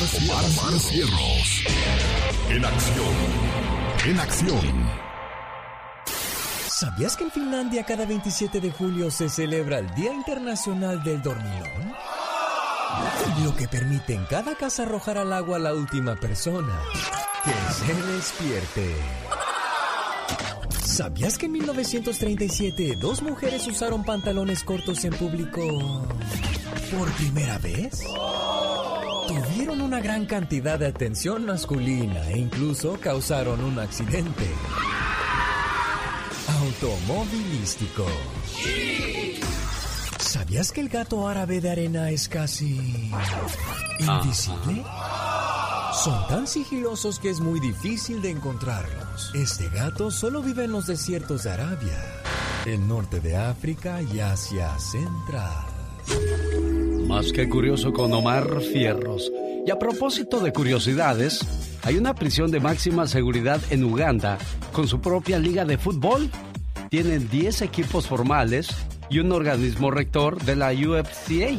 Omar, Cierros. En acción. En acción. ¿Sabías que en Finlandia cada 27 de julio se celebra el Día Internacional del Dormilón? Lo que permite en cada casa arrojar al agua a la última persona que se despierte. ¿Sabías que en 1937 dos mujeres usaron pantalones cortos en público por primera vez? Tuvieron una gran cantidad de atención masculina e incluso causaron un accidente automovilístico. ¿Sabías que el gato árabe de arena es casi invisible? Son tan sigilosos que es muy difícil de encontrarlos. Este gato solo vive en los desiertos de Arabia, el norte de África y Asia Central. Más que curioso con Omar Fierros. Y a propósito de curiosidades, hay una prisión de máxima seguridad en Uganda con su propia liga de fútbol. Tienen 10 equipos formales y un organismo rector de la UFCA.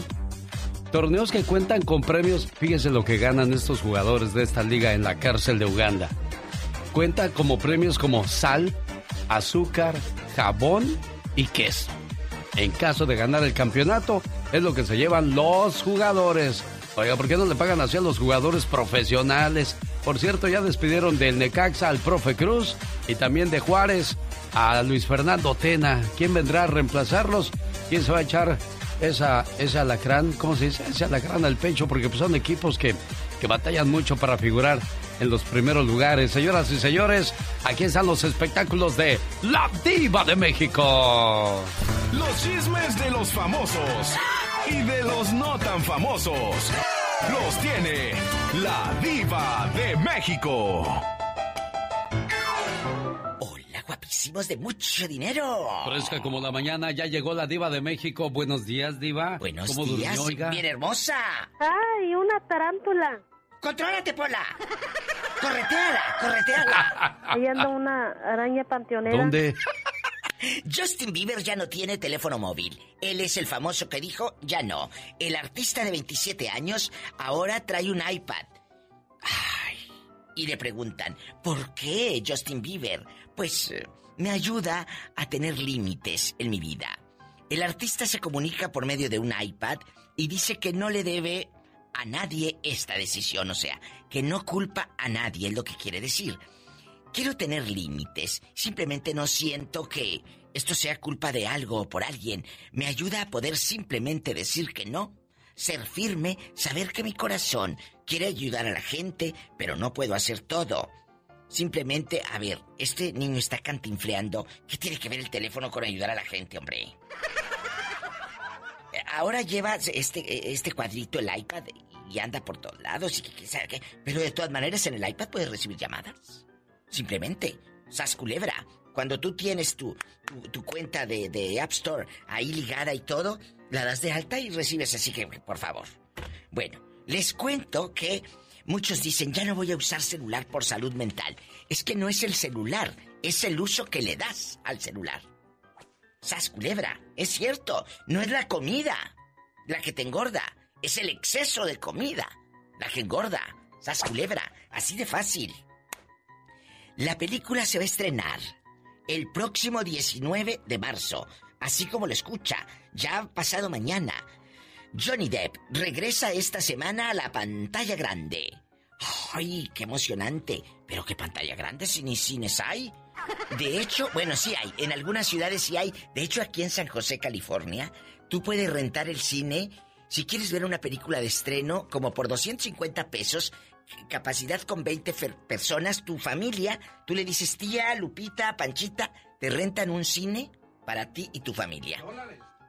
Torneos que cuentan con premios, fíjense lo que ganan estos jugadores de esta liga en la cárcel de Uganda. Cuenta como premios como sal, azúcar, jabón y queso. En caso de ganar el campeonato, es lo que se llevan los jugadores. Oiga, ¿por qué no le pagan así a los jugadores profesionales? Por cierto, ya despidieron del Necaxa al profe Cruz y también de Juárez a Luis Fernando Tena. ¿Quién vendrá a reemplazarlos? ¿Quién se va a echar esa, esa alacrán? ¿Cómo se dice? Ese alacrán al pecho, porque pues, son equipos que, que batallan mucho para figurar en los primeros lugares. Señoras y señores, aquí están los espectáculos de La Diva de México. Los chismes de los famosos y de los no tan famosos. Los tiene La Diva de México. Hola, guapísimos de mucho dinero. Fresca como la mañana, ya llegó la diva de México. Buenos días, diva. Buenos ¿Cómo días, durmió, oiga? bien hermosa. ¡Ay, una tarántula! ¡Contrólate, Pola! ¡Correteala, correteala! Ahí anda una araña panteonera. ¿Dónde? Justin Bieber ya no tiene teléfono móvil. Él es el famoso que dijo, ya no. El artista de 27 años ahora trae un iPad. Ay, y le preguntan, ¿por qué Justin Bieber? Pues eh, me ayuda a tener límites en mi vida. El artista se comunica por medio de un iPad y dice que no le debe a nadie esta decisión, o sea, que no culpa a nadie, es lo que quiere decir. Quiero tener límites. Simplemente no siento que esto sea culpa de algo o por alguien. Me ayuda a poder simplemente decir que no. Ser firme, saber que mi corazón quiere ayudar a la gente, pero no puedo hacer todo. Simplemente, a ver, este niño está cantinfleando. ¿Qué tiene que ver el teléfono con ayudar a la gente, hombre? Ahora lleva este, este cuadrito, el iPad, y anda por todos lados y que, qué. Pero de todas maneras, en el iPad puedes recibir llamadas. Simplemente, sas culebra. Cuando tú tienes tu, tu, tu cuenta de, de, App Store ahí ligada y todo, la das de alta y recibes así que, por favor. Bueno, les cuento que muchos dicen, ya no voy a usar celular por salud mental. Es que no es el celular, es el uso que le das al celular. Sas culebra, es cierto, no es la comida la que te engorda, es el exceso de comida la que engorda. Sas culebra, así de fácil. La película se va a estrenar el próximo 19 de marzo, así como lo escucha, ya pasado mañana. Johnny Depp regresa esta semana a la pantalla grande. ¡Ay, qué emocionante! Pero qué pantalla grande, si ni cines hay. De hecho, bueno, sí hay. En algunas ciudades sí hay. De hecho, aquí en San José, California, tú puedes rentar el cine si quieres ver una película de estreno como por 250 pesos, capacidad con 20 personas, tu familia, tú le dices tía, Lupita, Panchita, te rentan un cine para ti y tu familia.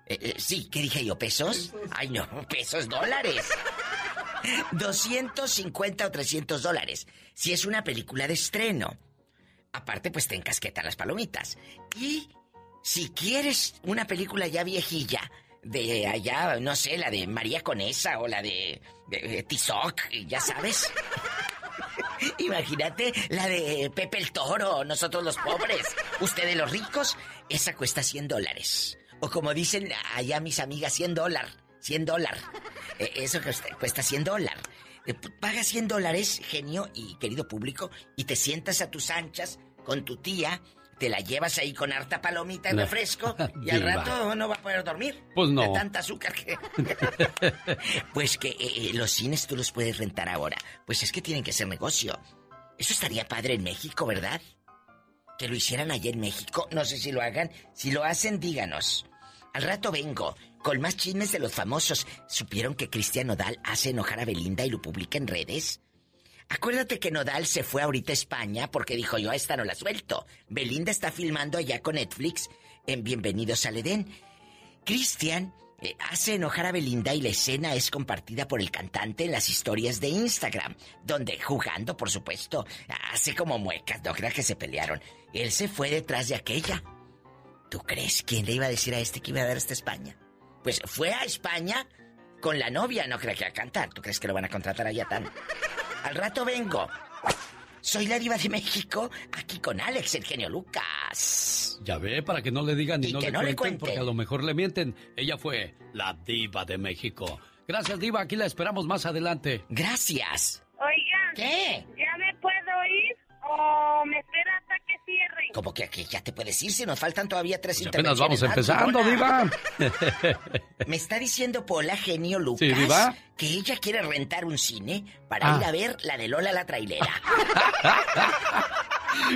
Eh, eh, sí, ¿qué dije yo? ¿Pesos? Ay, no, pesos, dólares. 250 o 300 dólares. Si es una película de estreno. Aparte, pues te encasquetan las palomitas. Y si quieres una película ya viejilla, de allá, no sé, la de María Conesa o la de, de, Tizoc, ya sabes. Imagínate la de Pepe el Toro, nosotros los pobres, ustedes los ricos, esa cuesta 100 dólares. O como dicen allá mis amigas, 100 dólares. 100 dólares. Eso cuesta 100 dólares. Eh, paga 100 dólares, genio y querido público, y te sientas a tus anchas con tu tía, te la llevas ahí con harta palomita y refresco, y al rato no va a poder dormir. Pues no. De tanta azúcar que... pues que eh, eh, los cines tú los puedes rentar ahora. Pues es que tienen que ser negocio. Eso estaría padre en México, ¿verdad? Que lo hicieran allá en México. No sé si lo hagan. Si lo hacen, díganos. Al rato vengo con más chismes de los famosos. ¿Supieron que Cristian Nodal hace enojar a Belinda y lo publica en redes? Acuérdate que Nodal se fue ahorita a España porque dijo yo a esta no la suelto. Belinda está filmando allá con Netflix en Bienvenidos al Edén. Cristian eh, hace enojar a Belinda y la escena es compartida por el cantante en las historias de Instagram, donde jugando, por supuesto, hace como muecas, no creas que se pelearon. Él se fue detrás de aquella. ¿Tú crees quién le iba a decir a este que iba a dar esta España? Pues fue a España con la novia, no creo que a cantar. ¿Tú crees que lo van a contratar allá tan? Al rato vengo. Soy la diva de México, aquí con Alex, el genio Lucas. Ya ve, para que no le digan ni no, le, no cuenten, porque a lo mejor le mienten. Ella fue la diva de México. Gracias, diva. Aquí la esperamos más adelante. Gracias. Oigan. ¿Qué? ¿Ya me o me espera hasta que cierre? Como que aquí ya te puedes ir si nos faltan todavía tres pues apenas vamos empezando, diva. me está diciendo Pola, genio Lucas, que ella quiere rentar un cine para ir ah. a ver la de Lola la trailera.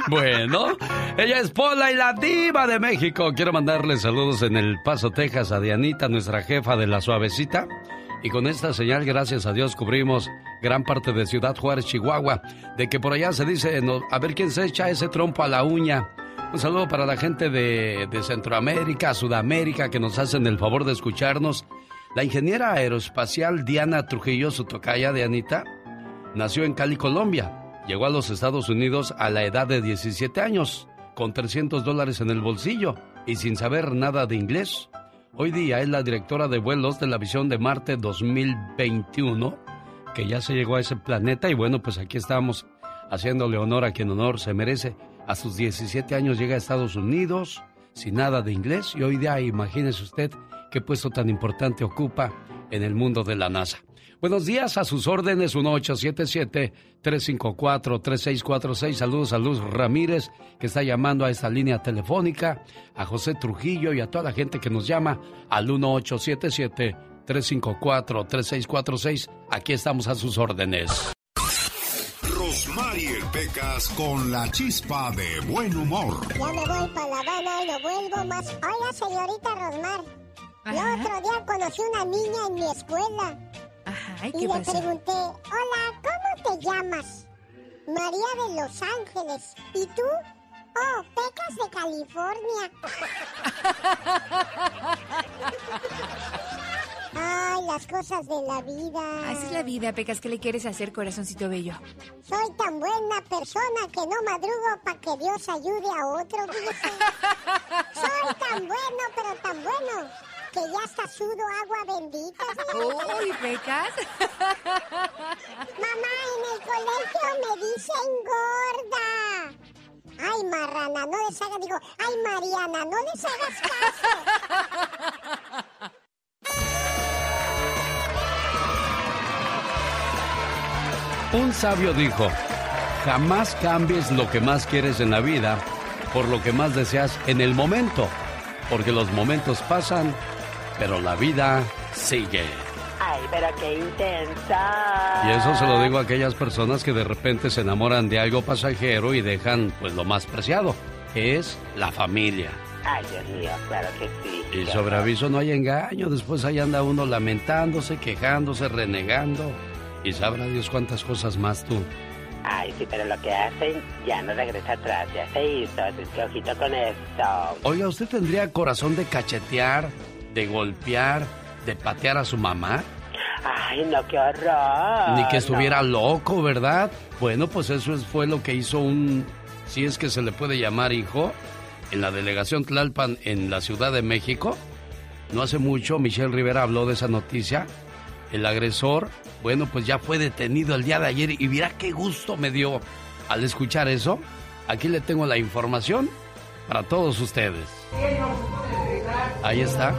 Bueno, ella es Pola y la diva de México. Quiero mandarle saludos en El Paso, Texas a Dianita, nuestra jefa de la suavecita. Y con esta señal, gracias a Dios, cubrimos gran parte de Ciudad Juárez, Chihuahua. De que por allá se dice, a ver quién se echa ese trompo a la uña. Un saludo para la gente de, de Centroamérica, Sudamérica, que nos hacen el favor de escucharnos. La ingeniera aeroespacial Diana Trujillo, su tocaya de Anita, nació en Cali, Colombia. Llegó a los Estados Unidos a la edad de 17 años, con 300 dólares en el bolsillo y sin saber nada de inglés. Hoy día es la directora de vuelos de la visión de Marte 2021, que ya se llegó a ese planeta y bueno, pues aquí estamos haciéndole honor a quien honor se merece. A sus 17 años llega a Estados Unidos sin nada de inglés y hoy día imagínese usted qué puesto tan importante ocupa en el mundo de la NASA. Buenos días, a sus órdenes 1877-354-3646. Saludos a Luz Ramírez, que está llamando a esta línea telefónica, a José Trujillo y a toda la gente que nos llama al 1877-354-3646. Aquí estamos a sus órdenes. Rosmarie Pecas con la chispa de buen humor. Ya me voy para La Habana y lo vuelvo más. Oiga, señorita Rosmar. El otro día conocí una niña en mi escuela y le pregunté, hola, ¿cómo te llamas? María de Los Ángeles. ¿Y tú? Oh, Pecas de California. Ay, las cosas de la vida. Así es la vida, Pecas. ¿Qué le quieres hacer, corazoncito bello? Soy tan buena persona que no madrugo para que Dios ayude a otro. Soy tan bueno, pero tan bueno que ya está sudo agua bendita. Uy, pecas. Mamá, en el colegio me dicen gorda. Ay, marrana, no les hagas, digo, ay, Mariana, no les hagas caso. Un sabio dijo, jamás cambies lo que más quieres en la vida por lo que más deseas en el momento, porque los momentos pasan pero la vida sigue. Ay, pero qué intensa. Y eso se lo digo a aquellas personas que de repente se enamoran de algo pasajero y dejan pues lo más preciado, que es la familia. Ay, Dios mío, claro que sí. Y sobre aviso no hay engaño, después ahí anda uno lamentándose, quejándose, renegando. Y sabrá Dios cuántas cosas más tú. Ay, sí, pero lo que hacen ya no regresa atrás, ya se hizo, así que ojito con esto. Oiga, ¿usted tendría corazón de cachetear, de golpear, de patear a su mamá? Ay, no, qué horror. Ni que estuviera loco, ¿verdad? Bueno, pues eso fue lo que hizo un, si es que se le puede llamar hijo, en la delegación Tlalpan en la Ciudad de México. No hace mucho Michelle Rivera habló de esa noticia. El agresor bueno, pues ya fue detenido el día de ayer y mira qué gusto me dio al escuchar eso. Aquí le tengo la información para todos ustedes. Ahí está,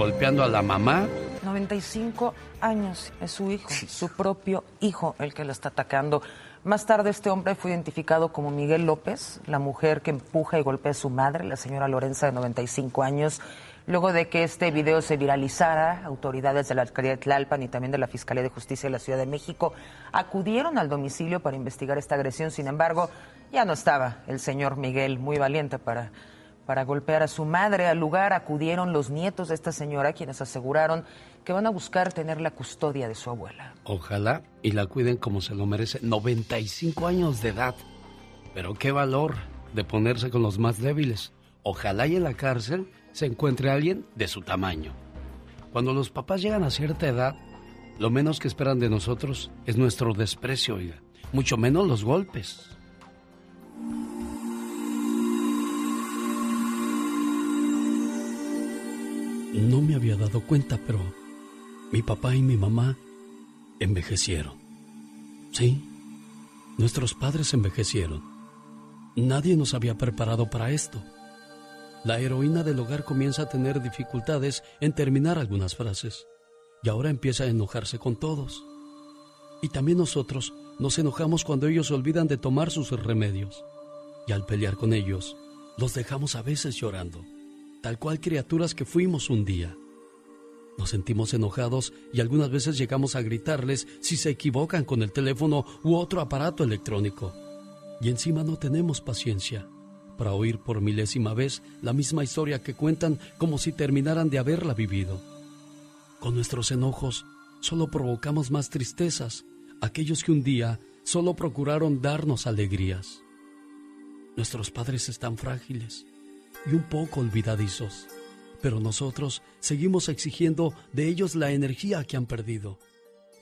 golpeando a la mamá. 95 años es su hijo, su propio hijo el que le está atacando. Más tarde este hombre fue identificado como Miguel López, la mujer que empuja y golpea a su madre, la señora Lorenza de 95 años. Luego de que este video se viralizara, autoridades de la alcaldía de Tlalpan y también de la Fiscalía de Justicia de la Ciudad de México acudieron al domicilio para investigar esta agresión. Sin embargo, ya no estaba el señor Miguel muy valiente para, para golpear a su madre. Al lugar acudieron los nietos de esta señora, quienes aseguraron que van a buscar tener la custodia de su abuela. Ojalá y la cuiden como se lo merece. 95 años de edad. Pero qué valor de ponerse con los más débiles. Ojalá y en la cárcel se encuentre alguien de su tamaño. Cuando los papás llegan a cierta edad, lo menos que esperan de nosotros es nuestro desprecio, oiga. Mucho menos los golpes. No me había dado cuenta, pero mi papá y mi mamá envejecieron. Sí, nuestros padres envejecieron. Nadie nos había preparado para esto la heroína del hogar comienza a tener dificultades en terminar algunas frases y ahora empieza a enojarse con todos. Y también nosotros nos enojamos cuando ellos olvidan de tomar sus remedios y al pelear con ellos los dejamos a veces llorando, tal cual criaturas que fuimos un día. Nos sentimos enojados y algunas veces llegamos a gritarles si se equivocan con el teléfono u otro aparato electrónico. Y encima no tenemos paciencia para oír por milésima vez la misma historia que cuentan como si terminaran de haberla vivido. Con nuestros enojos solo provocamos más tristezas, aquellos que un día solo procuraron darnos alegrías. Nuestros padres están frágiles y un poco olvidadizos, pero nosotros seguimos exigiendo de ellos la energía que han perdido.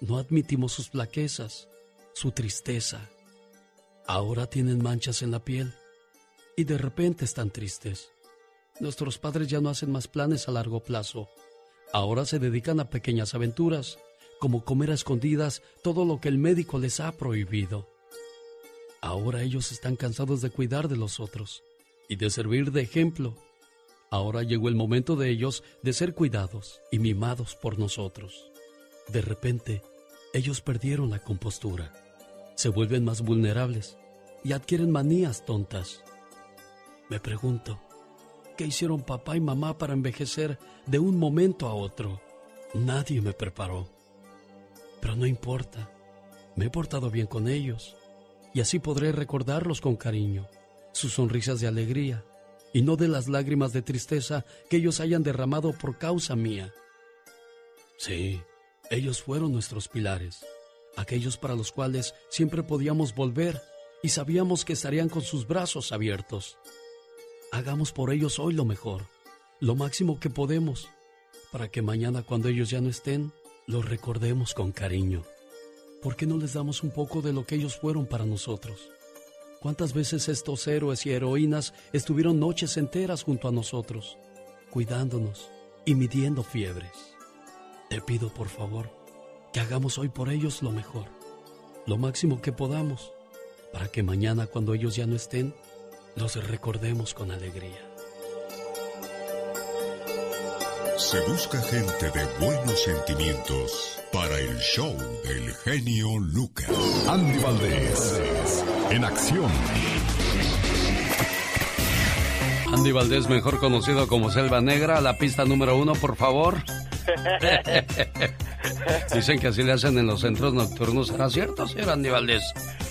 No admitimos sus flaquezas, su tristeza. Ahora tienen manchas en la piel y de repente están tristes. Nuestros padres ya no hacen más planes a largo plazo. Ahora se dedican a pequeñas aventuras, como comer a escondidas todo lo que el médico les ha prohibido. Ahora ellos están cansados de cuidar de los otros y de servir de ejemplo. Ahora llegó el momento de ellos de ser cuidados y mimados por nosotros. De repente, ellos perdieron la compostura, se vuelven más vulnerables y adquieren manías tontas. Me pregunto, ¿qué hicieron papá y mamá para envejecer de un momento a otro? Nadie me preparó. Pero no importa, me he portado bien con ellos y así podré recordarlos con cariño, sus sonrisas de alegría y no de las lágrimas de tristeza que ellos hayan derramado por causa mía. Sí, ellos fueron nuestros pilares, aquellos para los cuales siempre podíamos volver y sabíamos que estarían con sus brazos abiertos. Hagamos por ellos hoy lo mejor, lo máximo que podemos, para que mañana cuando ellos ya no estén, los recordemos con cariño. ¿Por qué no les damos un poco de lo que ellos fueron para nosotros? ¿Cuántas veces estos héroes y heroínas estuvieron noches enteras junto a nosotros, cuidándonos y midiendo fiebres? Te pido por favor que hagamos hoy por ellos lo mejor, lo máximo que podamos, para que mañana cuando ellos ya no estén, los recordemos con alegría. Se busca gente de buenos sentimientos para el show del genio Lucas. Andy Valdés, en acción. Andy Valdés, mejor conocido como Selva Negra, la pista número uno, por favor. Dicen que así le hacen en los centros nocturnos. ¿Será cierto, señor Andy Valdés?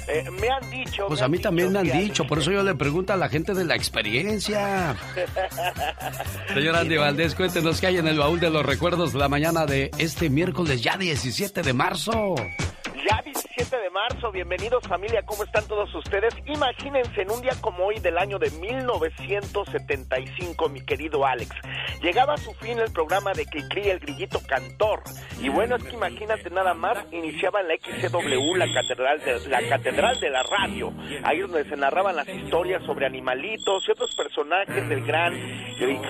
Eh, me han dicho. Pues a mí también me han dicho, por eso yo le pregunto a la gente de la experiencia. Señor Andy Valdés, cuéntenos qué hay en el baúl de los recuerdos de la mañana de este miércoles, ya 17 de marzo. Ya 17 de marzo, bienvenidos familia, ¿cómo están todos ustedes? Imagínense en un día como hoy del año de 1975, mi querido Alex. Llegaba a su fin el programa de cría el grillito cantor. Y bueno, es que imagínate nada más, iniciaba en la XCW, la catedral de la, catedral de la radio. Ahí donde se narraban las historias sobre animalitos y otros personajes del gran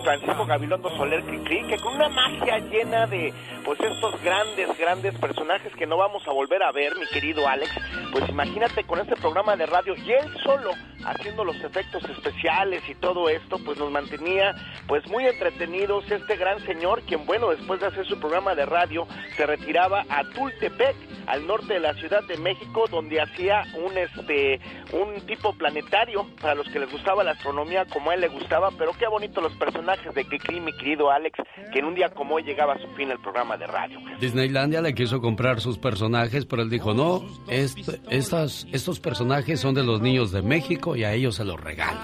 Francisco Gabilondo Soler Cricri, que con una magia llena de pues estos grandes, grandes personajes que no vamos a volver a ver mi querido Alex, pues imagínate con este programa de radio y él solo haciendo los efectos especiales y todo esto, pues nos mantenía pues muy entretenidos este gran señor, quien bueno, después de hacer su programa de radio, se retiraba a Tultepec, al norte de la Ciudad de México, donde hacía un este un tipo planetario para los que les gustaba la astronomía como a él le gustaba, pero qué bonito los personajes de Kikri, mi querido Alex, que en un día como hoy llegaba a su fin el programa de radio. Disneylandia le quiso comprar sus personajes, pero él dijo, no, estas, estos personajes son de los niños de México y a ellos se los regalo.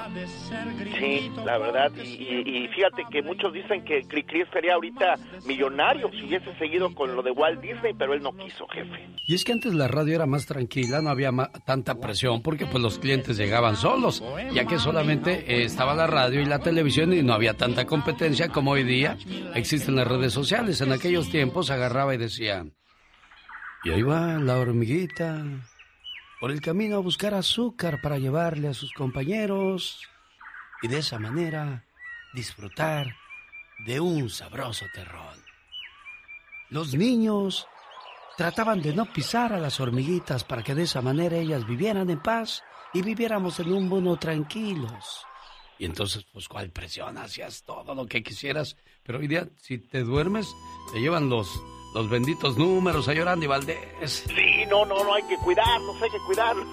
Sí, la verdad, y, fíjate que muchos dicen que Cricri sería ahorita millonario si hubiese seguido con lo de Walt Disney, pero él no quiso, jefe. Y es que antes la radio era más tranquila, no había tanta presión porque pues los clientes llegaban solos, ya que solamente eh, estaba la radio y la televisión y no había tanta competencia como hoy día existen las redes sociales. En aquellos tiempos agarraba y decía, y ahí va la hormiguita por el camino a buscar azúcar para llevarle a sus compañeros y de esa manera disfrutar de un sabroso terrón. Los niños trataban de no pisar a las hormiguitas para que de esa manera ellas vivieran en paz y viviéramos en un mundo tranquilos. Y entonces, pues, ¿cuál presión? Hacías todo lo que quisieras, pero hoy día, si te duermes, te llevan los los benditos números, señor Andy Valdés. Sí, no, no, no, hay que cuidarlos, hay que cuidarlos.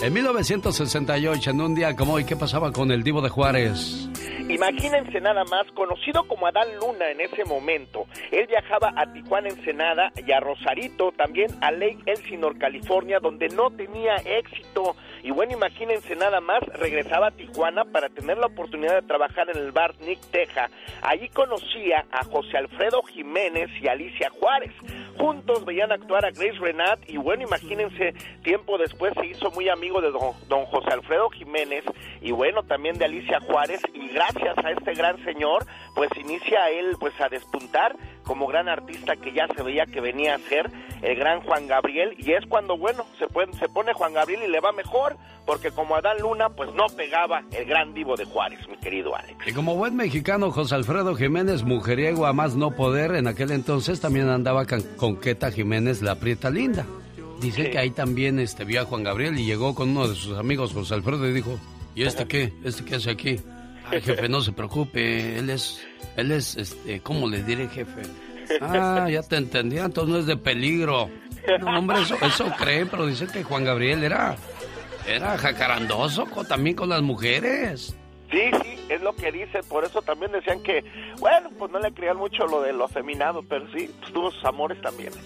En 1968, en un día como hoy, ¿qué pasaba con el Divo de Juárez? Imagínense nada más, conocido como Adán Luna en ese momento, él viajaba a Tijuana, Ensenada y a Rosarito, también a Lake Elsinore, California, donde no tenía éxito. Y bueno, imagínense nada más, regresaba a Tijuana para tener la oportunidad de trabajar en el bar Nick Teja. Allí conocía a José Alfredo Jiménez y Alicia Juárez. Juntos veían actuar a Grace Renat y bueno, imagínense, tiempo después se hizo muy amigo de don, José Alfredo Jiménez y bueno, también de Alicia Juárez y gracias a este gran señor, pues inicia él pues a despuntar como gran artista que ya se veía que venía a ser el gran Juan Gabriel y es cuando bueno se pone Juan Gabriel y le va mejor porque como Adán Luna pues no pegaba el gran divo de Juárez mi querido Alex y como buen mexicano José Alfredo Jiménez mujeriego a más no poder en aquel entonces también andaba con Queta Jiménez la prieta linda dice que ahí también este vio a Juan Gabriel y llegó con uno de sus amigos José Alfredo y dijo ¿y este qué? ¿este qué hace aquí? Ay, jefe, no se preocupe, él es, él es, este, ¿cómo le diré, jefe? Ah, ya te entendía, entonces no es de peligro. No, hombre, eso, eso creen, pero dicen que Juan Gabriel era, era jacarandoso también con las mujeres. Sí, sí, es lo que dicen, por eso también decían que, bueno, pues no le creían mucho lo de lo afeminado, pero sí, pues tuvo sus amores también.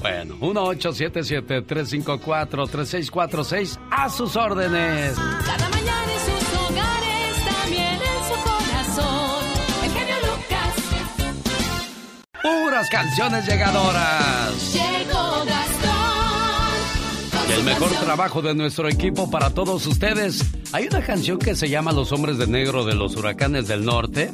Bueno, 1877-354-3646, a sus órdenes. Cada mañana en sus hogares, también en su corazón, el genio Lucas. Puras canciones llegadoras. Llegó el mejor trabajo de nuestro equipo para todos ustedes. Hay una canción que se llama Los Hombres de Negro de los Huracanes del Norte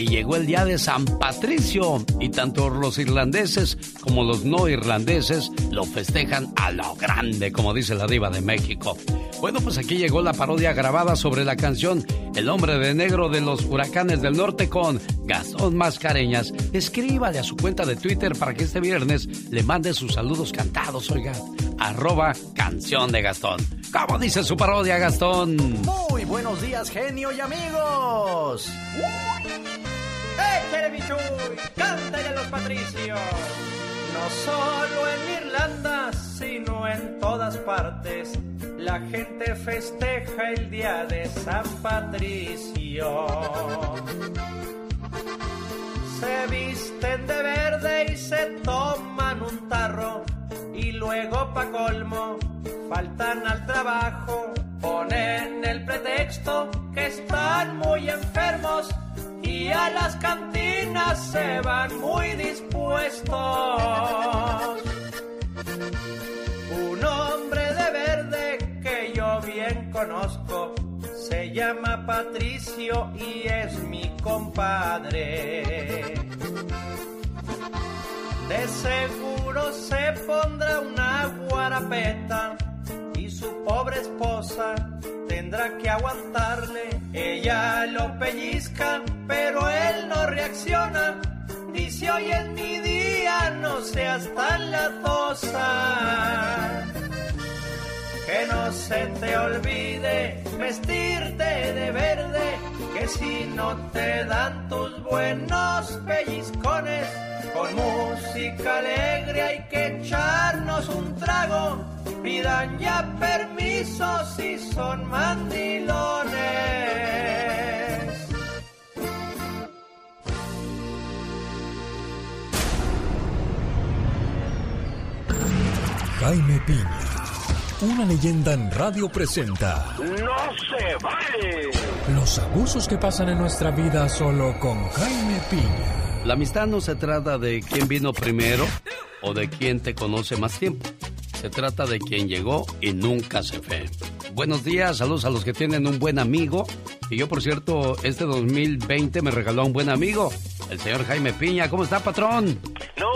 y llegó el día de San Patricio y tanto los irlandeses como los no irlandeses lo festejan a lo grande, como dice la diva de México. Bueno, pues aquí llegó la parodia grabada sobre la canción El hombre de negro de los huracanes del norte con Gastón Mascareñas. Escríbale a su cuenta de Twitter para que este viernes le mande sus saludos cantados, oiga, arroba canción de Gastón. ¿Cómo dice su parodia, Gastón? Muy buenos días, genio y amigos. ¡Échale, bichuy! ¡Cántale los patricios! No solo en Irlanda, sino en todas partes, la gente festeja el día de San Patricio. Se visten de verde y se toman un tarro y luego pa' colmo faltan al trabajo, ponen el pretexto que están muy enfermos y a las cantinas se van muy dispuestos. Un hombre de verde que yo bien conozco se llama Patricio y es mi compadre. De seguro se pondrá una guarapeta y su pobre esposa tendrá que aguantarle. Ella lo pellizca, pero él no reacciona. Dice hoy es mi día, no seas tan latosa. Que no se te olvide vestirte de verde, que si no te dan tus buenos pellizcones, con música alegre hay que echarnos un trago. Pidan ya permiso si son mandilones. Jaime Piña, una leyenda en radio presenta ¡No se vale! los abusos que pasan en nuestra vida solo con Jaime Piña. La amistad no se trata de quién vino primero o de quién te conoce más tiempo. Se trata de quien llegó y nunca se fue. Buenos días, saludos a los que tienen un buen amigo. Y yo, por cierto, este 2020 me regaló a un buen amigo, el señor Jaime Piña. ¿Cómo está, patrón? No,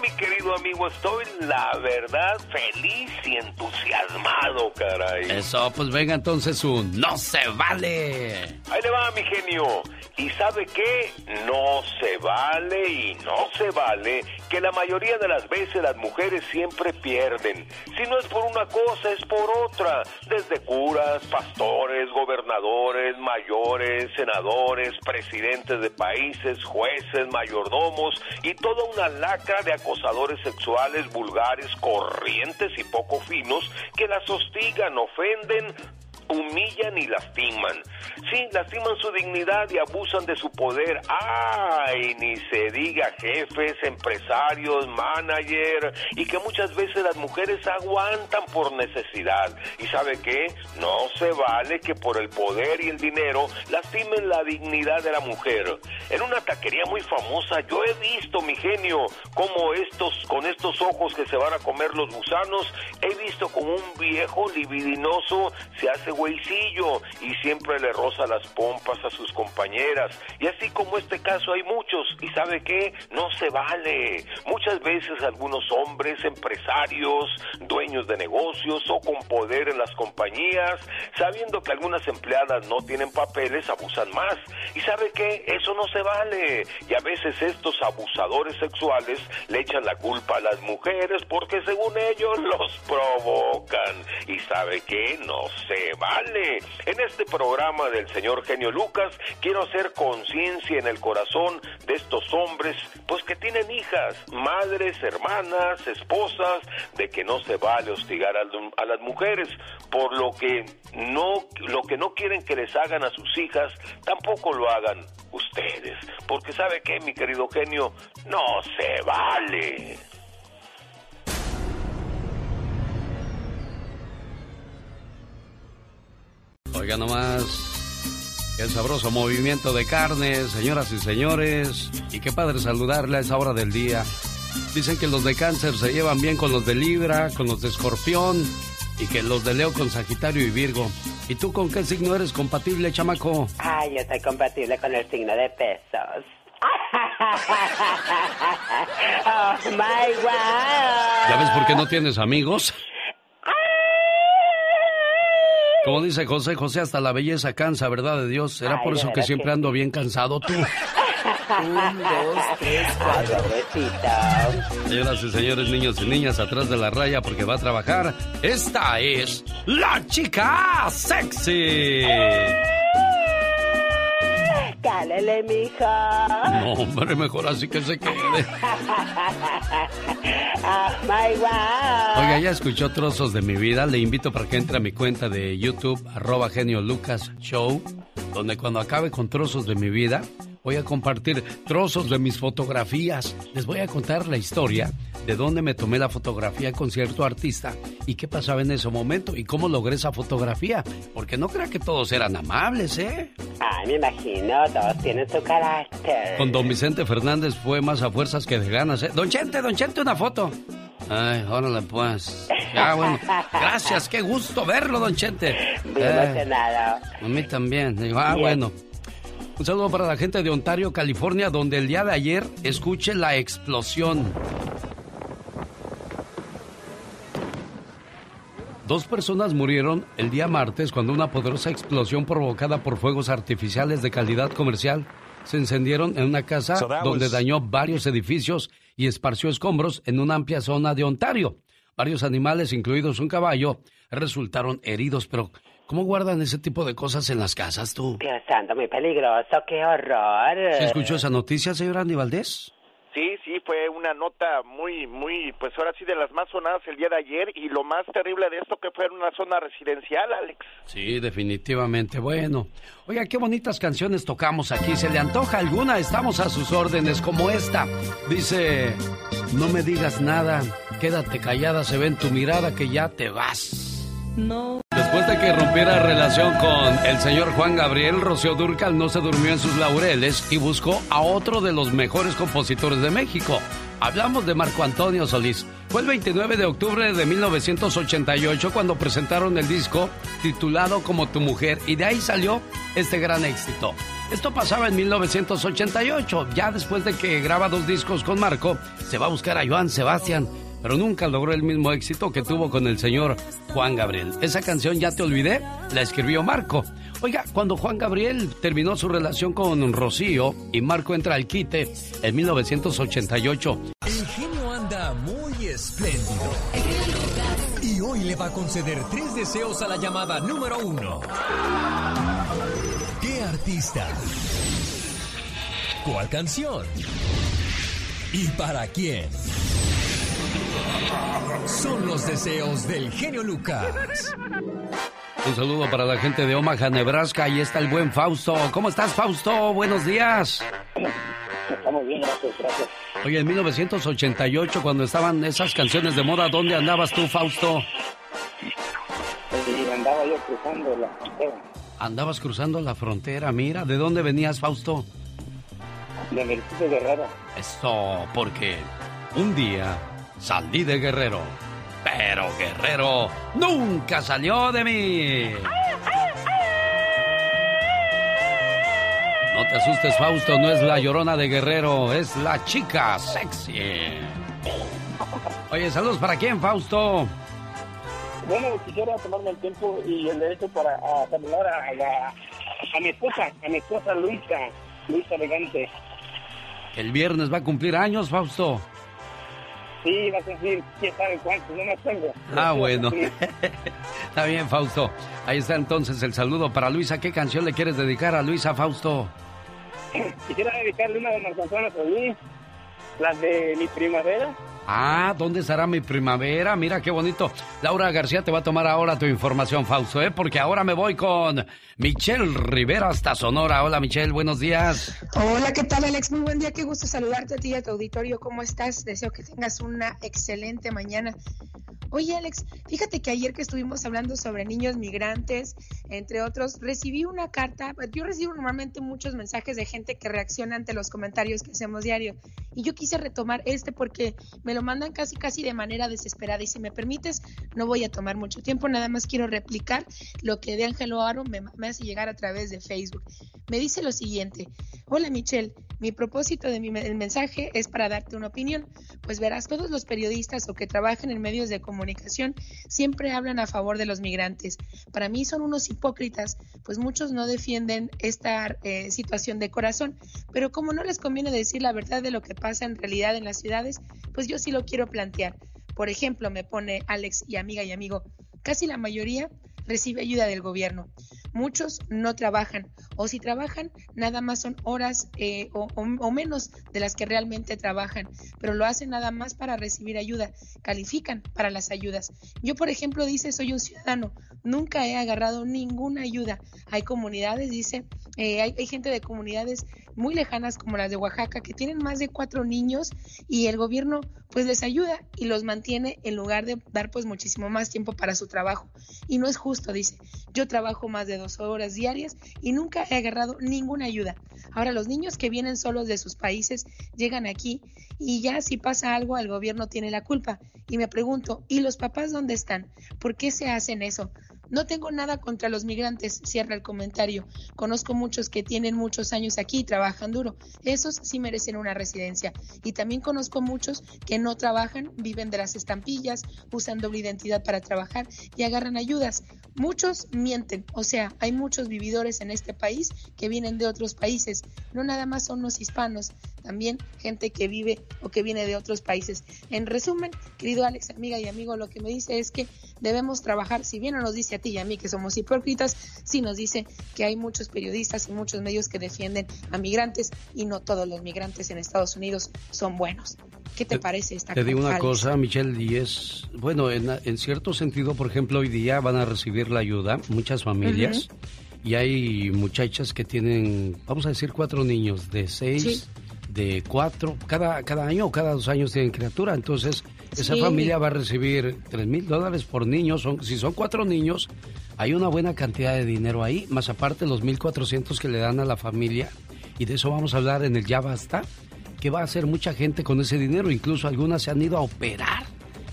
mi querido amigo, estoy la verdad feliz y entusiasmado, caray. Eso, pues venga entonces un no se vale. Ahí le va, mi genio. ¿Y sabe qué? No se vale y no se vale que la mayoría de las veces las mujeres siempre pierden. Si no es por una cosa, es por otra. Desde curas, pastores, gobernadores, mayores, senadores, presidentes de países, jueces, mayordomos y toda una lacra de acosadores sexuales vulgares, corrientes y poco finos que las hostigan, ofenden, humillan y lastiman. Sí, lastiman su dignidad y abusan de su poder. ¡Ay! Ni se diga jefes, empresarios, manager, y que muchas veces las mujeres aguantan por necesidad. ¿Y sabe qué? No se vale que por el poder y el dinero lastimen la dignidad de la mujer. En una taquería muy famosa yo he visto, mi genio, como estos, con estos ojos que se van a comer los gusanos, he visto como un viejo libidinoso se hace güeycillo y siempre le roza las pompas a sus compañeras. Y así como este caso hay muchos. ¿Y sabe qué? No se vale. Muchas veces algunos hombres, empresarios, dueños de negocios o con poder en las compañías, sabiendo que algunas empleadas no tienen papeles, abusan más. ¿Y sabe qué? Eso no se vale. Y a veces estos abusadores sexuales le echan la culpa a las mujeres porque según ellos los provocan. ¿Y sabe qué? No se vale. En este programa del señor Genio Lucas quiero hacer conciencia en el corazón de estos hombres, pues que tienen hijas, madres, hermanas, esposas, de que no se vale hostigar a, las mujeres, por lo que no lo que no quieren que les hagan a sus hijas, tampoco lo hagan ustedes, porque sabe que mi querido genio, no se vale. Oiga nomás, el sabroso movimiento de carne, señoras y señores. Y qué padre saludarle a esa hora del día. Dicen que los de cáncer se llevan bien con los de Libra, con los de Escorpión y que los de Leo con Sagitario y Virgo. ¿Y tú con qué signo eres compatible, chamaco? Ay, yo soy compatible con el signo de pesos. oh my wow. ¿Ya ves por qué no tienes amigos? Como dice José, José, hasta la belleza cansa, ¿verdad de Dios? ¿Será Ay, por eso que siempre que ando bien cansado tú? Un, dos, tres, cuatro. Señoras y señores, niños y niñas, atrás de la raya porque va a trabajar. Esta es la chica sexy. Cálele, mija. No, hombre, mejor así que se quede. Oh my wow. Oiga, ya escuchó trozos de mi vida. Le invito para que entre a mi cuenta de YouTube, arroba genio Lucas Show, donde cuando acabe con trozos de mi vida, voy a compartir trozos de mis fotografías. Les voy a contar la historia de dónde me tomé la fotografía con cierto artista y qué pasaba en ese momento y cómo logré esa fotografía. Porque no crea que todos eran amables, ¿eh? Ay, me imagino, todos tienen su carácter. Con don Vicente Fernández fue más a fuerzas que de ganas, ¿eh? Don Chente, don Chente, una foto. Ay, órale pues. Ya, bueno. Gracias, qué gusto verlo, don Chente. Muy emocionado. A mí también. Digo, ah, bueno. Un saludo para la gente de Ontario, California, donde el día de ayer escuche la explosión. Dos personas murieron el día martes cuando una poderosa explosión provocada por fuegos artificiales de calidad comercial se encendieron en una casa donde dañó varios edificios y esparció escombros en una amplia zona de Ontario. Varios animales, incluidos un caballo, resultaron heridos, pero ¿cómo guardan ese tipo de cosas en las casas tú? Dios santo, muy peligroso, qué horror. ¿Se escuchó esa noticia, señor Andy Valdés? Sí, sí, fue una nota muy, muy, pues ahora sí de las más sonadas el día de ayer y lo más terrible de esto que fue en una zona residencial, Alex. Sí, definitivamente. Bueno, oiga, qué bonitas canciones tocamos aquí. ¿Se le antoja alguna? Estamos a sus órdenes, como esta. Dice, no me digas nada, quédate callada, se ve en tu mirada que ya te vas. No. Después de que rompiera relación con el señor Juan Gabriel, Rocío Durcal no se durmió en sus laureles y buscó a otro de los mejores compositores de México. Hablamos de Marco Antonio Solís. Fue el 29 de octubre de 1988 cuando presentaron el disco titulado Como tu mujer y de ahí salió este gran éxito. Esto pasaba en 1988. Ya después de que graba dos discos con Marco, se va a buscar a Joan Sebastián pero nunca logró el mismo éxito que tuvo con el señor Juan Gabriel. Esa canción Ya te olvidé, la escribió Marco. Oiga, cuando Juan Gabriel terminó su relación con Rocío y Marco entra al quite en 1988. El genio anda muy espléndido. Y hoy le va a conceder tres deseos a la llamada número uno. ¿Qué artista? ¿Cuál canción? ¿Y para quién? Son los deseos del genio Lucas. Un saludo para la gente de Omaha, Nebraska. Ahí está el buen Fausto. ¿Cómo estás, Fausto? Buenos días. Estamos bien, gracias, gracias. Oye, en 1988, cuando estaban esas canciones de moda, ¿dónde andabas tú, Fausto? Andaba yo cruzando la frontera. Andabas cruzando la frontera, mira. ¿De dónde venías, Fausto? De Mercedes Guerrero. Esto, porque un día salí de Guerrero, pero Guerrero nunca salió de mí. No te asustes, Fausto, no es la llorona de Guerrero, es la chica sexy. Oye, saludos para quién, Fausto. Bueno, quisiera tomarme el tiempo y el derecho para saludar a, a mi esposa, a mi esposa Luisa, Luisa Elegante. El viernes va a cumplir años, Fausto. Sí, va a cumplir quién sabe cuánto, no me tengo. Ah, bueno. está bien, Fausto. Ahí está entonces el saludo para Luisa. ¿Qué canción le quieres dedicar a Luisa, Fausto? Quisiera dedicarle una de Marco Antonio Solís, las de Mi Primavera. Ah, ¿dónde estará mi primavera? Mira qué bonito. Laura García te va a tomar ahora tu información, Fausto, ¿eh? Porque ahora me voy con Michelle Rivera hasta Sonora. Hola, Michelle, buenos días. Hola, ¿qué tal, Alex? Muy buen día, qué gusto saludarte a ti y a tu auditorio. ¿Cómo estás? Deseo que tengas una excelente mañana. Oye, Alex, fíjate que ayer que estuvimos hablando sobre niños migrantes, entre otros, recibí una carta. Yo recibo normalmente muchos mensajes de gente que reacciona ante los comentarios que hacemos diario. Y yo quise retomar este porque me lo mandan casi, casi de manera desesperada. Y si me permites, no voy a tomar mucho tiempo. Nada más quiero replicar lo que de Ángelo Aro me, me hace llegar a través de Facebook. Me dice lo siguiente. Hola, Michelle. Mi propósito de mi mensaje es para darte una opinión. Pues verás, todos los periodistas o que trabajan en medios de comunicación comunicación siempre hablan a favor de los migrantes. Para mí son unos hipócritas, pues muchos no defienden esta eh, situación de corazón, pero como no les conviene decir la verdad de lo que pasa en realidad en las ciudades, pues yo sí lo quiero plantear. Por ejemplo, me pone Alex y amiga y amigo, casi la mayoría recibe ayuda del gobierno. Muchos no trabajan o si trabajan nada más son horas eh, o, menos de las que realmente trabajan, pero lo hacen nada más para recibir ayuda, califican para las ayudas. Yo, por ejemplo, dice, soy un ciudadano, nunca he agarrado ninguna ayuda. Hay comunidades, dice, eh, hay, gente de comunidades muy lejanas como las de Oaxaca que tienen más de cuatro niños y el gobierno pues les ayuda y los mantiene en lugar de dar pues muchísimo más tiempo para su trabajo. Y no es justo, dice. Yo trabajo más de dos horas diarias y nunca he agarrado ninguna ayuda. Ahora los niños que vienen solos de sus países llegan aquí y ya si pasa algo el gobierno tiene la culpa. Y me pregunto, ¿y los papás dónde están? ¿Por qué se hacen eso? No tengo nada contra los migrantes, cierra el comentario. Conozco muchos que tienen muchos años aquí y trabajan duro. Esos sí merecen una residencia. Y también conozco muchos que no trabajan, viven de las estampillas, usan doble identidad para trabajar y agarran ayudas. Muchos mienten, o sea, hay muchos vividores en este país que vienen de otros países. No nada más son los hispanos, también gente que vive o que viene de otros países. En resumen, querido Alex, amiga y amigo, lo que me dice es que debemos trabajar, si bien no nos dice a ti y a mí que somos hipócritas, sí nos dice que hay muchos periodistas y muchos medios que defienden a migrantes y no todos los migrantes en Estados Unidos son buenos. ¿Qué te, parece esta Te digo una cosa, Michelle, y es, bueno, en, cierto sentido, por ejemplo, hoy día van a recibir la ayuda muchas familias. Y hay muchachas que tienen, vamos a decir, cuatro niños de seis, de cuatro, cada, cada año o cada dos años tienen criatura. Entonces, esa familia va a recibir tres mil dólares por niño. Son, si son cuatro niños, hay una buena cantidad de dinero ahí, más aparte los mil cuatrocientos que le dan a la familia. Y de eso vamos a hablar en el Ya Basta, que va a hacer mucha gente con ese dinero. Incluso algunas se han ido a operar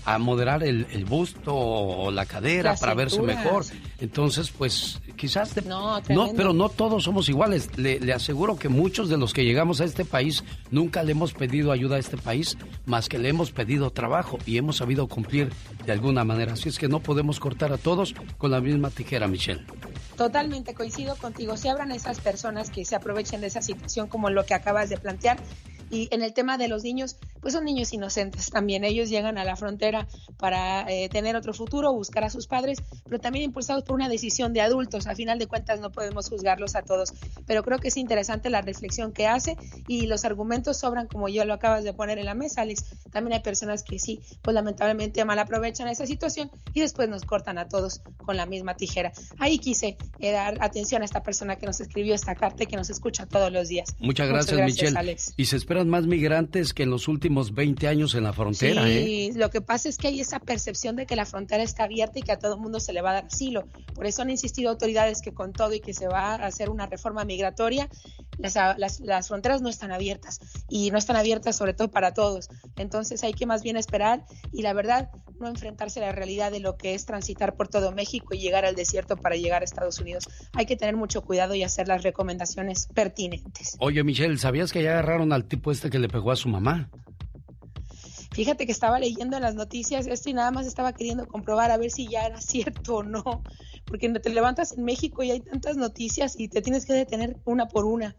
a moderar el, busto o la cadera para verse mejor. Entonces, pues quizás... no, pero no todos somos iguales. Le, aseguro que muchos de los que llegamos a este país nunca le hemos pedido ayuda a este país, más que le hemos pedido trabajo y hemos sabido cumplir de alguna manera. Así es que no podemos cortar a todos con la misma tijera, Michelle. Totalmente coincido contigo. Si abran esas personas que se aprovechen de esa situación como lo que acabas de plantear, y en el tema de los niños, pues son niños inocentes también. Ellos llegan a la frontera para eh, tener otro futuro, buscar a sus padres, pero también impulsados por una decisión de adultos. A final de cuentas no podemos juzgarlos a todos, pero creo que es interesante la reflexión que hace y los argumentos sobran como yo lo acabas de poner en la mesa, Alex. También hay personas que sí, pues lamentablemente mal aprovechan esa situación y después nos cortan a todos con la misma tijera. Ahí quise eh, dar atención a esta persona que nos escribió esta carta y que nos escucha todos los días. Muchas gracias, Michelle. Alex. Y se espera más migrantes que en los últimos 20 años en la frontera. Sí, ¿eh? lo que pasa es que hay esa percepción de que la frontera está abierta y que a todo el mundo se le va a dar asilo. Por eso han insistido autoridades que con todo y que se va a hacer una reforma migratoria, las, las, fronteras no están abiertas y no están abiertas sobre todo para todos. Entonces hay que más bien esperar y la verdad no enfrentarse a la realidad de lo que es transitar por todo México y llegar al desierto para llegar a Estados Unidos. Hay que tener mucho cuidado y hacer las recomendaciones pertinentes. Oye, Michelle, ¿sabías que ya agarraron al tipo este que le pegó a su mamá? Fíjate que estaba leyendo en las noticias esto y nada más estaba queriendo comprobar a ver si ya era cierto o no, porque te levantas en México y hay tantas noticias y te tienes que detener una por una.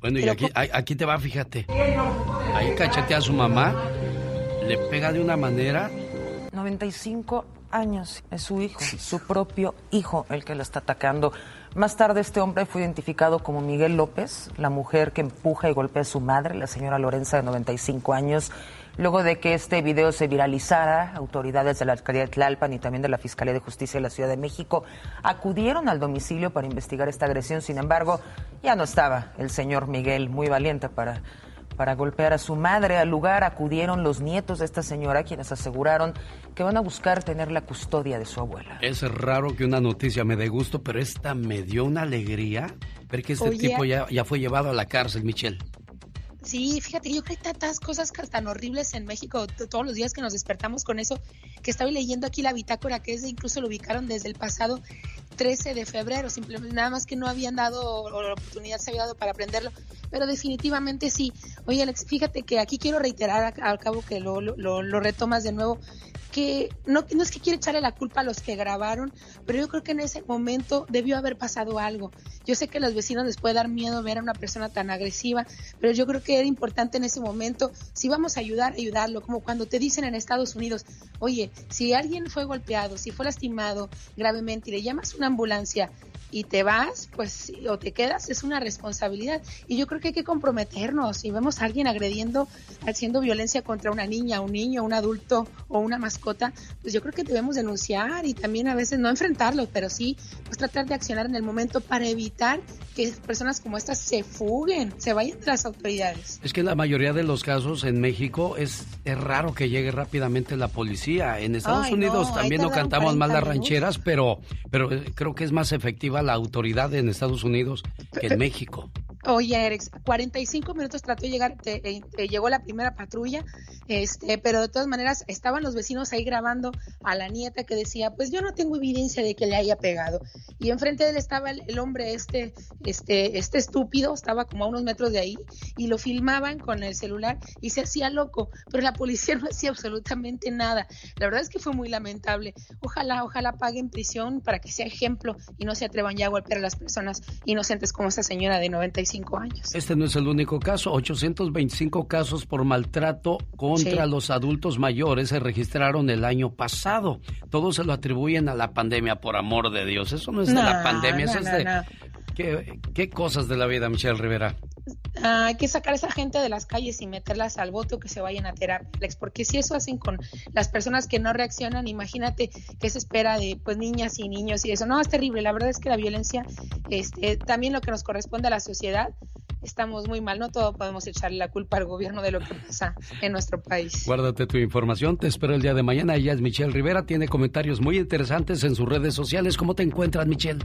Bueno, y aquí, aquí te va, fíjate. Ahí cachetea a su mamá, le pega de una manera 95 años. Es su hijo, su propio hijo, el que la está atacando. Más tarde este hombre fue identificado como Miguel López, la mujer que empuja y golpea a su madre, la señora Lorenza de 95 años. Luego de que este video se viralizara, autoridades de la alcaldía de Tlalpan y también de la Fiscalía de Justicia de la Ciudad de México acudieron al domicilio para investigar esta agresión. Sin embargo, ya no estaba el señor Miguel, muy valiente para para golpear a su madre. Al lugar acudieron los nietos de esta señora, quienes aseguraron que van a buscar tener la custodia de su abuela. Es raro que una noticia me dé gusto, pero esta me dio una alegría ver que este tipo ya, ya fue llevado a la cárcel, Michelle. Sí, fíjate, yo creo que hay tantas cosas tan horribles en México todos los días que nos despertamos con eso, que estaba leyendo aquí la bitácora, que es de, incluso lo ubicaron desde el pasado 13 de febrero, simplemente nada más que no habían dado, o la oportunidad se había dado para aprenderlo, pero definitivamente sí. Oye, Alex, fíjate que aquí quiero reiterar al cabo que lo, lo, lo retomas de nuevo, que no, no es que quiera echarle la culpa a los que grabaron, pero yo creo que en ese momento debió haber pasado algo. Yo sé que a los vecinos les puede dar miedo ver a una persona tan agresiva, pero yo creo que era importante en ese momento, si vamos a ayudar, ayudarlo, como cuando te dicen en Estados Unidos, oye, si alguien fue golpeado, si fue lastimado gravemente y le llamas una ambulancia, y te vas, pues, o te quedas, es una responsabilidad. Y yo creo que hay que comprometernos. Si vemos a alguien agrediendo, haciendo violencia contra una niña, un niño, un adulto o una mascota, pues yo creo que debemos denunciar y también a veces no enfrentarlo, pero sí, pues tratar de accionar en el momento para evitar que personas como estas se fuguen, se vayan de las autoridades. Es que en la mayoría de los casos en México es, es raro que llegue rápidamente la policía. En Estados Unidos también no cantamos mal las rancheras, pero, pero eh, creo que es más efectiva la autoridad en Estados Unidos que en México. Oye, Erex, 45 minutos trató de llegar, te, llegó la primera patrulla, este, pero de todas maneras estaban los vecinos ahí grabando a la nieta que decía, pues yo no tengo evidencia de que le haya pegado. Y enfrente de él estaba el, hombre este, este, este estúpido, estaba como a unos metros de ahí, y lo filmaban con el celular y se hacía loco, pero la policía no hacía absolutamente nada. La verdad es que fue muy lamentable. Ojalá, ojalá paguen prisión para que sea ejemplo y no se atrevan ya a golpear a las personas inocentes como esta señora de 95 años. Este no es el único caso. 825 casos por maltrato contra los adultos mayores se registraron el año pasado. Todos se lo atribuyen a la pandemia, por amor de Dios. Eso no es de la pandemia, eso es de... ¿Qué, ¿Qué, cosas de la vida, Michelle Rivera? Ah, hay que sacar a esa gente de las calles y meterlas al bote o que se vayan a terapia, porque si eso hacen con las personas que no reaccionan, imagínate qué se espera de pues niñas y niños y eso. No, es terrible. La verdad es que la violencia, este, también lo que nos corresponde a la sociedad, estamos muy mal. No todo podemos echarle la culpa al gobierno de lo que pasa en nuestro país. Guárdate tu información. Te espero el día de mañana. Ella es Michelle Rivera. Tiene comentarios muy interesantes en sus redes sociales. ¿Cómo te encuentras, Michelle?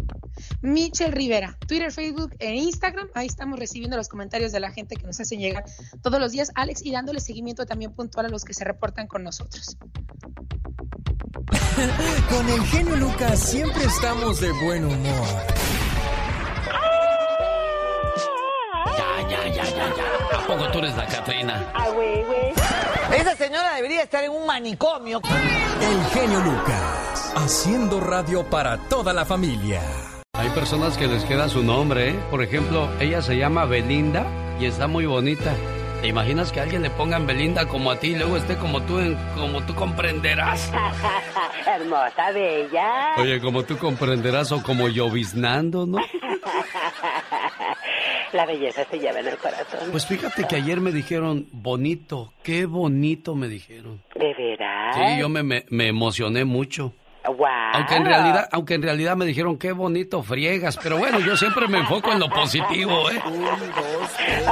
Michelle Rivera. Twitter, Facebook e Instagram. Ahí estamos recibiendo los comentarios de la gente que nos hacen llegar todos los días, Alex, y dándole seguimiento también puntual a los que se reportan con nosotros. con el genio Lucas siempre estamos de buen humor. Ya, ya, ya, ya, ya. ¿A poco tú eres la Catrina? Ah, güey, güey. Esa señora debería estar en un manicomio. El genio Lucas, haciendo radio para toda la familia. Hay personas que les queda su nombre, ¿eh? Por ejemplo, ella se llama Belinda y está muy bonita. ¿Te imaginas que alguien le pongan Belinda como a ti y luego esté como tú, como tú comprenderás? Hermosa, bella. Oye, como tú comprenderás o como lloviznando, ¿no? La belleza se lleva en el corazón. Pues fíjate que ayer me dijeron bonito, qué bonito me dijeron. ¿De veras? Sí, yo me, me emocioné mucho. Wow. Aunque en realidad, aunque en realidad me dijeron qué bonito friegas, pero bueno, yo siempre me enfoco en lo positivo, ¿eh? Un, dos, tres,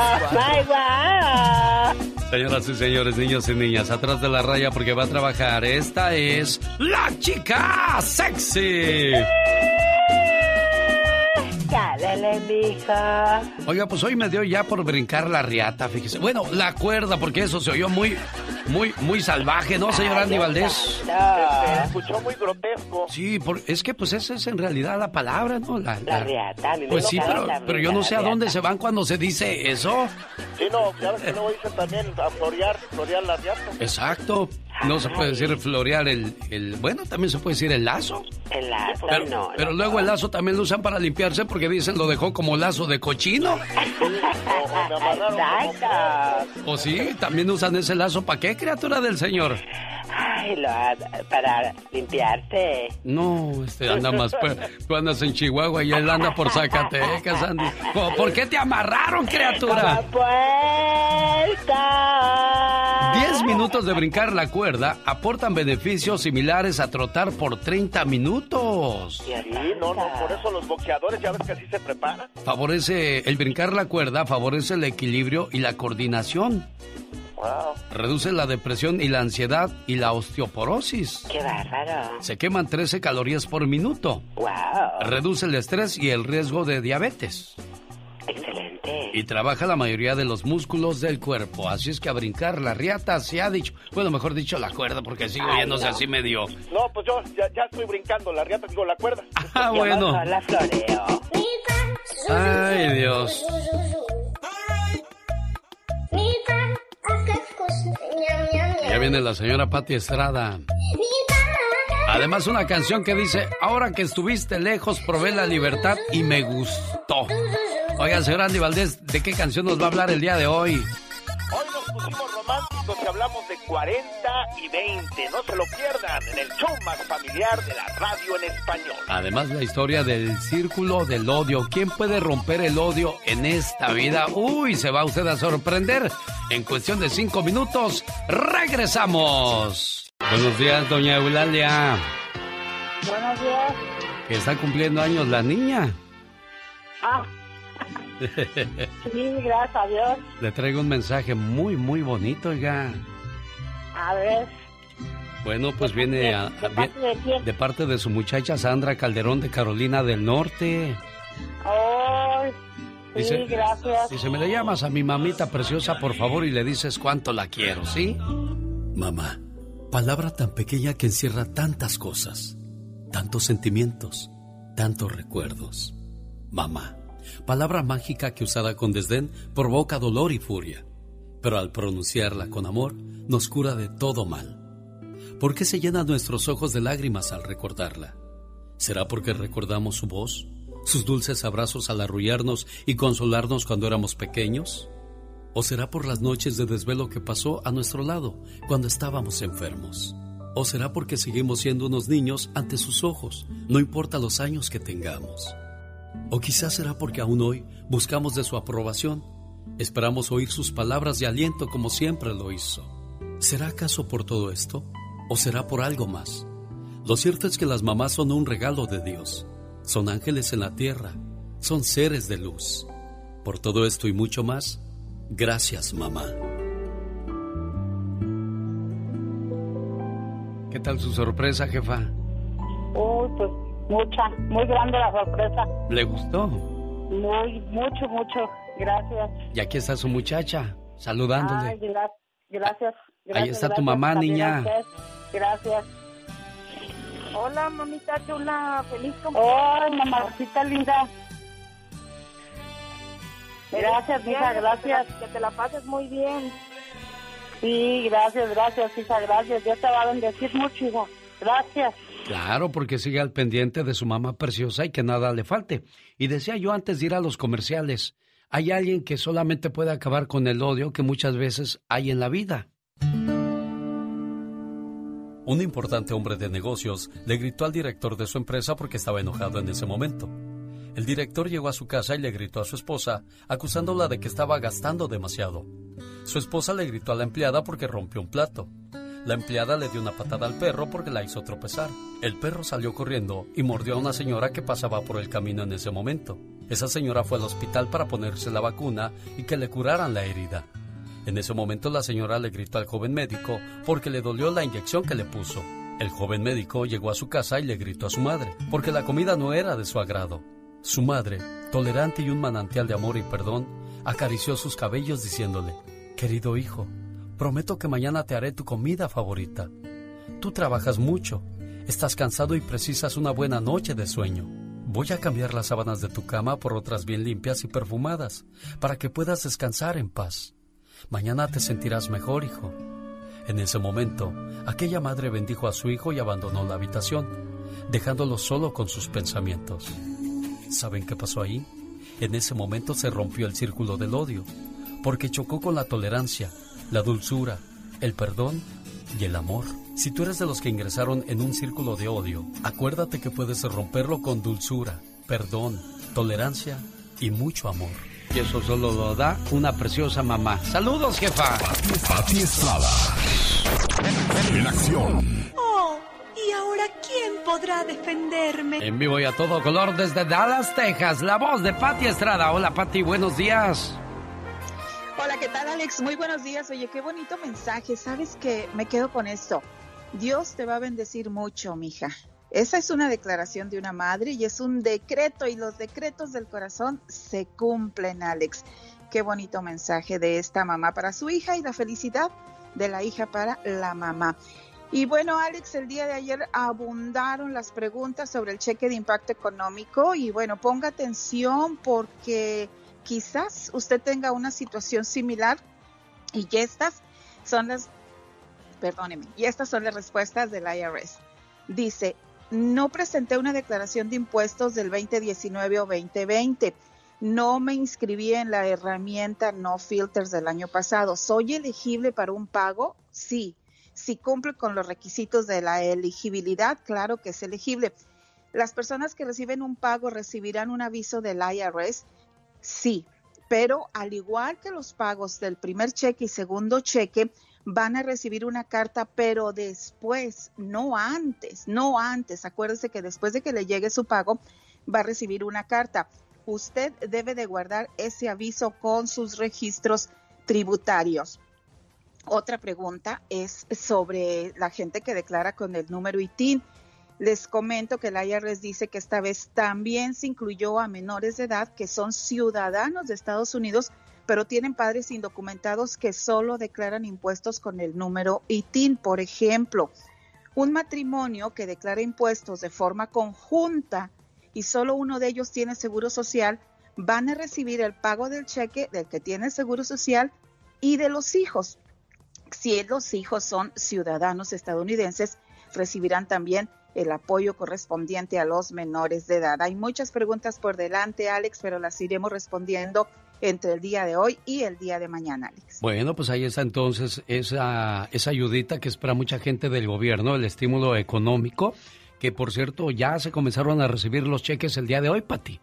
Señoras y señores, niños y niñas, atrás de la raya porque va a trabajar. Esta es la chica sexy. Oiga, pues hoy me dio ya por brincar la riata, fíjese. Bueno, la cuerda, porque eso se oyó muy, muy, muy salvaje, ¿no, señor Andy Valdés? Se escuchó muy grotesco. Sí, es que pues esa es en realidad la palabra, ¿no? La, riata. Pues sí, pero, pero yo no sé a dónde se van cuando se dice eso. Sí, no, ya ves que luego dicen también a florear, florear la riata. Exacto. No se puede decir florear el, el, Bueno, también se puede decir el lazo. El lazo, pero, no. Pero luego el lazo también lo usan para limpiarse porque dicen lo dejó como lazo de cochino. o sí, también usan ese lazo. ¿Para qué, criatura del Señor? Ay, lo, para limpiarse. No, este anda más. Tú andas en Chihuahua y él anda por Zacatecas, Andy. ¿Por qué te amarraron, criatura? Diez minutos de brincar la cuerda aportan beneficios similares a trotar por 30 minutos. Sí, no, no, por eso los boxeadores ya ves que así se preparan. Favorece, el brincar la cuerda favorece el equilibrio y la coordinación. Reduce la depresión y la ansiedad y la osteoporosis. ¡Qué bárbaro! Se queman 13 calorías por minuto. ¡Wow! Reduce el estrés y el riesgo de diabetes. Excelente. Y trabaja la mayoría de los músculos del cuerpo. Así es que a brincar la riata se ha dicho. Bueno, mejor dicho la cuerda, porque sigo yéndose así medio. No, pues yo ya, estoy brincando la riata, digo la cuerda. Ah, bueno. La floreo. Ay, Dios. Ya viene la señora Patti Estrada. Además, una canción que dice: Ahora que estuviste lejos, probé la libertad y me gustó. Oiga, señor Andy Valdés, ¿de qué canción nos va a hablar el día de hoy? Pusimos románticos y hablamos de 40 y 20. No se lo pierdan en el show más familiar de la radio en español. Además, la historia del círculo del odio. ¿Quién puede romper el odio en esta vida? Uy, se va usted a sorprender. En cuestión de cinco minutos, regresamos. Buenos días, doña Eulalia. Buenos días. Que está cumpliendo años la niña. Ah. Sí, gracias a Dios. Le traigo un mensaje muy, muy bonito, oiga. A ver. Bueno, pues viene a, ¿De parte de quién? de parte de su muchacha Sandra Calderón de Carolina del Norte. Oh, sí, Dice- gracias. Dice, me le llamas a mi mamita preciosa, por favor, y le dices cuánto la quiero, ¿sí? Mamá, palabra tan pequeña que encierra tantas cosas, tantos sentimientos, tantos recuerdos. Mamá, palabra mágica que usada con desdén provoca dolor y furia, pero al pronunciarla con amor nos cura de todo mal. ¿Por qué se llenan nuestros ojos de lágrimas al recordarla? ¿Será porque recordamos su voz, sus dulces abrazos al arrullarnos y consolarnos cuando éramos pequeños? ¿O será por las noches de desvelo que pasó a nuestro lado cuando estábamos enfermos? ¿O será porque seguimos siendo unos niños ante sus ojos, no importa los años que tengamos? ¿O quizás será porque aún hoy buscamos de su aprobación? Esperamos oír sus palabras de aliento como siempre lo hizo. ¿Será acaso por todo esto? ¿O será por algo más? Lo cierto es que las mamás son un regalo de Dios. Son ángeles en la tierra. Son seres de luz. Por todo esto y mucho más, gracias mamá. ¿Qué tal su sorpresa, jefa? Uy, pues mucha, muy grande la sorpresa. ¿Le gustó? Muy, mucho, mucho. Gracias. Y aquí está su muchacha, saludándole. Ay, gra- gracias. Ahí gracias, está tu gracias mamá, niña. Gracias. Hola, mamita chula. Feliz cumpleaños. Oh, mamacita linda. Gracias, hija, gracias. Que te la pases muy bien. Sí, gracias, gracias, hija, gracias. Dios te va a bendecir mucho, hija. Gracias. Claro, porque sigue al pendiente de su mamá preciosa y que nada le falte. Y decía yo antes de ir a los comerciales, hay alguien que solamente puede acabar con el odio que muchas veces hay en la vida. Un importante hombre de negocios le gritó al director de su empresa porque estaba enojado en ese momento. El director llegó a su casa y le gritó a su esposa, acusándola de que estaba gastando demasiado. Su esposa le gritó a la empleada porque rompió un plato. La empleada le dio una patada al perro porque la hizo tropezar. El perro salió corriendo y mordió a una señora que pasaba por el camino en ese momento. Esa señora fue al hospital para ponerse la vacuna y que le curaran la herida. En ese momento la señora le gritó al joven médico porque le dolió la inyección que le puso. El joven médico llegó a su casa y le gritó a su madre porque la comida no era de su agrado. Su madre, tolerante y un manantial de amor y perdón, acarició sus cabellos diciéndole, Querido hijo, prometo que mañana te haré tu comida favorita. Tú trabajas mucho, estás cansado y precisas una buena noche de sueño. Voy a cambiar las sábanas de tu cama por otras bien limpias y perfumadas, para que puedas descansar en paz. Mañana te sentirás mejor, hijo. En ese momento, aquella madre bendijo a su hijo y abandonó la habitación, dejándolo solo con sus pensamientos. ¿Saben qué pasó ahí? En ese momento se rompió el círculo del odio, porque chocó con la tolerancia, la dulzura, el perdón y el amor. Si tú eres de los que ingresaron en un círculo de odio, acuérdate que puedes romperlo con dulzura, perdón, tolerancia y mucho amor. Y eso solo lo da una preciosa mamá. Saludos, jefa. Pati Estrada. En acción. Oh, ¿y ahora quién podrá defenderme? En vivo y a todo color desde Dallas, Texas, la voz de Patti Estrada. Hola, Patti, buenos días. Hola, ¿qué tal, Alex? Muy buenos días. Oye, qué bonito mensaje. ¿Sabes que Me quedo con esto. Dios te va a bendecir mucho, mija. Esa es una declaración de una madre y es un decreto y los decretos del corazón se cumplen, Alex. Qué bonito mensaje de esta mamá para su hija y la felicidad de la hija para la mamá. Y bueno, Alex, el día de ayer abundaron las preguntas sobre el cheque de impacto económico y bueno, ponga atención porque quizás usted tenga una situación similar y estas son las, perdóneme, y estas son las respuestas del IRS. Dice, no presenté una declaración de impuestos del 2019 o 2020. no me inscribí en la herramienta No Filters del año pasado. ¿Soy elegible para un pago? Sí. Si cumple con los requisitos de la elegibilidad, claro que es elegible. ¿Las personas que reciben un pago recibirán un aviso del IRS? Sí, pero al igual que los pagos del primer cheque y segundo cheque, van a recibir una carta, pero después, no antes, no antes. Acuérdese que después de que le llegue su pago, va a recibir una carta usted debe de guardar ese aviso con sus registros tributarios. Otra pregunta es sobre la gente que declara con el número ITIN. Les comento que el IRS dice que esta vez también se incluyó a menores de edad que son ciudadanos de Estados Unidos, pero tienen padres indocumentados que solo declaran impuestos con el número ITIN. Por ejemplo, un matrimonio que declara impuestos de forma conjunta y solo uno de ellos tiene seguro social, van a recibir el pago del cheque del que tiene seguro social y de los hijos. Si los hijos son ciudadanos estadounidenses, recibirán también el apoyo correspondiente a los menores de edad. Hay muchas preguntas por delante, Alex, pero las iremos respondiendo entre el día de hoy y el día de mañana, Alex. Bueno, pues ahí está entonces esa, esa ayudita que es para mucha gente del gobierno, el estímulo económico que por cierto ya se comenzaron a recibir los cheques el día de hoy, Pati.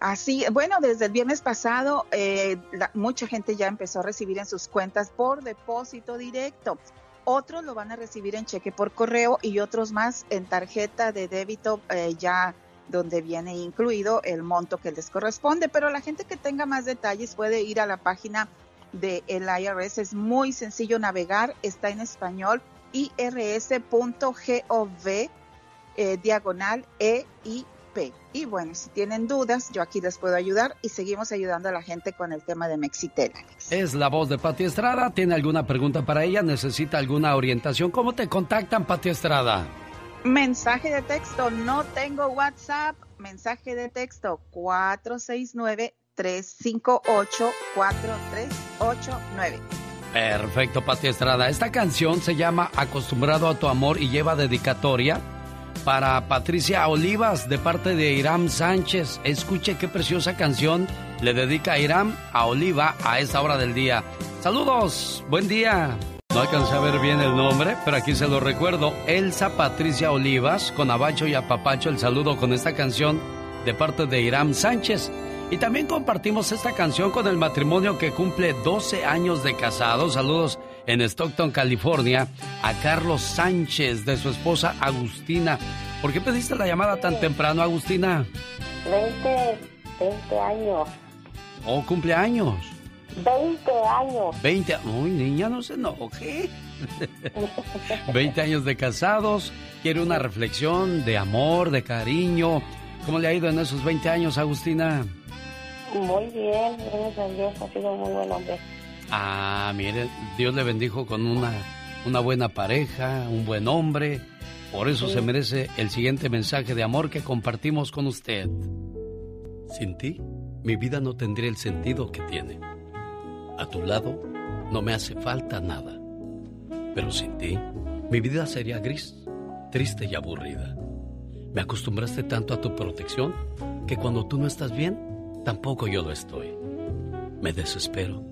Así, bueno, desde el viernes pasado eh, mucha gente ya empezó a recibir en sus cuentas por depósito directo. Otros lo van a recibir en cheque por correo y otros más en tarjeta de débito eh, ya donde viene incluido el monto que les corresponde. Pero la gente que tenga más detalles puede ir a la página de el IRS. Es muy sencillo navegar, está en español irs.gov eh, diagonal E y P. Y bueno, si tienen dudas, yo aquí les puedo ayudar y seguimos ayudando a la gente con el tema de Mexitel, Es la voz de Pati Estrada. ¿Tiene alguna pregunta para ella? ¿Necesita alguna orientación? ¿Cómo te contactan, Pati Estrada? Mensaje de texto, no tengo WhatsApp. Mensaje de texto 469 358 4389. Perfecto, Pati Estrada. Esta canción se llama Acostumbrado a tu amor y lleva dedicatoria para Patricia Olivas de parte de Iram Sánchez. Escuche qué preciosa canción le dedica Iram a Oliva a esta hora del día. Saludos, buen día. No alcancé a ver bien el nombre, pero aquí se lo recuerdo. Elsa Patricia Olivas, con Abacho y Apapacho, el saludo con esta canción de parte de Iram Sánchez. Y también compartimos esta canción con el matrimonio que cumple 12 años de casado. Saludos en Stockton, California, a Carlos Sánchez de su esposa Agustina. ¿Por qué pediste la llamada tan temprano, Agustina? 20, 20 años. ¿Oh, cumpleaños? 20 años. 20, uy, niña, no se enoje. 20 años de casados, quiere una reflexión de amor, de cariño. ¿Cómo le ha ido en esos 20 años, Agustina? Muy bien, gracias a Dios, ha sido muy buen hombre. Ah, mire, Dios le bendijo con una, una buena pareja, un buen hombre. Por eso se merece el siguiente mensaje de amor que compartimos con usted. Sin ti, mi vida no tendría el sentido que tiene. A tu lado, no me hace falta nada. Pero sin ti, mi vida sería gris, triste y aburrida. Me acostumbraste tanto a tu protección que cuando tú no estás bien, tampoco yo lo estoy. Me desespero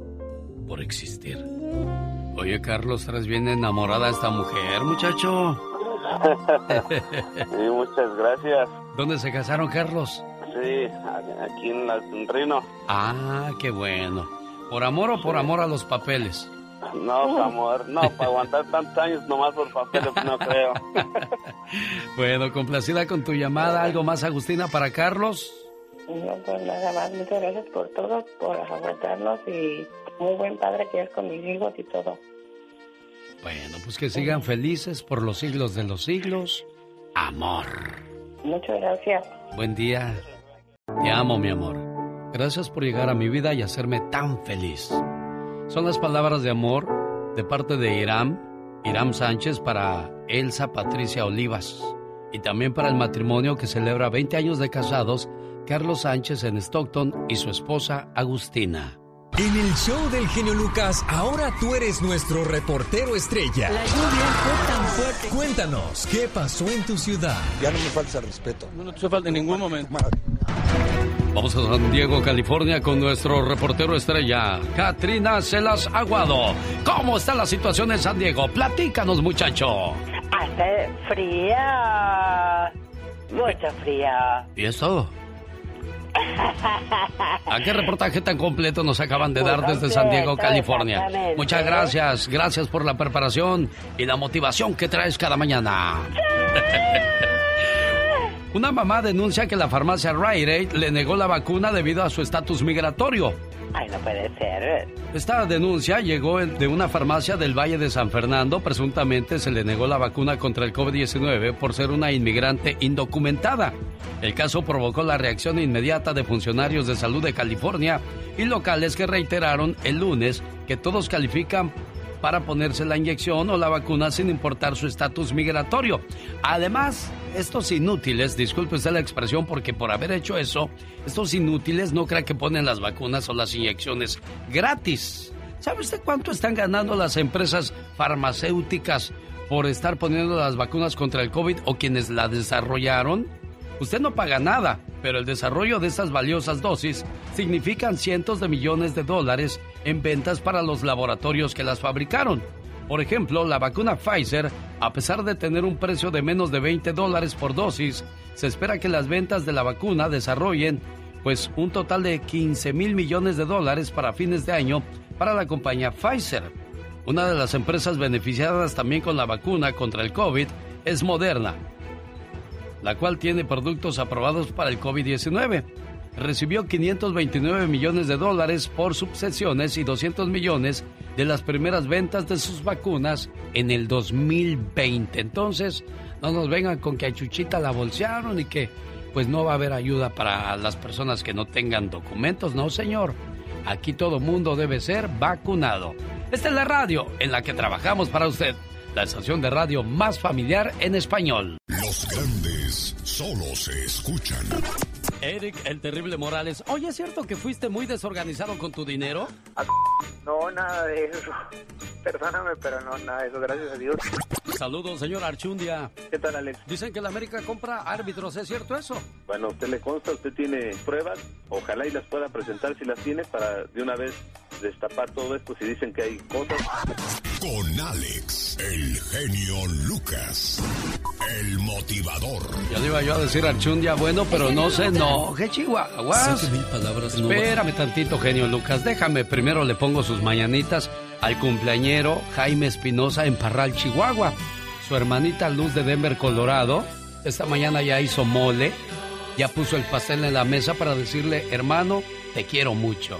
por existir. Oye, Carlos, traes bien enamorada a esta mujer, muchacho. sí, muchas gracias. ¿Dónde se casaron, Carlos? Sí, aquí en, la, Rino. Ah, qué bueno. ¿Por amor o por amor a los papeles? No, amor, no, para aguantar tantos años nomás por papeles no creo. bueno, complacida con tu llamada. ¿Algo más, Agustina, para Carlos? No, pues nada más. Muchas gracias por todo, por aguantarnos y muy buen padre que es con mis hijos y todo. Bueno, pues que sigan felices por los siglos de los siglos. Amor. Muchas gracias. Buen día. Te amo, mi amor. Gracias por llegar a mi vida y hacerme tan feliz. Son las palabras de amor de parte de Iram, Iram Sánchez para Elsa Patricia Olivas y también para el matrimonio que celebra 20 años de casados, Carlos Sánchez en Stockton y su esposa Agustina. En el show del genio Lucas, ahora tú eres nuestro reportero estrella. La lluvia fue tan fuerte. Cuéntanos, ¿qué pasó en tu ciudad? Ya no me falta el respeto. No, no te falta en ningún momento. Vamos a San Diego, California, con nuestro reportero estrella, Katrina Celas Aguado. ¿Cómo está la situación en San Diego? Platícanos, muchacho. Hace fría. Mucha fría. ¿Y eso? ¿A qué reportaje tan completo nos acaban de dar desde San Diego, California? Muchas gracias, gracias por la preparación y la motivación que traes cada mañana. Una mamá denuncia que la farmacia Rite Aid le negó la vacuna debido a su estatus migratorio. Ay, no puede ser. Esta denuncia llegó de una farmacia del Valle de San Fernando. Presuntamente se le negó la vacuna contra el COVID-19 por ser una inmigrante indocumentada. El caso provocó la reacción inmediata de funcionarios de salud de California y locales que reiteraron el lunes que todos califican para ponerse la inyección o la vacuna sin importar su estatus migratorio. Además, estos inútiles, disculpe usted la expresión porque por haber hecho eso, estos inútiles no creen que ponen las vacunas o las inyecciones gratis. ¿Sabe usted cuánto están ganando las empresas farmacéuticas por estar poniendo las vacunas contra el COVID o quienes la desarrollaron? Usted no paga nada, pero el desarrollo de estas valiosas dosis significan cientos de millones de dólares en ventas para los laboratorios que las fabricaron. Por ejemplo, la vacuna Pfizer, a pesar de tener un precio de menos de 20 dólares por dosis, se espera que las ventas de la vacuna desarrollen pues un total de 15 mil millones de dólares para fines de año para la compañía Pfizer. Una de las empresas beneficiadas también con la vacuna contra el COVID es Moderna, la cual tiene productos aprobados para el COVID-19. Recibió 529 millones de dólares por subsesiones y 200 millones de las primeras ventas de sus vacunas en el 2020. Entonces, no nos vengan con que a Chuchita la bolsearon y que pues no va a haber ayuda para las personas que no tengan documentos. No, señor. Aquí todo mundo debe ser vacunado. Esta es la radio en la que trabajamos para usted. La estación de radio más familiar en español. Los grandes solo se escuchan. Eric, el terrible Morales. Oye, ¿es cierto que fuiste muy desorganizado con tu dinero? No, nada de eso. Perdóname, pero no, nada de eso, gracias a Dios. Saludos, señor Archundia. ¿Qué tal, Alex? Dicen que la América compra árbitros, ¿es cierto eso? Bueno, usted le consta, usted tiene pruebas, ojalá y las pueda presentar si las tiene para de una vez destapar todo esto si dicen que hay cosas. Con Alex, el genio Lucas, el motivador. Ya le iba yo a decir Archundia, bueno, pero no se enoje, Chihuahuas. mil palabras Espérame tantito, genio Lucas. Déjame, primero le pongo sus mañanitas al cumpleañero Jaime Espinosa en Parral, Chihuahua. Su hermanita Luz de Denver, Colorado, esta mañana ya hizo mole, ya puso el pastel en la mesa para decirle, hermano, te quiero mucho.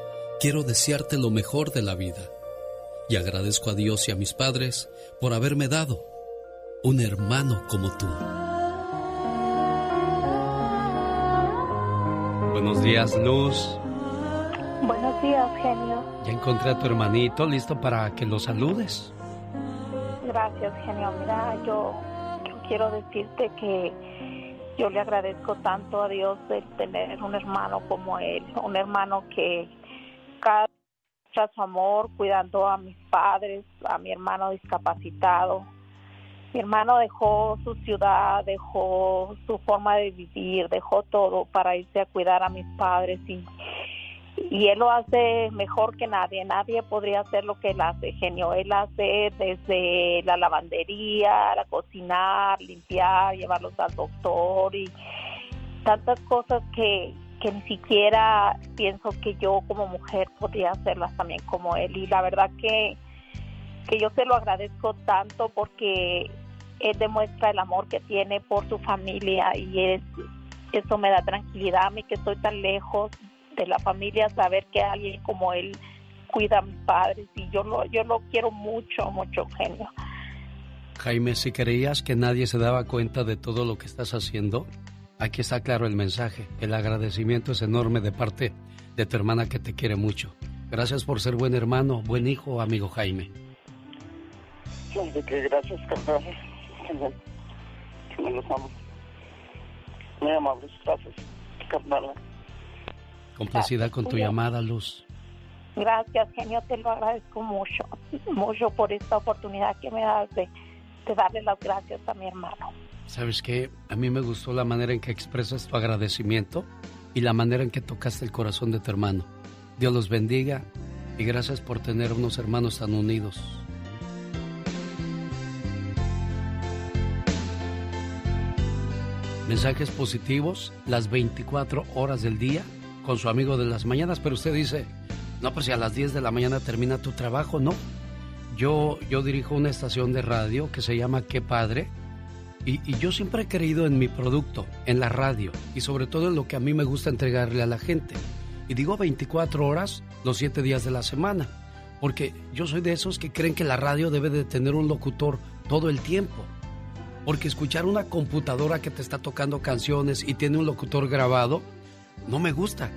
quiero desearte lo mejor de la vida. Y agradezco a Dios y a mis padres por haberme dado un hermano como tú. Buenos días, Luz. Buenos días, genio. Ya encontré a tu hermanito listo para que lo saludes. Gracias, genio. Mira, yo, yo quiero decirte que yo le agradezco tanto a Dios de tener un hermano como él, un hermano que cada su amor cuidando a mis padres, a mi hermano discapacitado. Mi hermano dejó su ciudad, dejó su forma de vivir, dejó todo para irse a cuidar a mis padres y, y él lo hace mejor que nadie. Nadie podría hacer lo que él hace, genio. Él hace desde la lavandería, la cocinar, limpiar, llevarlos al doctor y tantas cosas que que ni siquiera pienso que yo como mujer podría hacerlas también como él. Y la verdad que, que yo se lo agradezco tanto porque él demuestra el amor que tiene por su familia y es, eso me da tranquilidad a mí que estoy tan lejos de la familia, saber que alguien como él cuida a mis padres y yo lo, yo lo quiero mucho, mucho, genio. Jaime, si creías que nadie se daba cuenta de todo lo que estás haciendo, Aquí está claro el mensaje. El agradecimiento es enorme de parte de tu hermana que te quiere mucho. Gracias por ser buen hermano, buen hijo, amigo Jaime. gracias. Muy amable, gracias, carnal. Complacida con tu llamada, Luz. Gracias, genio, te lo agradezco mucho, mucho por esta oportunidad que me das de, de darle las gracias a mi hermano. ¿Sabes qué? A mí me gustó la manera en que expresas tu agradecimiento y la manera en que tocaste el corazón de tu hermano. Dios los bendiga y gracias por tener unos hermanos tan unidos. Mensajes positivos las 24 horas del día con su amigo de las mañanas, pero usted dice, no, pues si a las 10 de la mañana termina tu trabajo, no. Yo, yo dirijo una estación de radio que se llama Qué Padre y, yo siempre he creído en mi producto, en la radio y sobre todo en lo que a mí me gusta entregarle a la gente. Y digo 24 horas los 7 días de la semana, porque yo soy de esos que creen que la radio debe de tener un locutor todo el tiempo. Porque escuchar una computadora que te está tocando canciones y tiene un locutor grabado, no me gusta.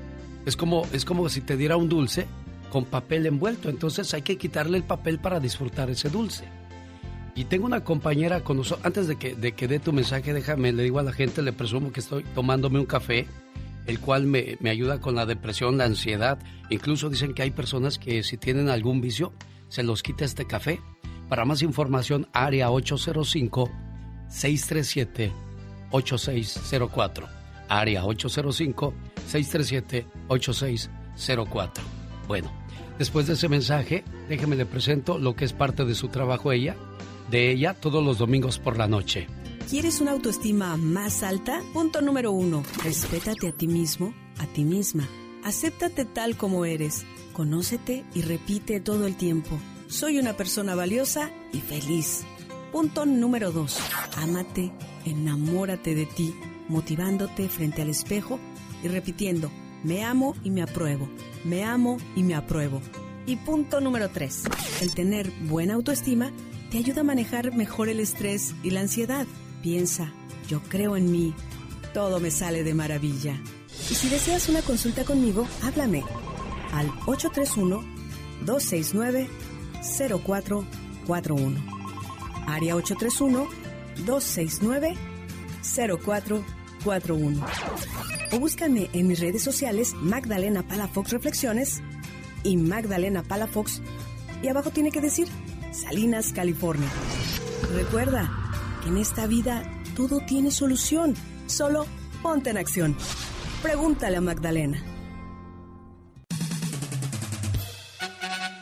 Es como, es como si te diera un dulce con papel envuelto, entonces hay que quitarle el papel para disfrutar ese dulce. Y tengo una compañera con nosotros. Antes de que, de que dé tu mensaje, déjame, le digo a la gente, le presumo que estoy tomándome un café, el cual me, me ayuda con la depresión, la ansiedad. Incluso dicen que hay personas que si tienen algún vicio, se los quita este café. Para más información, área 805-637-8604. Área 805-637-8604. Bueno, después de ese mensaje, déjeme le presento lo que es parte de su trabajo ella de ella todos los domingos por la noche. ¿Quieres una autoestima más alta? Punto número uno. Respétate a ti mismo, a ti misma. Acéptate tal como eres. Conócete y repite todo el tiempo. Soy una persona valiosa y feliz. Punto número dos. Ámate, enamórate de ti, motivándote frente al espejo y repitiendo, me amo y me apruebo, me amo y me apruebo. Y punto número tres. El tener buena autoestima te ayuda a manejar mejor el estrés y la ansiedad. Piensa, yo creo en mí, todo me sale de maravilla. Y si deseas una consulta conmigo, háblame al 831-269-0441. Área 831-269-0441. O búscame en mis redes sociales Magdalena Palafox Reflexiones y Magdalena Palafox. Y abajo tiene que decir Salinas, California. Recuerda que en esta vida todo tiene solución. Solo ponte en acción. Pregúntale a Magdalena.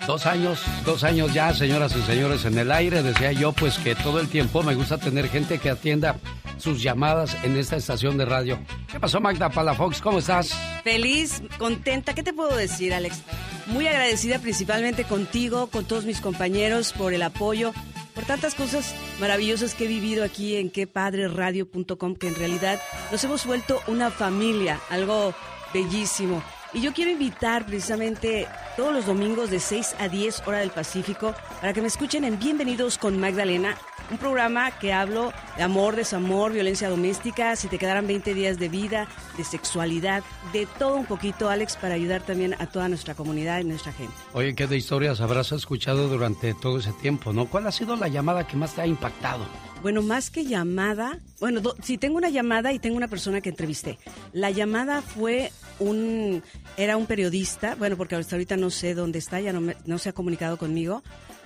Dos años, dos años ya, señoras y señores, en el aire. Decía yo, pues que todo el tiempo me gusta tener gente que atienda sus llamadas en esta estación de radio. ¿Qué pasó, Magda Palafox? ¿Cómo estás? Feliz, contenta. ¿Qué te puedo decir, Alex? Muy agradecida principalmente contigo, con todos mis compañeros por el apoyo, por tantas cosas maravillosas que he vivido aquí en quepadreradio.com, que en realidad nos hemos vuelto una familia, algo bellísimo. Y yo quiero invitar precisamente todos los domingos de 6 a 10 hora del Pacífico para que me escuchen en Bienvenidos con Magdalena un programa que hablo de amor, desamor, violencia doméstica, si te quedaran 20 días de vida, de sexualidad, de todo un poquito, Alex, para ayudar también a toda nuestra comunidad y nuestra gente. Oye, ¿qué de historias habrás escuchado durante todo ese tiempo, no? ¿Cuál ha sido la llamada que más te ha impactado? Bueno, más que llamada, bueno, si tengo una llamada y tengo una persona que entrevisté. La llamada fue un, era un periodista, bueno, porque hasta ahorita no sé dónde está, ya no, no se ha comunicado conmigo,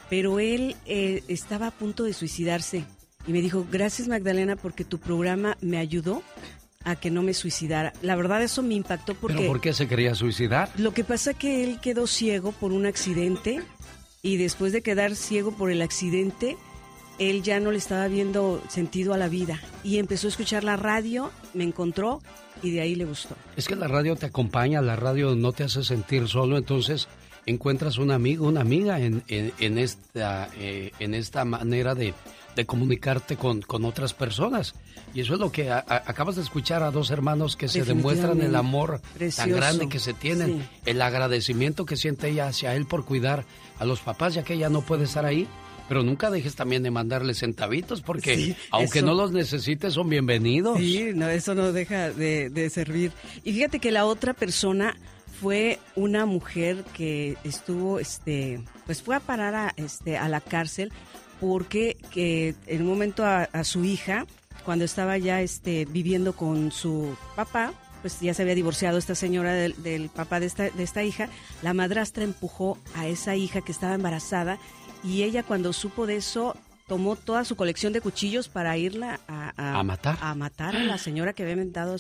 pero él eh, estaba a punto de suicidarse y me dijo, gracias Magdalena porque tu programa me ayudó a que no me suicidara. La verdad eso me impactó porque... ¿Pero por qué se quería suicidar? Lo que pasa es que él quedó ciego por un accidente y después de quedar ciego por el accidente, él ya no le estaba viendo sentido a la vida y empezó a escuchar la radio, me encontró y de ahí le gustó. Es que la radio te acompaña, la radio no te hace sentir solo, entonces encuentras un amigo, una amiga en, en, esta, eh, en esta manera de, de comunicarte con, con, otras personas. Y eso es lo que acabas de escuchar a dos hermanos que se demuestran el amor tan grande que se tienen, el agradecimiento que siente ella hacia él por cuidar a los papás, ya que ella no puede estar ahí. Pero nunca dejes también de mandarles centavitos porque aunque no los necesites son bienvenidos. Sí, no, eso no deja de, de servir. Y fíjate que la otra persona fue una mujer que estuvo, este, pues fue a parar a, este, a la cárcel porque que en un momento a, su hija, cuando estaba ya este, viviendo con su papá, pues ya se había divorciado esta señora del, papá de esta, de esta hija, la madrastra empujó a esa hija que estaba embarazada y ella cuando supo de eso tomó toda su colección de cuchillos para irla a, a, matar. a matar a la señora que había inventado,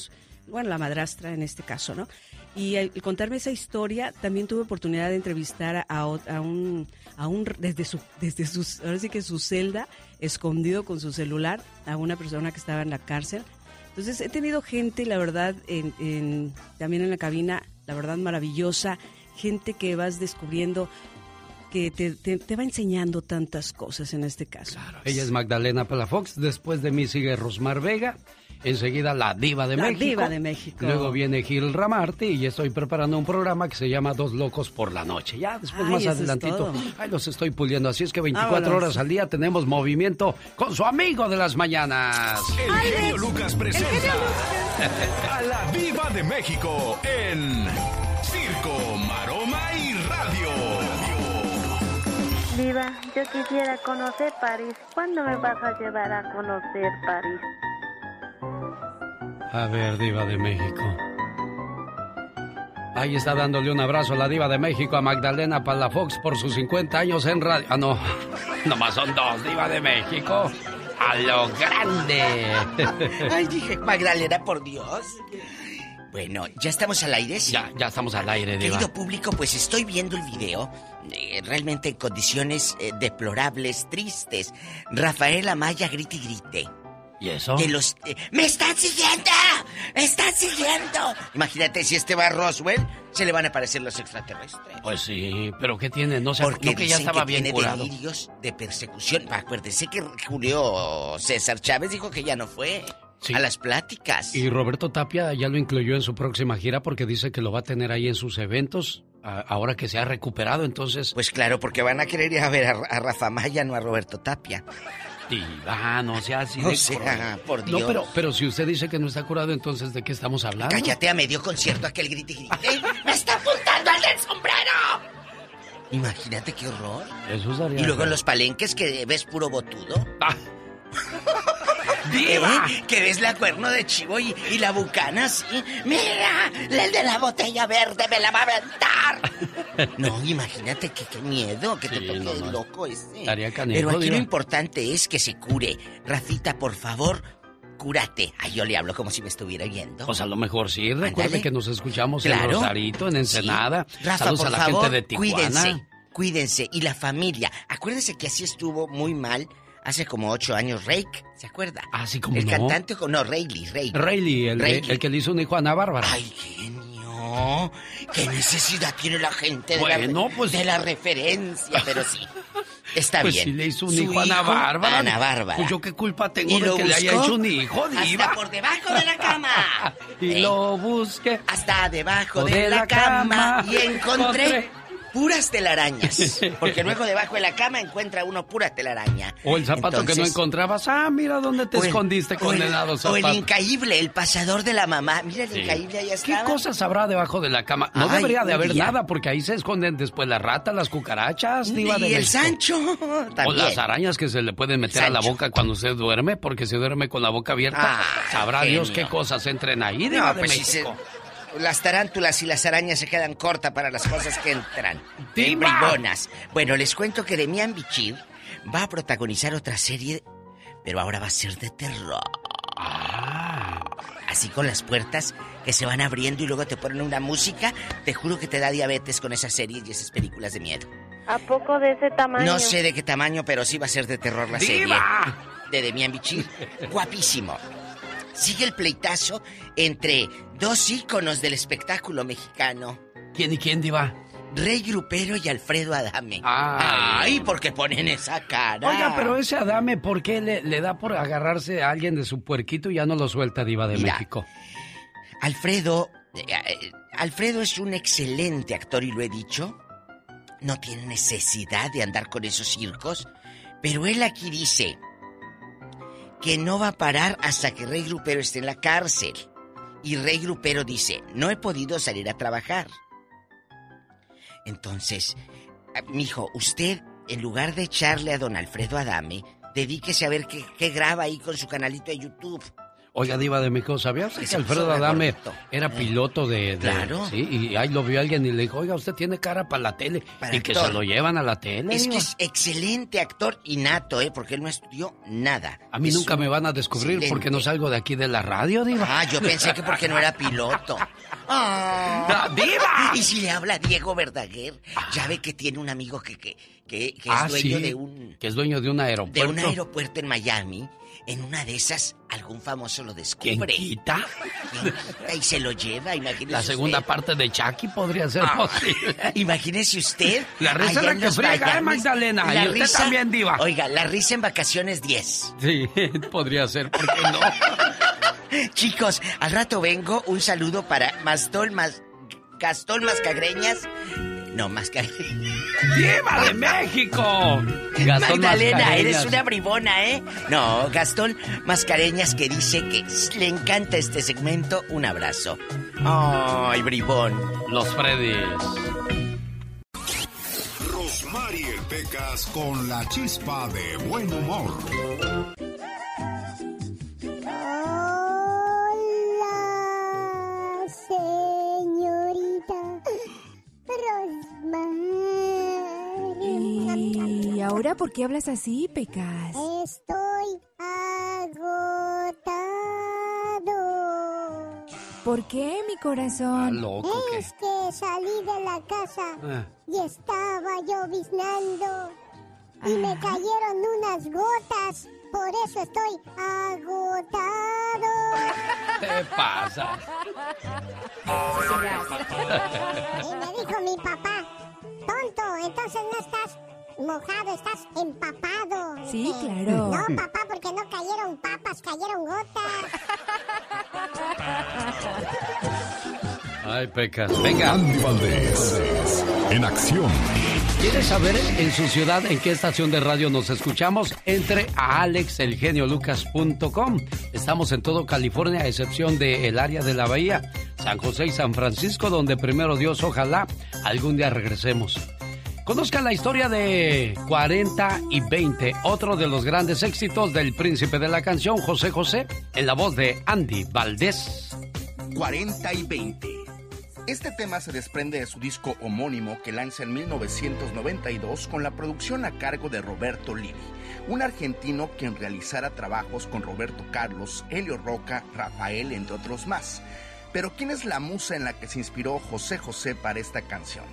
bueno, la madrastra en este caso, ¿no? Y al contarme esa historia, también tuve oportunidad de entrevistar a, a, un, a un, desde su, desde sus, ahora sí que su celda, escondido con su celular, a una persona que estaba en la cárcel. Entonces he tenido gente, la verdad, en, también en la cabina, la verdad maravillosa, gente que vas descubriendo que te, te, va enseñando tantas cosas en este caso. Ella es Magdalena Palafox, después de mí sigue Rosmar Vega enseguida la diva de la México. diva de México. Luego viene Gil Ramarte y estoy preparando un programa que se llama Dos Locos por la Noche. Ya después más adelantito, ahí los estoy puliendo. Así es que 24 horas al día tenemos movimiento con su amigo de las mañanas. El genio Lucas presenta a la diva de México en Circo, Maroma y Radio. Diva, yo quisiera conocer París. ¿Cuándo me vas a llevar a conocer París? A ver, Diva de México. Ahí está dándole un abrazo a la Diva de México, a Magdalena Palafox, por sus 50 años en radio. Ah, no, nomás son dos, Diva de México. A lo grande. Ay, dije, Magdalena, por Dios. Bueno, ¿ya estamos al aire? Ya, ya estamos al aire, Diva. Querido público, pues estoy viendo el video. Eh, realmente en condiciones eh, deplorables, tristes. Rafael Amaya grite y grite. ¿Y eso? Que los... Eh, ¡Me están siguiendo! ¡Me están siguiendo! Imagínate si este va a Roswell, se le van a aparecer los extraterrestres. Pues sí, pero ¿qué tiene? No sé, Porque que ya estaba bien tiene delirios de persecución. Acuérdense que Julio César Chávez dijo que ya no fue. A las pláticas. Y Roberto Tapia ya lo incluyó en su próxima gira porque dice que lo va a tener ahí en sus eventos ahora que se ha recuperado, entonces... Pues claro, porque van a querer ir a ver a, a Rafa Maya, no a Roberto Tapia. Diva, no sea así de... O sea, por Dios. No, pero, pero si usted dice que no está curado, entonces ¿de qué estamos hablando? Cállate a medio concierto aquel grite y grite. ¡Me está apuntando al del sombrero! Imagínate qué horror. Eso sería... Y luego en los palenques que ves puro botudo. Ah. Diva. ¿Eh? Que ves la cuerno de chivo y, la bucana así. ¡Mira! El de la botella verde me la va a aventar. no, imagínate que qué miedo que te toque el loco ese. Pero aquí lo importante es que se cure. Rafita, por favor, cúrate. Ay, yo le hablo como si me estuviera viendo. Pues a lo mejor sí. Recuerde que nos escuchamos en Rosarito, en Ensenada. Saludos a la gente de Tijuana. Cuídense, cuídense. Y la familia. Acuérdense que así estuvo muy mal hace como ocho años, Rake, ¿se acuerda? Ah, sí, como El no. cantante, no, Rayleigh, Rayleigh. Rayleigh, el, el que le hizo un hijo a Ana Bárbara. Ay, genio. ¿Qué necesidad tiene la gente de, la, pues... de la referencia? Pero sí. Está pues bien. si le hizo un hijo, a Ana Bárbara. Ana Bárbara. Pues yo qué culpa tengo de que le haya hecho un hijo, diva. Hasta por debajo de la cama. y lo busqué. Hasta debajo de, la, cama. Y encontré puras telarañas. Porque luego debajo de la cama encuentra uno pura telaraña. O el zapato que no encontrabas. Ah, mira dónde te escondiste, condenado zapato. O el incaíble, el pasador de la mamá. Mira el incaíble ahí está. ¿Qué cosas habrá debajo de la cama? No debería de haber nada porque ahí se esconden después las ratas, las cucarachas, Y el Sancho. O las arañas que se le pueden meter a la boca cuando se duerme porque se duerme con la boca abierta. Ah, Sabrá Dios qué cosas entren ahí. No, de pues México las tarántulas y las arañas se quedan cortas para las cosas que entran. Bribonas. Bueno, les cuento que Demian Bichir va a protagonizar otra serie, pero ahora va a ser de terror. Ah. Así con las puertas que se van abriendo y luego te ponen una música. Te juro que te da diabetes con esas series y esas películas de miedo. ¿A poco de ese tamaño? No sé de qué tamaño, pero sí va a ser de terror la serie. De Demian Bichir. Guapísimo. Sigue el pleitazo entre dos íconos del espectáculo mexicano. ¿Quién y quién, Diva? Rey Grupero y Alfredo Adame. Ay. Ay, porque ponen esa cara. Oiga, pero ese Adame, ¿por qué le, le da por agarrarse a alguien de su puerquito y ya no lo suelta, Diva de Mira. México? Alfredo, eh, eh, Alfredo es un excelente actor y lo he dicho. No tiene necesidad de andar con esos circos. Pero él aquí dice que no va a parar hasta que Rey Grupero esté en la cárcel. Y Rey Grupero dice, no he podido salir a trabajar. Entonces, ah, mijo, usted, en lugar de echarle a don Alfredo Adame, dedíquese a ver qué, qué graba ahí con su canalito de YouTube. Oiga, Diva de México, ¿sabías Que se Alfredo Adame era piloto de, de- Claro. Sí, y ahí lo vio alguien y le dijo, oiga, usted tiene cara para la tele. Para y que se lo llevan a la tele. Es que es excelente actor innato, ¿eh? Porque él no estudió nada. A mí Es nunca un me van a descubrir excelente. porque no salgo de aquí de la radio, Diva. Ah, yo pensé que porque no era piloto. ¡Ah, ¡Diva! Y si le habla Diego Verdaguer, ya ve que tiene un amigo que, que, que, que es Ah, dueño sí, de un que es dueño de un de aeropuerto. un aeropuerto en Miami. En una de esas, algún famoso lo ¿Quién descubre. quita? ¿Quién quita? Y se lo lleva, imagínese La segunda usted. parte de Chucky podría ser Ah, posible. Imagínese usted. La risa la que los friega, ¿eh. Magdalena? La Y usted risa- también, diva. Oiga, la risa en vacaciones 10. Sí, podría ser, ¿por qué no? Chicos, al rato vengo. Un saludo para Mastol Mas... Gastón Mascagreñas. No, Mascagreñas. ¡Diva de México! Gastón Magdalena, Mascareñas. eres una bribona, ¿eh? No, Gastón Mascareñas que dice que le encanta este segmento. Un abrazo. Ay, bribón. Los Freddys. Rosmarie Pecas con la chispa de buen humor. Hola, señorita ¿Y ahora por qué hablas así, Pecas? Estoy agotado. ¿Por qué, mi corazón? loco, ¿qué? Es que salí de la casa Ah. y estaba lloviznando y me cayeron unas gotas. Por eso estoy agotado. ¿Qué pasa? Y me dijo mi papá, tonto, entonces no estás mojado, estás empapado. Sí, claro. No, papá, porque no cayeron papas, cayeron gotas. Ay, Pecas. Venga. Andy Valdés, en acción. ¿Quieres saber en su ciudad en qué estación de radio nos escuchamos? Entre a alexelgeniolucas.com. Estamos en todo California, a excepción del área de la Bahía, San José y San Francisco, donde primero Dios, ojalá algún día regresemos. Conozca la historia de 40 y 20, otro de los grandes éxitos del príncipe de la canción, José José, en la voz de Andy Valdés. 40 y 20. Este tema se desprende de su disco homónimo que lanza en 1992 con la producción a cargo de Roberto Livi, un argentino quien realizara trabajos con Roberto Carlos, Helio Roca, Rafael, entre otros más. Pero ¿quién es la musa en la que se inspiró José José para esta canción?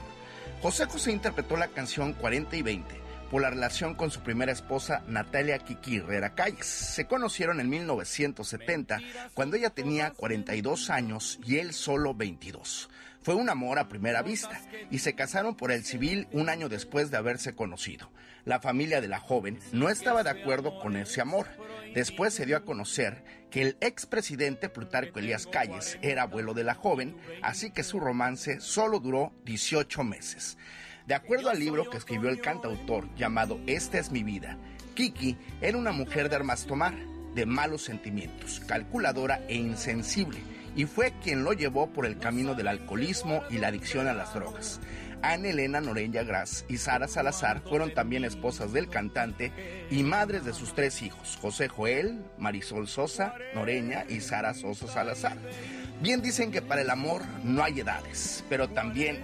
José José interpretó la canción 40 y 20 por la relación con su primera esposa Natalia Kiki Herrera Calles. Se conocieron en 1970 cuando ella tenía 42 años y él solo 22. Fue un amor a primera vista y se casaron por el civil un año después de haberse conocido. La familia de la joven no estaba de acuerdo con ese amor. Después se dio a conocer que el expresidente Plutarco Elías Calles era abuelo de la joven, así que su romance solo duró 18 meses. De acuerdo al libro que escribió el cantautor llamado Esta es mi vida, Kiki era una mujer de armas tomar, de malos sentimientos, calculadora e insensible, y fue quien lo llevó por el camino del alcoholismo y la adicción a las drogas. Ana Elena Noreña Gras y Sara Salazar fueron también esposas del cantante y madres de sus tres hijos, José Joel, Marisol Sosa, Noreña y Sara Sosa Salazar. Bien dicen que para el amor no hay edades, pero también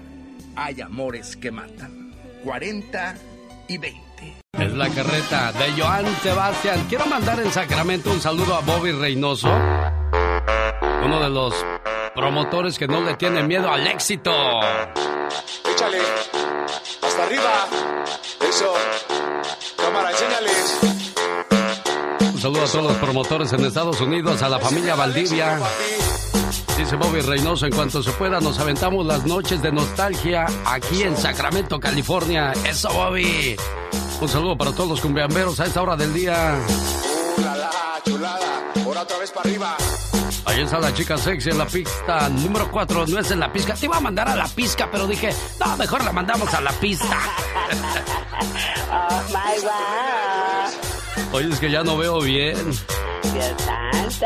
hay amores que matan. 40 y 20. Es la carreta de Joan Sebastián. Quiero mandar en Sacramento un saludo a Bobby Reynoso, uno de los promotores que no le tiene miedo al éxito. Échale. Hasta arriba. Eso. Cámara, enséñales. Un saludo a todos los promotores en Estados Unidos, a la familia Valdivia. Dice Bobby Reynoso, en cuanto se pueda nos aventamos las noches de nostalgia aquí en Sacramento, California. Eso, Bobby. Un saludo para todos los cumbiamberos a esta hora del día. Chulada, ahora otra vez para arriba. Ahí está la chica sexy en la pista número 4, no es en la pista. Te iba a mandar a la pista, pero dije, no, mejor la mandamos a la pista. oh my God. Oye, es que ya no veo bien. Dios santo.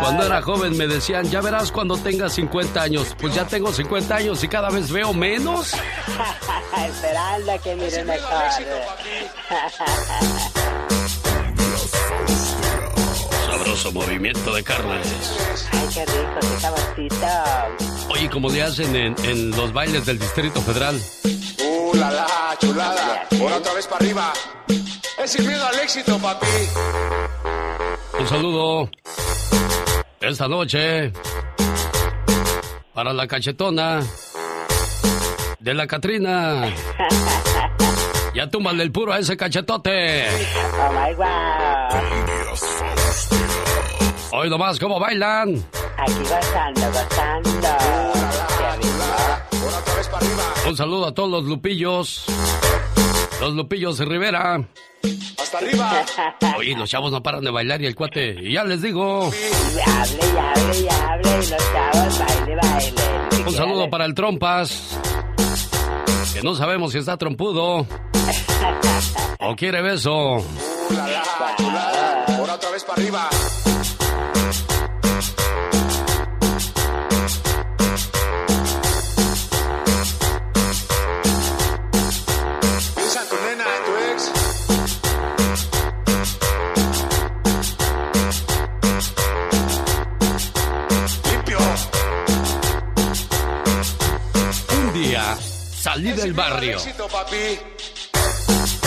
Cuando era joven me decían, ya verás cuando tengas 50 años. Pues ya tengo 50 años y cada vez veo menos. Esperando que mire mejor. Sabroso movimiento de carnes. Ay, qué rico, qué saborcito. Oye, como le hacen en, en los bailes del Distrito Federal. Uh, la la, chulada, ahora otra vez para arriba. Es sin miedo al éxito, papi. Un saludo esta noche para la cachetona de la Catrina. Ya túmbale el puro a ese cachetote. Oh my God. Hoy nomás, ¿cómo bailan? Aquí gozando, gozando. Un saludo a todos los lupillos. Los lupillos de Rivera. Hasta arriba. Oye, los chavos no paran de bailar y el cuate, y ya les digo. Y hable, y hable, y hable, y los chavos baile, baile. Un saludo para el Trompas. Que no sabemos si está trompudo. O quiere beso. Uh, la la, chulada, ahora otra vez para arriba. Salí del barrio,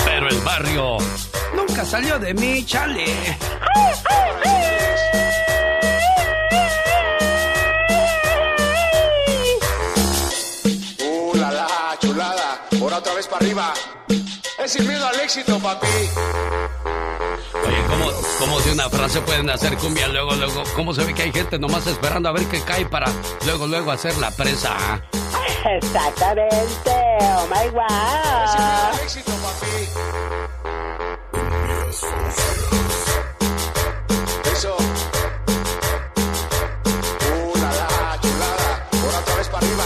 pero el barrio nunca salió de mí, chale. Uh, la la, chulada, ahora otra vez para arriba. Es sin miedo al éxito, papi. Oye, ¿cómo, cómo de una frase pueden hacer cumbia luego, luego? ¿Cómo se ve que hay gente nomás esperando a ver qué cae para luego, luego hacer la presa? ah? Exactamente. Oh my al éxito, papi. Eso. La la, chulada, ahora otra vez para arriba.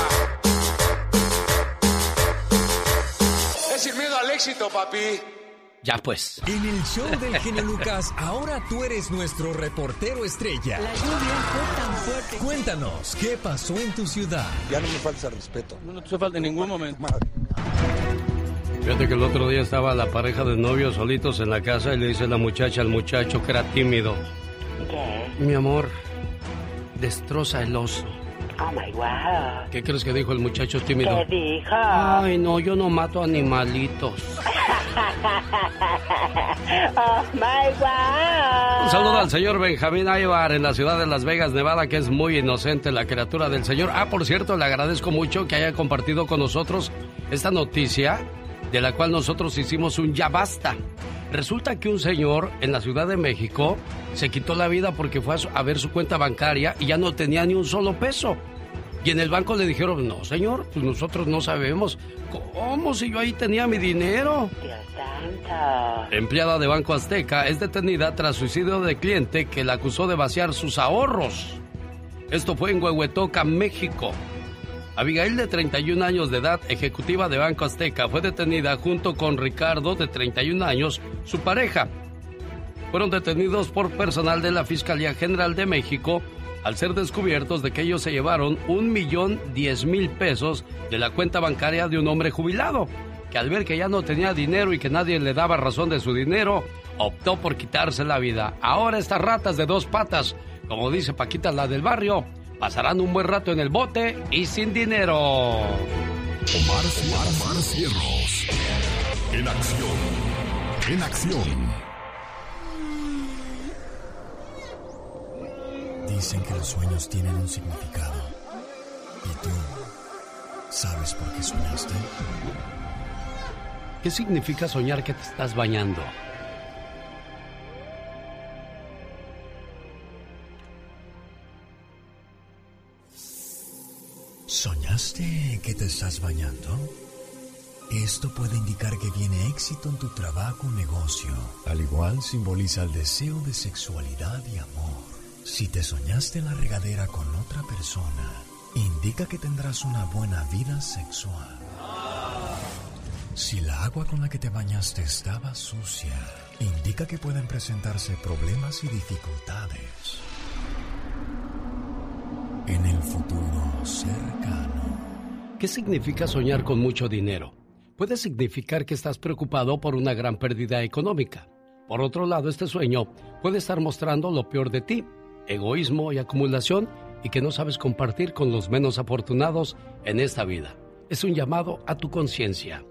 Es sin miedo al éxito, papi. Ya pues. En el show del genio Lucas, ahora tú eres nuestro reportero estrella. La lluvia fue tan fuerte. Cuéntanos, ¿qué pasó en tu ciudad? Ya no me falta respeto. No, no te falta en ningún momento. Fíjate que el otro día estaba la pareja de novios solitos en la casa y le dice la muchacha al muchacho que era tímido. Mi amor, destroza el oso. Oh my God. ¿Qué crees que dijo el muchacho tímido? ¿Qué dijo? Ay, no, yo no mato animalitos. oh my God. Un saludo al señor Benjamín Aybar en la ciudad de Las Vegas, Nevada, que es muy inocente la criatura del señor. Ah, por cierto, le agradezco mucho que haya compartido con nosotros esta noticia de la cual nosotros hicimos un ya basta. Resulta que un señor en la Ciudad de México se quitó la vida porque fue a, su- a ver su cuenta bancaria y ya no tenía ni un solo peso. Y en el banco le dijeron, no, señor, pues nosotros no sabemos. ¿Cómo si yo ahí tenía mi dinero? Dios santo. Empleada de Banco Azteca es detenida tras suicidio de cliente que la acusó de vaciar sus ahorros. Esto fue en Huehuetoca, México. Abigail, de 31 años de edad, ejecutiva de Banco Azteca, fue detenida junto con Ricardo, de 31 años, su pareja. Fueron detenidos por personal de la Fiscalía General de México al ser descubiertos de que ellos se llevaron un millón diez mil pesos de la cuenta bancaria de un hombre jubilado, que al ver que ya no tenía dinero y que nadie le daba razón de su dinero, optó por quitarse la vida. Ahora estas ratas de dos patas, como dice Paquita la del barrio, pasarán un buen rato en el bote y sin dinero. Omar, Omar Cierros. En acción. En acción. Dicen que los sueños tienen un significado. ¿Y tú sabes por qué soñaste? ¿Qué significa soñar que te estás bañando? ¿Soñaste que te estás bañando? Esto puede indicar que viene éxito en tu trabajo o negocio. Al igual simboliza el deseo de sexualidad y amor. Si te soñaste en la regadera con otra persona, indica que tendrás una buena vida sexual. Si la agua con la que te bañaste estaba sucia, indica que pueden presentarse problemas y dificultades en el futuro cercano. ¿Qué significa soñar con mucho dinero? Puede significar que estás preocupado por una gran pérdida económica. Por otro lado, este sueño puede estar mostrando lo peor de ti, egoísmo y acumulación y que no sabes compartir con los menos afortunados en esta vida. Es un llamado a tu conciencia.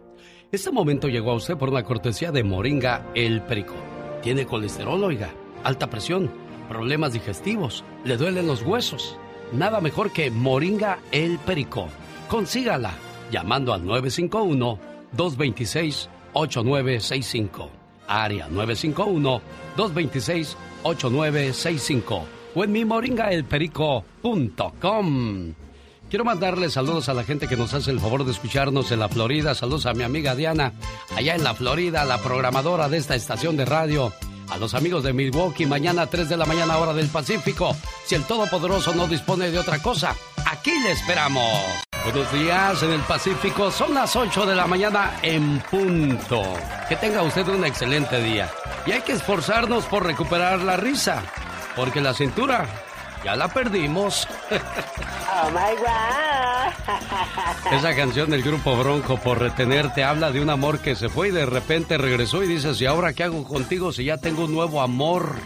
Este momento llegó a usted por una cortesía de Moringa El Perico. Tiene colesterol, oiga, alta presión, problemas digestivos, le duelen los huesos. Nada mejor que Moringa El Perico. Consígala llamando al 951-226-8965. Área 951-226-8965. O en mi moringaelperico.com. Quiero mandarle saludos a la gente que nos hace el favor de escucharnos en la Florida. Saludos a mi amiga Diana, allá en la Florida, la programadora de esta estación de radio. A los amigos de Milwaukee, mañana a 3 de la mañana, hora del Pacífico. Si el Todopoderoso no dispone de otra cosa, aquí le esperamos. Buenos días en el Pacífico, son las 8 de la mañana en punto. Que tenga usted un excelente día. Y hay que esforzarnos por recuperar la risa, porque la cintura ya la perdimos. Oh my God. Esa canción del grupo Bronco por retenerte habla de un amor que se fue y de repente regresó y dices, ¿y ahora qué hago contigo si ya tengo un nuevo amor?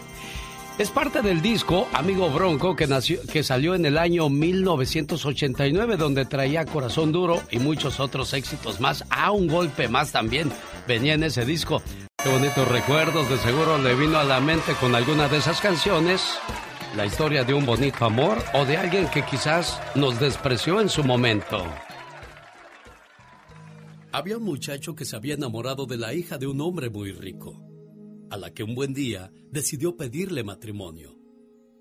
Es parte del disco Amigo Bronco que, nació, que salió en el año 1989 donde traía Corazón Duro y muchos otros éxitos más. Ah, un golpe más también venía en ese disco. Qué bonitos recuerdos, de seguro le vino a la mente con alguna de esas canciones la historia de un bonito amor o de alguien que quizás nos despreció en su momento. Había un muchacho que se había enamorado de la hija de un hombre muy rico, a la que un buen día decidió pedirle matrimonio.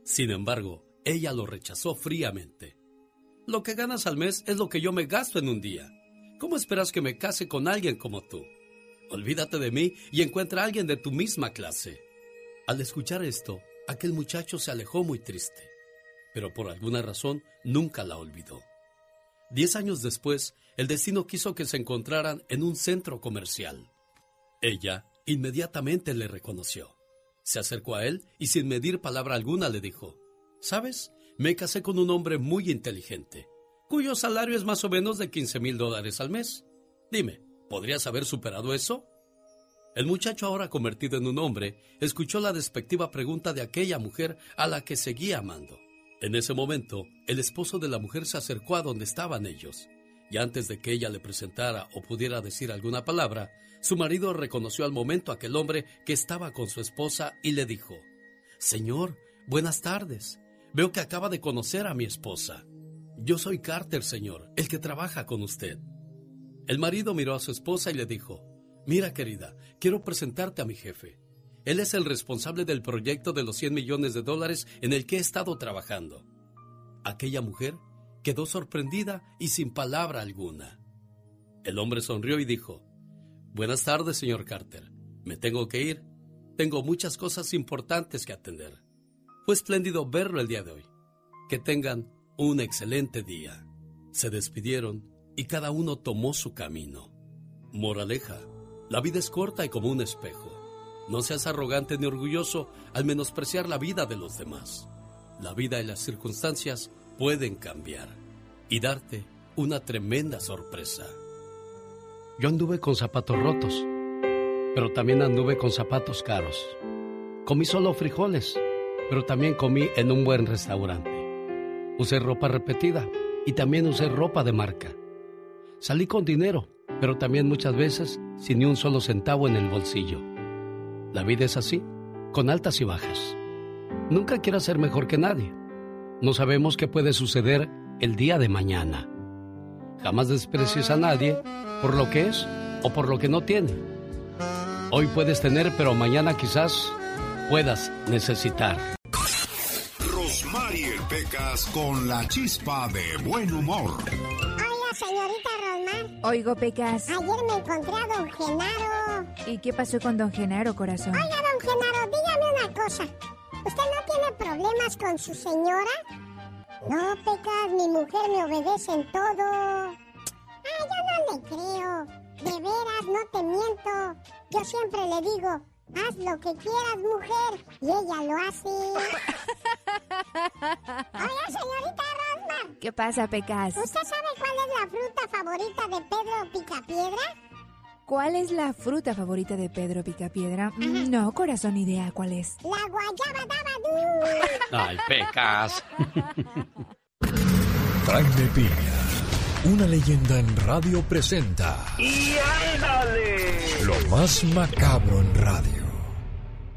Sin embargo, ella lo rechazó fríamente. Lo que ganas al mes es lo que yo me gasto en un día. ¿Cómo esperas que me case con alguien como tú? Olvídate de mí y encuentra a alguien de tu misma clase. Al escuchar esto, aquel muchacho se alejó muy triste, pero por alguna razón nunca la olvidó. Diez años después, el destino quiso que se encontraran en un centro comercial. Ella inmediatamente le reconoció. Se acercó a él y sin medir palabra alguna le dijo, ¿Sabes? Me casé con un hombre muy inteligente, cuyo salario es más o menos de 15 mil dólares al mes. Dime, ¿podrías haber superado eso? El muchacho, ahora convertido en un hombre, escuchó la despectiva pregunta de aquella mujer a la que seguía amando. En ese momento, el esposo de la mujer se acercó a donde estaban ellos, y antes de que ella le presentara o pudiera decir alguna palabra, su marido reconoció al momento a aquel hombre que estaba con su esposa y le dijo, Señor, buenas tardes. Veo que acaba de conocer a mi esposa. Yo soy Carter, señor, el que trabaja con usted. El marido miró a su esposa y le dijo, Mira, querida, quiero presentarte a mi jefe. Él es el responsable del proyecto de los 100 millones de dólares en el que he estado trabajando. Aquella mujer quedó sorprendida y sin palabra alguna. El hombre sonrió y dijo, Buenas tardes, señor Carter. Me tengo que ir. Tengo muchas cosas importantes que atender. Fue espléndido verlo el día de hoy. Que tengan un excelente día. Se despidieron y cada uno tomó su camino. Moraleja. La vida es corta y como un espejo. No seas arrogante ni orgulloso al menospreciar la vida de los demás. La vida y las circunstancias pueden cambiar y darte una tremenda sorpresa. Yo anduve con zapatos rotos, pero también anduve con zapatos caros. Comí solo frijoles, pero también comí en un buen restaurante. Usé ropa repetida y también usé ropa de marca. Salí con dinero, pero también muchas veces sin ni un solo centavo en el bolsillo. La vida es así, con altas y bajas. Nunca quieras ser mejor que nadie. No sabemos qué puede suceder el día de mañana. Jamás desprecies a nadie por lo que es o por lo que no tiene. Hoy puedes tener, pero mañana quizás puedas necesitar. Rosmarie Pecas con la chispa de buen humor. Oiga, señorita Oigo, Pecas. Ayer me encontré a don Genaro. ¿Y qué pasó con don Genaro, corazón? Oiga, don Genaro, dígame una cosa. ¿Usted no tiene problemas con su señora? No, Pecas, mi mujer me obedece en todo. Ah, yo no le creo. De veras, no te miento. Yo siempre le digo, haz lo que quieras, mujer. Y ella lo hace. Oiga, señorita Rosmar. ¿Qué pasa, Pecas? ¿Usted sabe cuál es la fruta favorita de Pedro Picapiedra? ¿Cuál es la fruta favorita de Pedro Picapiedra? Mm, No, corazón, idea cuál es. La guayaba dabadú. Ay, pecas. Jaime Piña, una leyenda en radio presenta ¡Y ándale! lo más macabro en radio.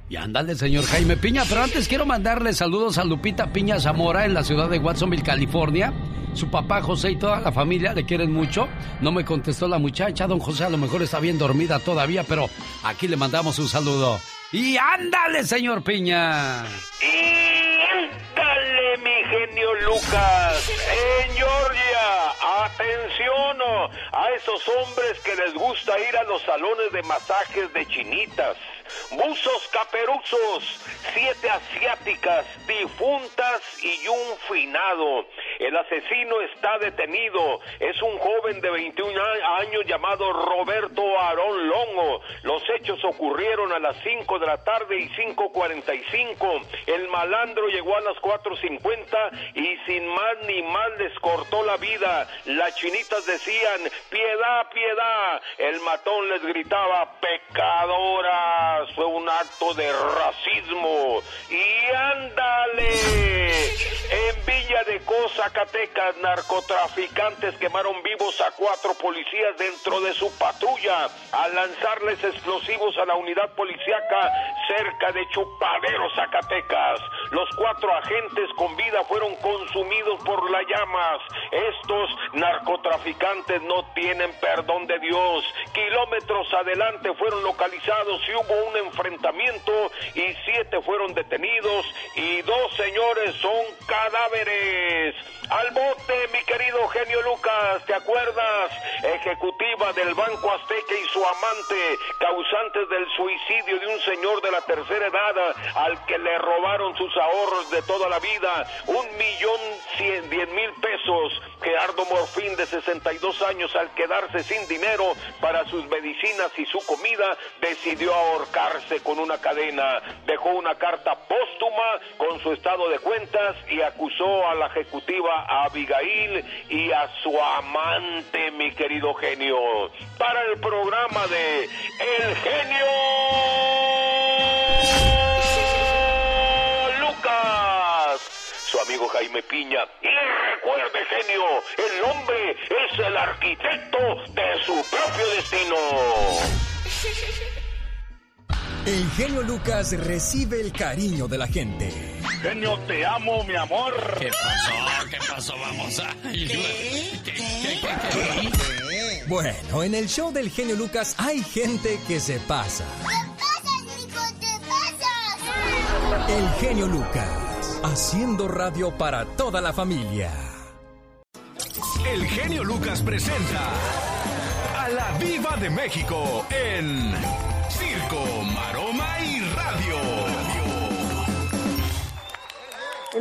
Y ándale, señor Jaime Piña, pero antes quiero mandarle saludos a Lupita Piña Zamora en la ciudad de Watsonville, California. Su papá José y toda la familia le quieren mucho. No me contestó la muchacha, don José a lo mejor está bien dormida todavía, pero aquí le mandamos un saludo. Y ándale, señor Piña. ¡Y ándale, mi genio Lucas! En Georgia, atención a esos hombres que les gusta ir a los salones de masajes de chinitas. Buzos caperuzos, siete asiáticas, difuntas y un finado. El asesino está detenido. Es un joven de 21 a- años llamado Roberto Aarón Longo. Los hechos ocurrieron a las 5 de la tarde y 5.45. El malandro llegó a las 4.50 y sin más ni más les cortó la vida. Las chinitas decían, piedad, piedad. El matón les gritaba, Fue un acto de racismo. Y ándale. En Villa de Cosa, Zacatecas, narcotraficantes quemaron vivos a cuatro policías dentro de su patrulla al lanzarles explosivos a la unidad policíaca cerca de Chupadero, Zacatecas. Los cuatro agentes con vida fueron consumidos por las llamas. Estos narcotraficantes no tienen perdón de Dios. Kilómetros adelante fueron localizados y hubo un enfrentamiento y siete fueron detenidos y dos señores son cadáveres. Al bote, mi querido genio Lucas, ¿te acuerdas? Ejecutiva del Banco Azteca y su amante, causantes del suicidio de un señor de la tercera edad al que le robaron sus ahorros de toda la vida, un millón cien, diez mil pesos. Gerardo Morfín, de 62 años, al quedarse sin dinero para sus medicinas y su comida, decidió ahorcarse con una cadena. Dejó una carta póstuma con su estado de cuentas y acusó a la ejecutiva Abigail y a su amante, mi querido genio. Para el programa de El Genio Lucas su amigo Jaime Piña. Y recuerde, genio, el hombre es el arquitecto de su propio destino. El genio Lucas recibe el cariño de la gente. Genio, te amo, mi amor. ¿Qué pasó? ¿Qué pasó? Vamos a... Bueno, en el show del genio Lucas hay gente que se pasa. El genio Lucas, haciendo radio para toda la familia. El genio Lucas presenta a la Viva de México en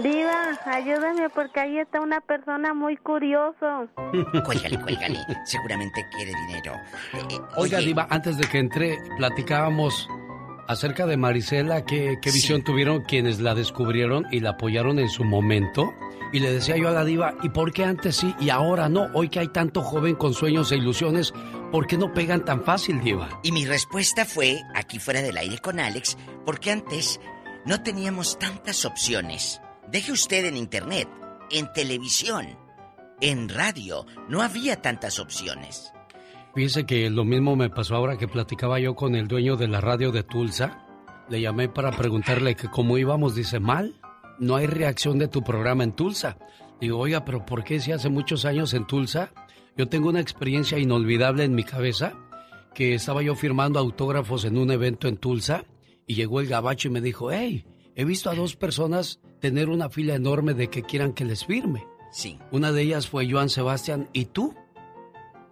Diva, ayúdame porque ahí está una persona muy curioso. Cuélgale, cuélgale. Seguramente quiere dinero. Eh, eh, Oiga, oye, Diva, antes de que entre, platicábamos acerca de Marisela, qué, qué visión tuvieron quienes la descubrieron y la apoyaron en su momento. Y le decía yo a la Diva, ¿y por qué antes sí y ahora no? Hoy que hay tanto joven con sueños e ilusiones, ¿por qué no pegan tan fácil, Diva? Y mi respuesta fue, aquí fuera del aire con Alex, porque antes no teníamos tantas opciones. Deje usted en internet, en televisión, en radio, no había tantas opciones. Fíjese que lo mismo me pasó ahora que platicaba yo con el dueño de la radio de Tulsa. Le llamé para preguntarle que cómo íbamos. Dice, mal, no hay reacción de tu programa en Tulsa. Digo, oiga, pero ¿por qué si hace muchos años en Tulsa? Yo tengo una experiencia inolvidable en mi cabeza, que estaba yo firmando autógrafos en un evento en Tulsa y llegó el gabacho y me dijo, hey, he visto a dos personas tener una fila enorme de que quieran que les firme. Sí. Una de ellas fue Joan Sebastián y tú.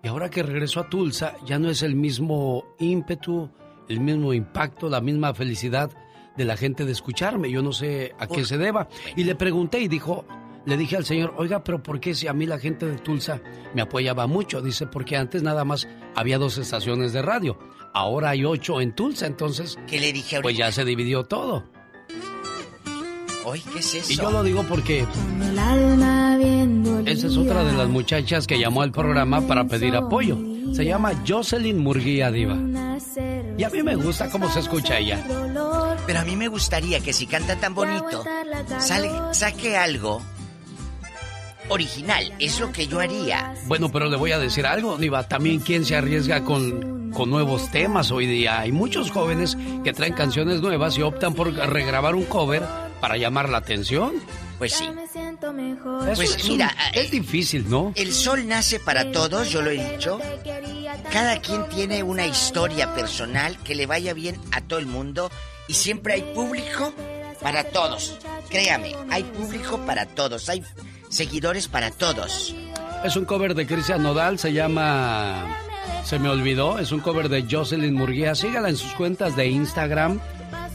Y ahora que regreso a Tulsa, ya no es el mismo ímpetu, el mismo impacto, la misma felicidad de la gente de escucharme. Yo no sé a qué se deba. Y le pregunté y dijo, le dije al señor, oiga, pero ¿por qué si a mí la gente de Tulsa me apoyaba mucho? Dice, porque antes nada más había dos estaciones de radio. Ahora hay ocho en Tulsa, entonces... ¿Qué le dije Pues ya se dividió todo. Oye, ¿qué es eso? Y yo lo digo porque... Esa es otra de las muchachas que llamó al programa para pedir apoyo. Se llama Jocelyn Murguía Diva. Y a mí me gusta cómo se escucha ella. Pero a mí me gustaría que si canta tan bonito, sale, saque algo original. Es lo que yo haría. Bueno, pero le voy a decir algo, Diva. También quién se arriesga con, con nuevos temas hoy día. Hay muchos jóvenes que traen canciones nuevas y optan por regrabar un cover para llamar la atención. Pues sí. Pues Pues mira, es difícil, ¿no? El sol nace para todos, yo lo he dicho. Cada quien tiene una historia personal que le vaya bien a todo el mundo y siempre hay público para todos. Créame, hay público para todos, hay seguidores para todos. Es un cover de Cristian Nodal, se llama Se me olvidó, es un cover de Jocelyn Murguía. Sígala en sus cuentas de Instagram,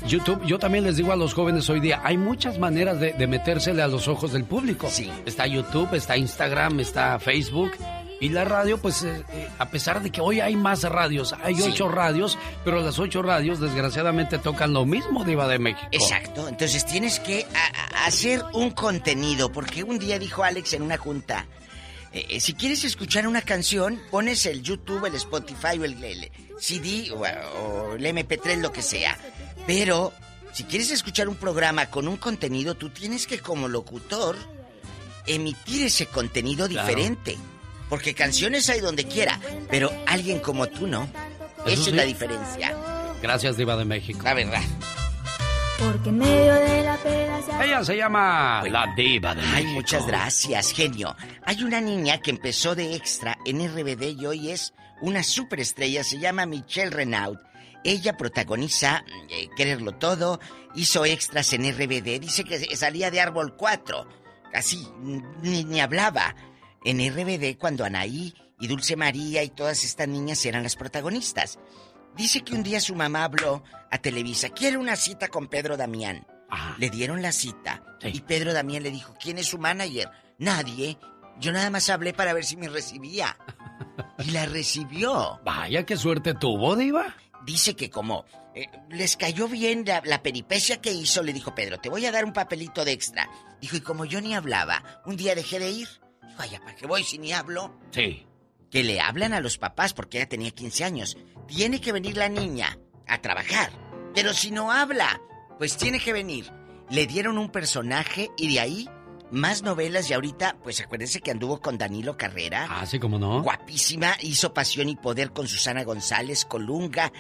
YouTube. Yo también les digo a los jóvenes hoy día, hay muchas maneras de, de metérsele a los ojos del público. Sí. Está YouTube, está Instagram, está Facebook. Y la radio, pues, eh, eh, a pesar de que hoy hay más radios, hay Sí. ocho radios, pero las ocho radios desgraciadamente tocan lo mismo, Diva de México. Exacto, entonces tienes que hacer un contenido, porque un día dijo Alex en una junta, eh, eh, si quieres escuchar una canción, pones el YouTube, el Spotify o el, el CD o, o el MP3, lo que sea. Pero si quieres escuchar un programa con un contenido, tú tienes que como locutor emitir ese contenido Claro. diferente. Porque canciones hay donde quiera, pero alguien como tú no. Eso Esa sí. es la diferencia. Gracias, Diva de México. La verdad. Porque en medio de la Ella se llama La Diva de Ay, México. muchas gracias, genio. Hay una niña que empezó de extra en RBD y hoy es una superestrella, se llama Michelle Renaud. Ella protagoniza eh, Quererlo Todo, hizo extras en RBD, dice que salía de Árbol 4, así, ni, ni hablaba. En RBD cuando Anaí y Dulce María y todas estas niñas eran las protagonistas. Dice que un día su mamá habló a Televisa, quiere una cita con Pedro Damián. Le dieron la cita y Pedro Damián le dijo, ¿quién es su manager? Nadie. Yo nada más hablé para ver si me recibía. Y la recibió. Vaya, qué suerte tuvo, Diva. Dice que como eh, les cayó bien la, la peripecia que hizo, le dijo Pedro, te voy a dar un papelito de extra. Dijo, y como yo ni hablaba, un día dejé de ir. Dijo, vaya, ¿para qué voy si ni hablo? Sí. que le hablan a los papás porque ella tenía 15 años. Tiene que venir la niña a trabajar. Pero si no habla, pues tiene que venir. Le dieron un personaje y de ahí más novelas y ahorita, pues acuérdense que anduvo con Danilo Carrera. Ah, sí, como no. Guapísima, hizo Pasión y Poder con Susana González, Colunga,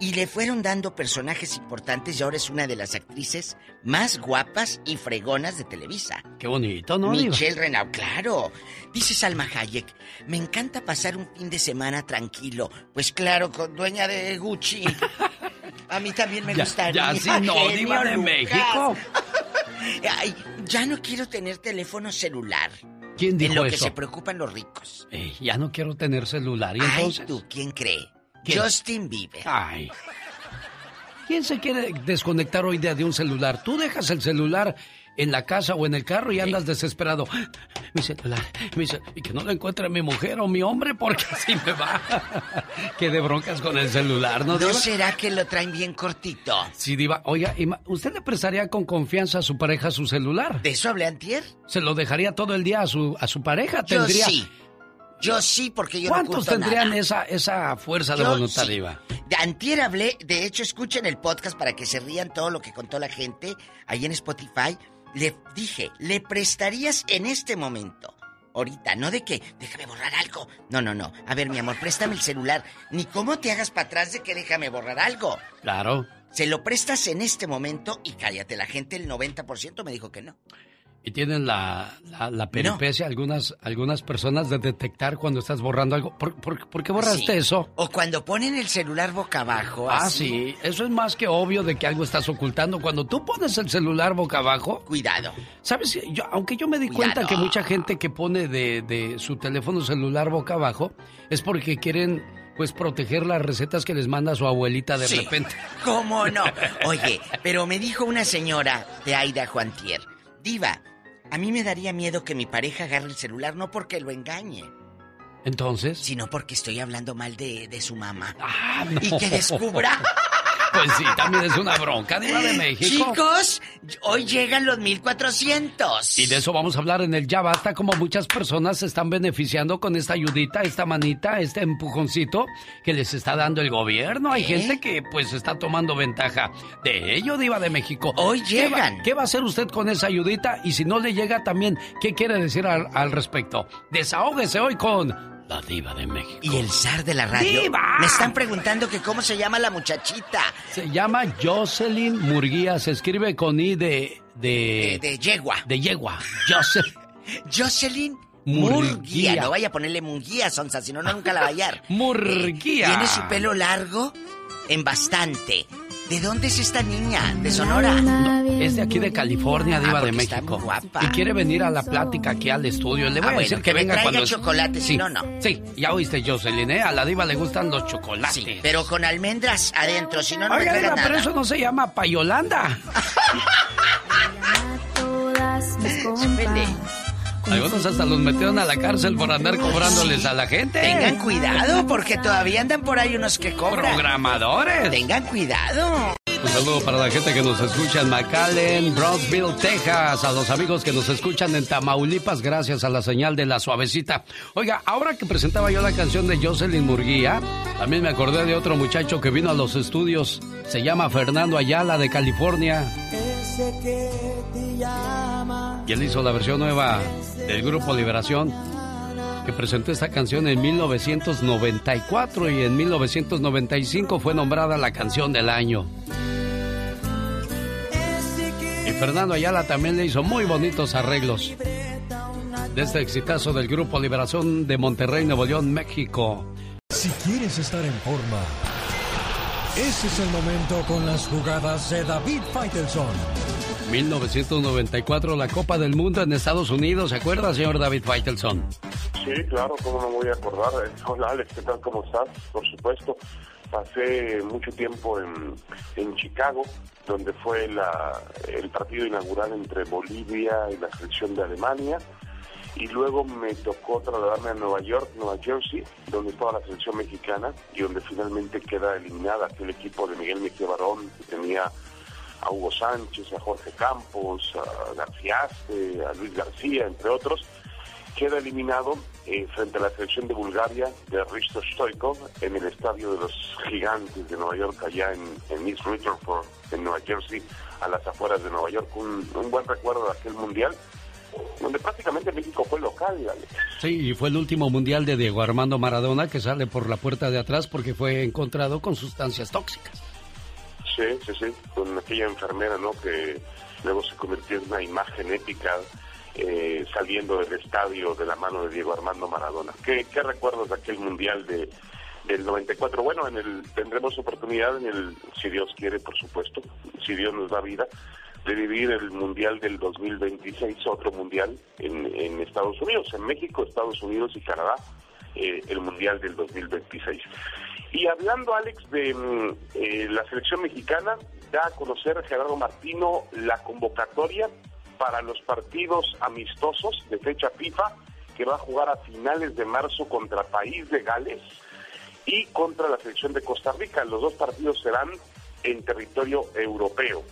y le fueron dando personajes importantes y ahora es una de las actrices más guapas y fregonas de Televisa. Qué bonito, ¿no? Michelle Renaud, claro. Dice Salma Hayek, me encanta pasar un fin de semana tranquilo. Pues claro, con dueña de Gucci. A mí también me gustaría. ya sí, no, diva de. México. Ay, ya no quiero tener teléfono celular. ¿Quién dijo En lo que eso? se preocupan los ricos. Eh, ya no quiero tener celular. ¿Y Ay, tú, ¿quién cree? ¿Quién? Justin Bieber. Ay. ¿Quién se quiere desconectar hoy día de un celular? Tú dejas el celular en la casa o en el carro y andas desesperado. Mi celular, mi y que no lo encuentre mi mujer o mi hombre porque así me va. que de broncas con el celular, ¿no? ¿No Diva? será que lo traen bien cortito? Sí, Diva. Oiga, ¿usted le prestaría con confianza a su pareja su celular? ¿De eso hablé antier? ¿Se lo dejaría todo el día a su, a su pareja? Yo ¿Tendría... sí. Yo sí, porque yo no ¿Cuántos oculto tendrían nada. esa, esa fuerza de Yo voluntad, sí. Diva? De antier hablé, de hecho escuchen el podcast para que se rían todo lo que contó la gente ahí en Spotify. Le dije, ¿le prestarías en este momento? Ahorita, no de que, déjame borrar algo. No, no, no. A ver, mi amor, préstame el celular. Ni cómo te hagas para atrás de que déjame borrar algo. Claro. Se lo prestas en este momento y cállate, la gente, el 90% me dijo que no. Y tienen la, la, peripecia algunas, algunas personas de detectar cuando estás borrando algo. ¿Por, por, qué borraste eso? O cuando ponen el celular boca abajo. Ah, sí. Eso es más que obvio de que algo estás ocultando. Cuando tú pones el celular boca abajo. Cuidado. ¿Sabes? Yo, aunque yo me di cuenta que mucha gente que pone de, de su teléfono celular boca abajo es porque quieren pues proteger las recetas que les manda su abuelita de repente. ¿Cómo no? Oye, pero me dijo una señora de Aida Juantier, Diva, a mí me daría miedo que mi pareja agarre el celular no porque lo engañe. Entonces. Sino porque estoy hablando mal de, de su mamá. Ah, y que descubra Pues sí, también es una bronca, Diva de México. Chicos, hoy llegan los 1400. Y de eso vamos a hablar en el Ya Basta, como muchas personas se están beneficiando con esta ayudita, esta manita, este empujoncito que les está dando el gobierno. Hay ¿Eh? gente que pues está tomando ventaja de ello, Diva de México. Hoy llegan. ¿Qué va, a hacer usted con esa ayudita? Y si no le llega también, ¿qué quiere decir al, al respecto? Desahógese hoy con la diva de México. Y el zar de la radio. ¡Diva! Me están preguntando que cómo se llama la muchachita. Se llama Jocelyn Murguía. Se escribe con I de... De, de, yegua. De yegua. Jocelyn Murguía. No vaya a ponerle Murguía, Sonsa, si no, nunca la va a hallar. Murguía. Tiene su pelo largo en bastante. ¿De dónde es esta niña? ¿De Sonora? es de aquí de California, diva ah, de México. Y quiere venir a la plática aquí al estudio. Le voy a ah, decir que, venga cuando chocolate, sí, si no no. Sí, ya oíste Jocelyn, ¿eh? A la diva le gustan los chocolates. Sí, pero con almendras adentro, si no no Oiga, diva, pero eso no se llama payolanda. Algunos hasta los metieron a la cárcel por andar cobrándoles a la gente. Tengan cuidado, porque todavía andan por ahí unos que cobran. Programadores. Tengan cuidado. Un saludo para la gente que nos escucha en McAllen, Brownsville, Texas. A los amigos que nos escuchan en Tamaulipas, gracias a la señal de la suavecita. Oiga, ahora que presentaba yo la canción de Jocelyn Murguía, también me acordé de otro muchacho que vino a los estudios. Se llama Fernando Ayala de California. Y él hizo la versión nueva del grupo Liberación, que presentó esta canción en 1994 y en 1995 fue nombrada la canción del año. Y Fernando Ayala también le hizo muy bonitos arreglos de este exitazo del grupo Liberación de Monterrey, Nuevo León, México. Si quieres estar en forma, ese es el momento con las jugadas de David Faitelson. 1994, la Copa del Mundo en Estados Unidos. ¿Se acuerda, señor David Faitelson? Sí, claro, cómo no me voy a acordar. Hola, Alex, ¿qué tal? ¿Cómo estás? Por supuesto. Pasé mucho tiempo en, en Chicago, donde fue la, el partido inaugural entre Bolivia y la selección de Alemania. Y luego me tocó trasladarme a Nueva York, Nueva Jersey, donde estaba la selección mexicana y donde finalmente queda eliminada aquel equipo de Miguel Mejía Barón, que tenía a Hugo Sánchez, a Jorge Campos, a García a Luis García, entre otros, queda eliminado eh, frente a la selección de Bulgaria de Risto Stoikov en el estadio de los gigantes de Nueva York, allá en, en East Rutherford, en Nueva Jersey, a las afueras de Nueva York. Un, un buen recuerdo de aquel mundial donde prácticamente México fue local. Sí, y fue el último mundial de Diego Armando Maradona que sale por la puerta de atrás porque fue encontrado con sustancias tóxicas. Sí, sí, sí, con aquella enfermera, ¿no? Que luego se convirtió en una imagen épica eh, saliendo del estadio de la mano de Diego Armando Maradona. ¿Qué, qué recuerdos de aquel mundial de, del 94? Bueno, en el tendremos oportunidad, en el, si Dios quiere, por supuesto, si Dios nos da vida, de vivir el mundial del 2026, otro mundial en, en Estados Unidos, en México, Estados Unidos y Canadá, eh, el mundial del 2026. Y hablando, Alex, de mm, eh, la selección mexicana, da a conocer Gerardo Martino la convocatoria para los partidos amistosos de fecha FIFA que va a jugar a finales de marzo contra País de Gales y contra la selección de Costa Rica. Los dos partidos serán en territorio europeo.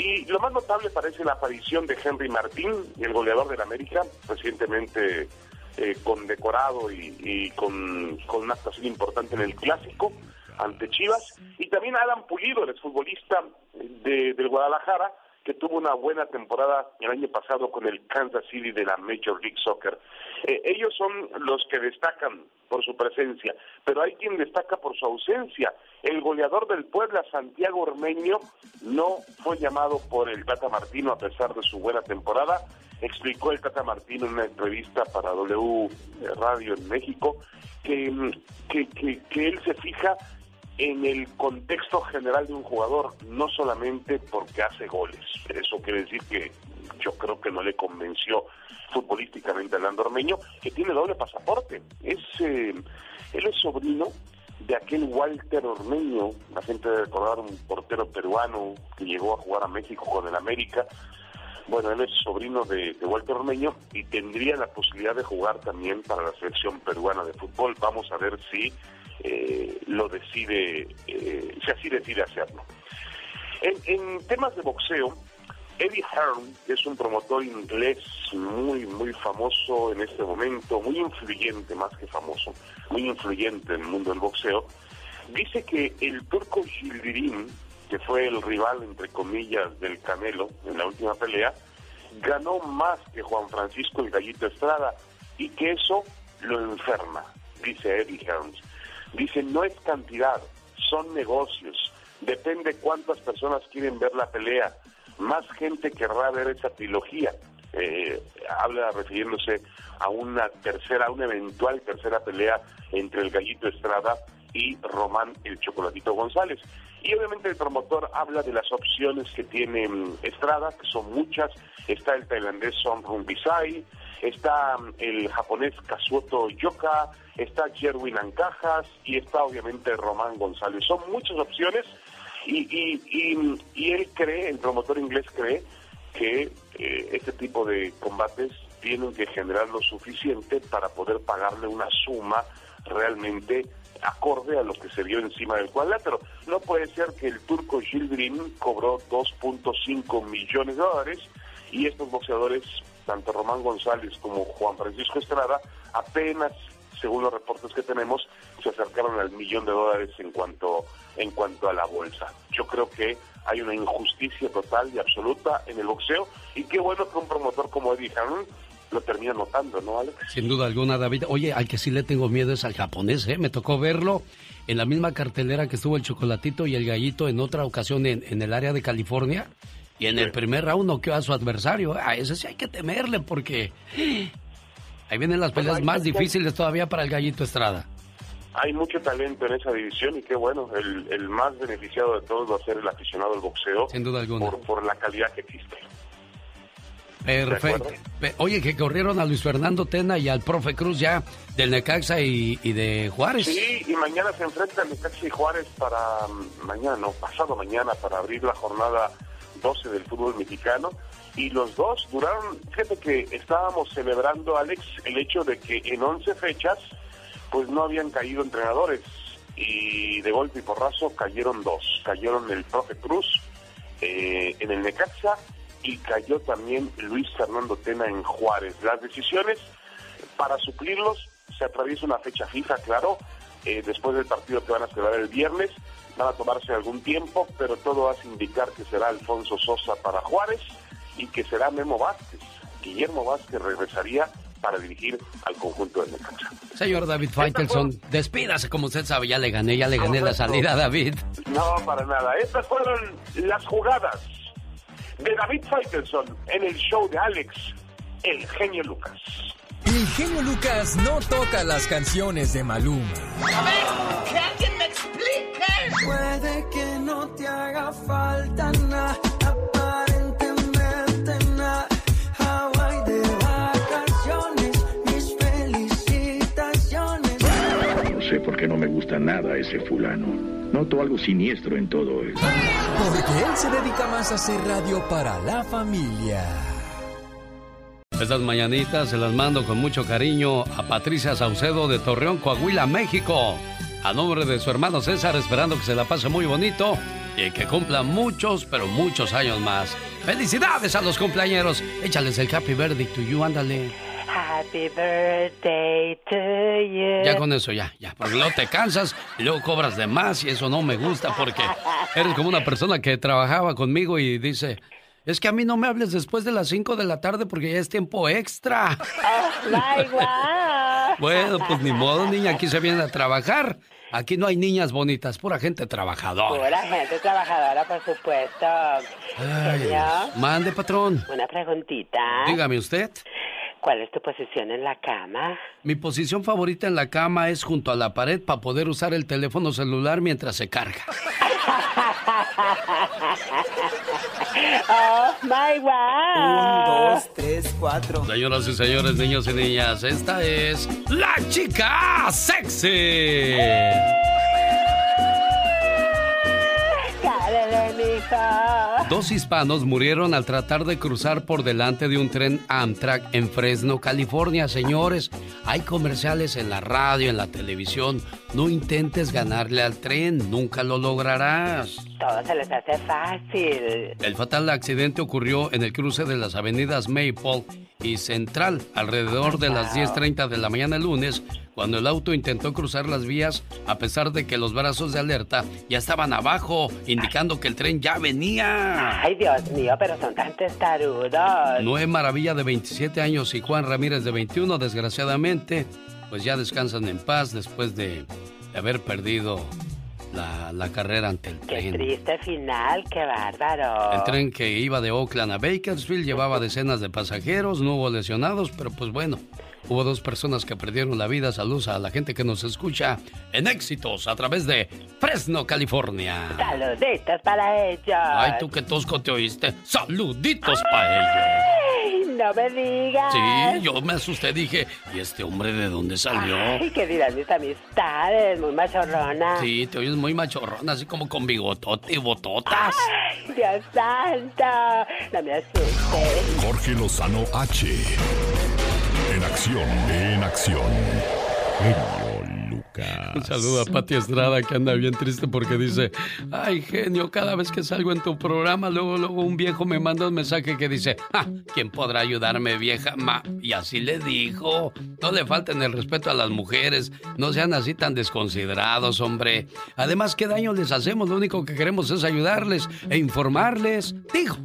Y lo más notable parece la aparición de Henry Martín, el goleador del América, recientemente eh, condecorado y, con, una actuación importante en el clásico ante Chivas, y también Adam Pulido, el exfutbolista de, del Guadalajara, tuvo una buena temporada el año pasado con el Kansas City de la Major League Soccer. Eh, ellos son los que destacan por su presencia, pero hay quien destaca por su ausencia. El goleador del Puebla, Santiago Ormeño, no fue llamado por el Tata Martino a pesar de su buena temporada. Explicó el Tata Martino en una entrevista para W Radio en México que, que, que él se fija en el contexto general de un jugador, no solamente porque hace goles. Eso quiere decir que yo creo que no le convenció futbolísticamente a Ormeño, que tiene doble pasaporte. Es, eh, él es sobrino de aquel Walter Ormeño, la gente debe recordar un portero peruano que llegó a jugar a México con el América. Bueno, él es sobrino de Walter Ormeño y tendría la posibilidad de jugar también para la selección peruana de fútbol. Vamos a ver si eh, lo decide, eh, si así decide hacerlo. En, temas de boxeo, Eddie Hearn, es un promotor inglés muy, muy famoso en este momento, muy influyente más que famoso, muy influyente en el mundo del boxeo, dice que el turco Gildirim, que fue el rival, entre comillas, del Canelo en la última pelea, ganó más que Juan Francisco el Gallito Estrada y que eso lo enferma, dice Eddie Hearn. Dice, no es cantidad, son negocios. Depende cuántas personas quieren ver la pelea. Más gente querrá ver esa trilogía. Eh, habla refiriéndose a una tercera, una eventual tercera pelea entre el Gallito Estrada y Román el Chocolatito González. Y obviamente el promotor habla de las opciones que tiene Estrada, que son muchas. Está el tailandés Son Rumbisai, está el japonés Kazuoto Yoka, está Jerwin Ancajas y está obviamente Román González. Son muchas opciones y, y, y, él cree, el promotor inglés cree, que eh, este tipo de combates tienen que generar lo suficiente para poder pagarle una suma realmente acorde a lo que se vio encima del cuadrilátero. No puede ser que el turco Gilgrim cobró 2.5 millones de dólares y estos boxeadores, tanto Román González como Juan Francisco Estrada, apenas según los reportes que tenemos, se acercaron al millón de dólares en cuanto, en cuanto a la bolsa. Yo creo que hay una injusticia total y absoluta en el boxeo y qué bueno que un promotor como Eddie Hearn lo termina notando, ¿no, Alex? Sin duda alguna, David. Oye, al que sí le tengo miedo es al japonés, ¿eh? Me tocó verlo en la misma cartelera que estuvo el chocolatito y el gallito en otra ocasión en, en el área de California. Y en el primer round noqueó a su adversario. A ese sí hay que temerle porque Ahí vienen las peleas más difíciles todavía para el Gallito Estrada. Hay mucho talento en esa división y qué bueno, el, más beneficiado de todos va a ser el aficionado al boxeo. Sin duda alguna. Por, la calidad que existe. Perfecto. Oye, que corrieron a Luis Fernando Tena y al profe Cruz ya del Necaxa y, de Juárez. Sí, y mañana se enfrentan Necaxa y Juárez para mm, mañana, no, pasado mañana, para abrir la jornada 12 del fútbol mexicano y los dos duraron, fíjate que estábamos celebrando, Alex, el hecho de que en 11 fechas pues no habían caído entrenadores y de golpe y porrazo cayeron dos, cayeron el profe Cruz eh, en el Necaxa y cayó también Luis Fernando Tena en Juárez. Las decisiones para suplirlos se atraviesa una fecha fija, claro, eh, después del partido que van a celebrar el viernes, van a tomarse algún tiempo, pero todo hace indicar que será Alfonso Sosa para Juárez y que será Memo Vázquez. Guillermo Vázquez regresaría para dirigir al conjunto de Necaxa. Señor David Faitelson, despídase como usted sabe, ya le gané, ya le gané la salida a David. No, para nada. Estas fueron las jugadas de David Faitelson en el show de Alex, el genio Lucas. El genio Lucas no toca las canciones de Maluma. A ver, que alguien me explique. Puede que no te haga falta nada porque no me gusta nada ese fulano. Noto algo siniestro en todo esto. Porque él se dedica más a hacer radio para la familia. Estas mañanitas se las mando con mucho cariño a Patricia Saucedo de Torreón, Coahuila, México. A nombre de su hermano César, esperando que se la pase muy bonito y que cumpla muchos, pero muchos años más. ¡Felicidades a los cumpleañeros! Échales el happy birthday to you, ándale. Happy birthday to you. Ya con eso, ya, ya. Porque luego te cansas y luego cobras de más y eso no me gusta porque eres como una persona que trabajaba conmigo y dice, Es que a mí no me hables después de las 5 de la tarde porque ya es tiempo extra. Oh, bueno, pues ni modo, niña, aquí se viene a trabajar. Aquí no hay niñas bonitas, pura gente trabajadora. Pura gente trabajadora, por supuesto. Ay, Mande, patrón. Una preguntita. Dígame usted. ¿Cuál es tu posición en la cama? Mi posición favorita en la cama es junto a la pared para poder usar el teléfono celular mientras se carga. oh my wow. Un, dos, tres, cuatro. Señoras y señores, niños y niñas, esta es la chica sexy. Dos hispanos murieron al tratar de cruzar por delante de un tren Amtrak en Fresno, California. Señores, hay comerciales en la radio, en la televisión. No intentes ganarle al tren, nunca lo lograrás. Todo se les hace fácil. El fatal accidente ocurrió en el cruce de las avenidas Maple y Central alrededor de las 10.30 de la mañana el lunes, cuando el auto intentó cruzar las vías a pesar de que los brazos de alerta ya estaban abajo, indicando que el tren ya venía. Ay, Dios mío, pero son tan testarudos. Noé Maravilla de 27 años y Juan Ramírez de 21, desgraciadamente, pues ya descansan en paz después de, de haber perdido la, la carrera ante el Qué tren. triste final, qué bárbaro. El tren que iba de Oakland a Bakersfield llevaba decenas de pasajeros, no hubo lesionados, pero pues bueno, hubo dos personas que perdieron la vida. Saludos a la gente que nos escucha en éxitos a través de Fresno, California. Saluditos para ellos. Ay, tú que tosco te oíste. Saluditos para ellos. Ay, no me digas. Sí, yo me asusté, dije, ¿y este hombre de dónde salió? Ay, qué dirán mis amistades, muy machorrona. Sí, te oyes muy machorrón, así como con bigotote y bototas. Ay, Dios santo, no me asustes. Jorge Lozano H. En acción, en acción. Genio Lucas. Un saludo a Pati Estrada que anda bien triste porque dice, ay genio, cada vez que salgo en tu programa, luego, luego un viejo me manda un mensaje que dice, ah, ¿quién podrá ayudarme vieja? Ma? Y así le dijo, no le falten el respeto a las mujeres, no sean así tan desconsiderados, hombre. Además, ¿qué daño les hacemos? Lo único que queremos es ayudarles e informarles. Digo,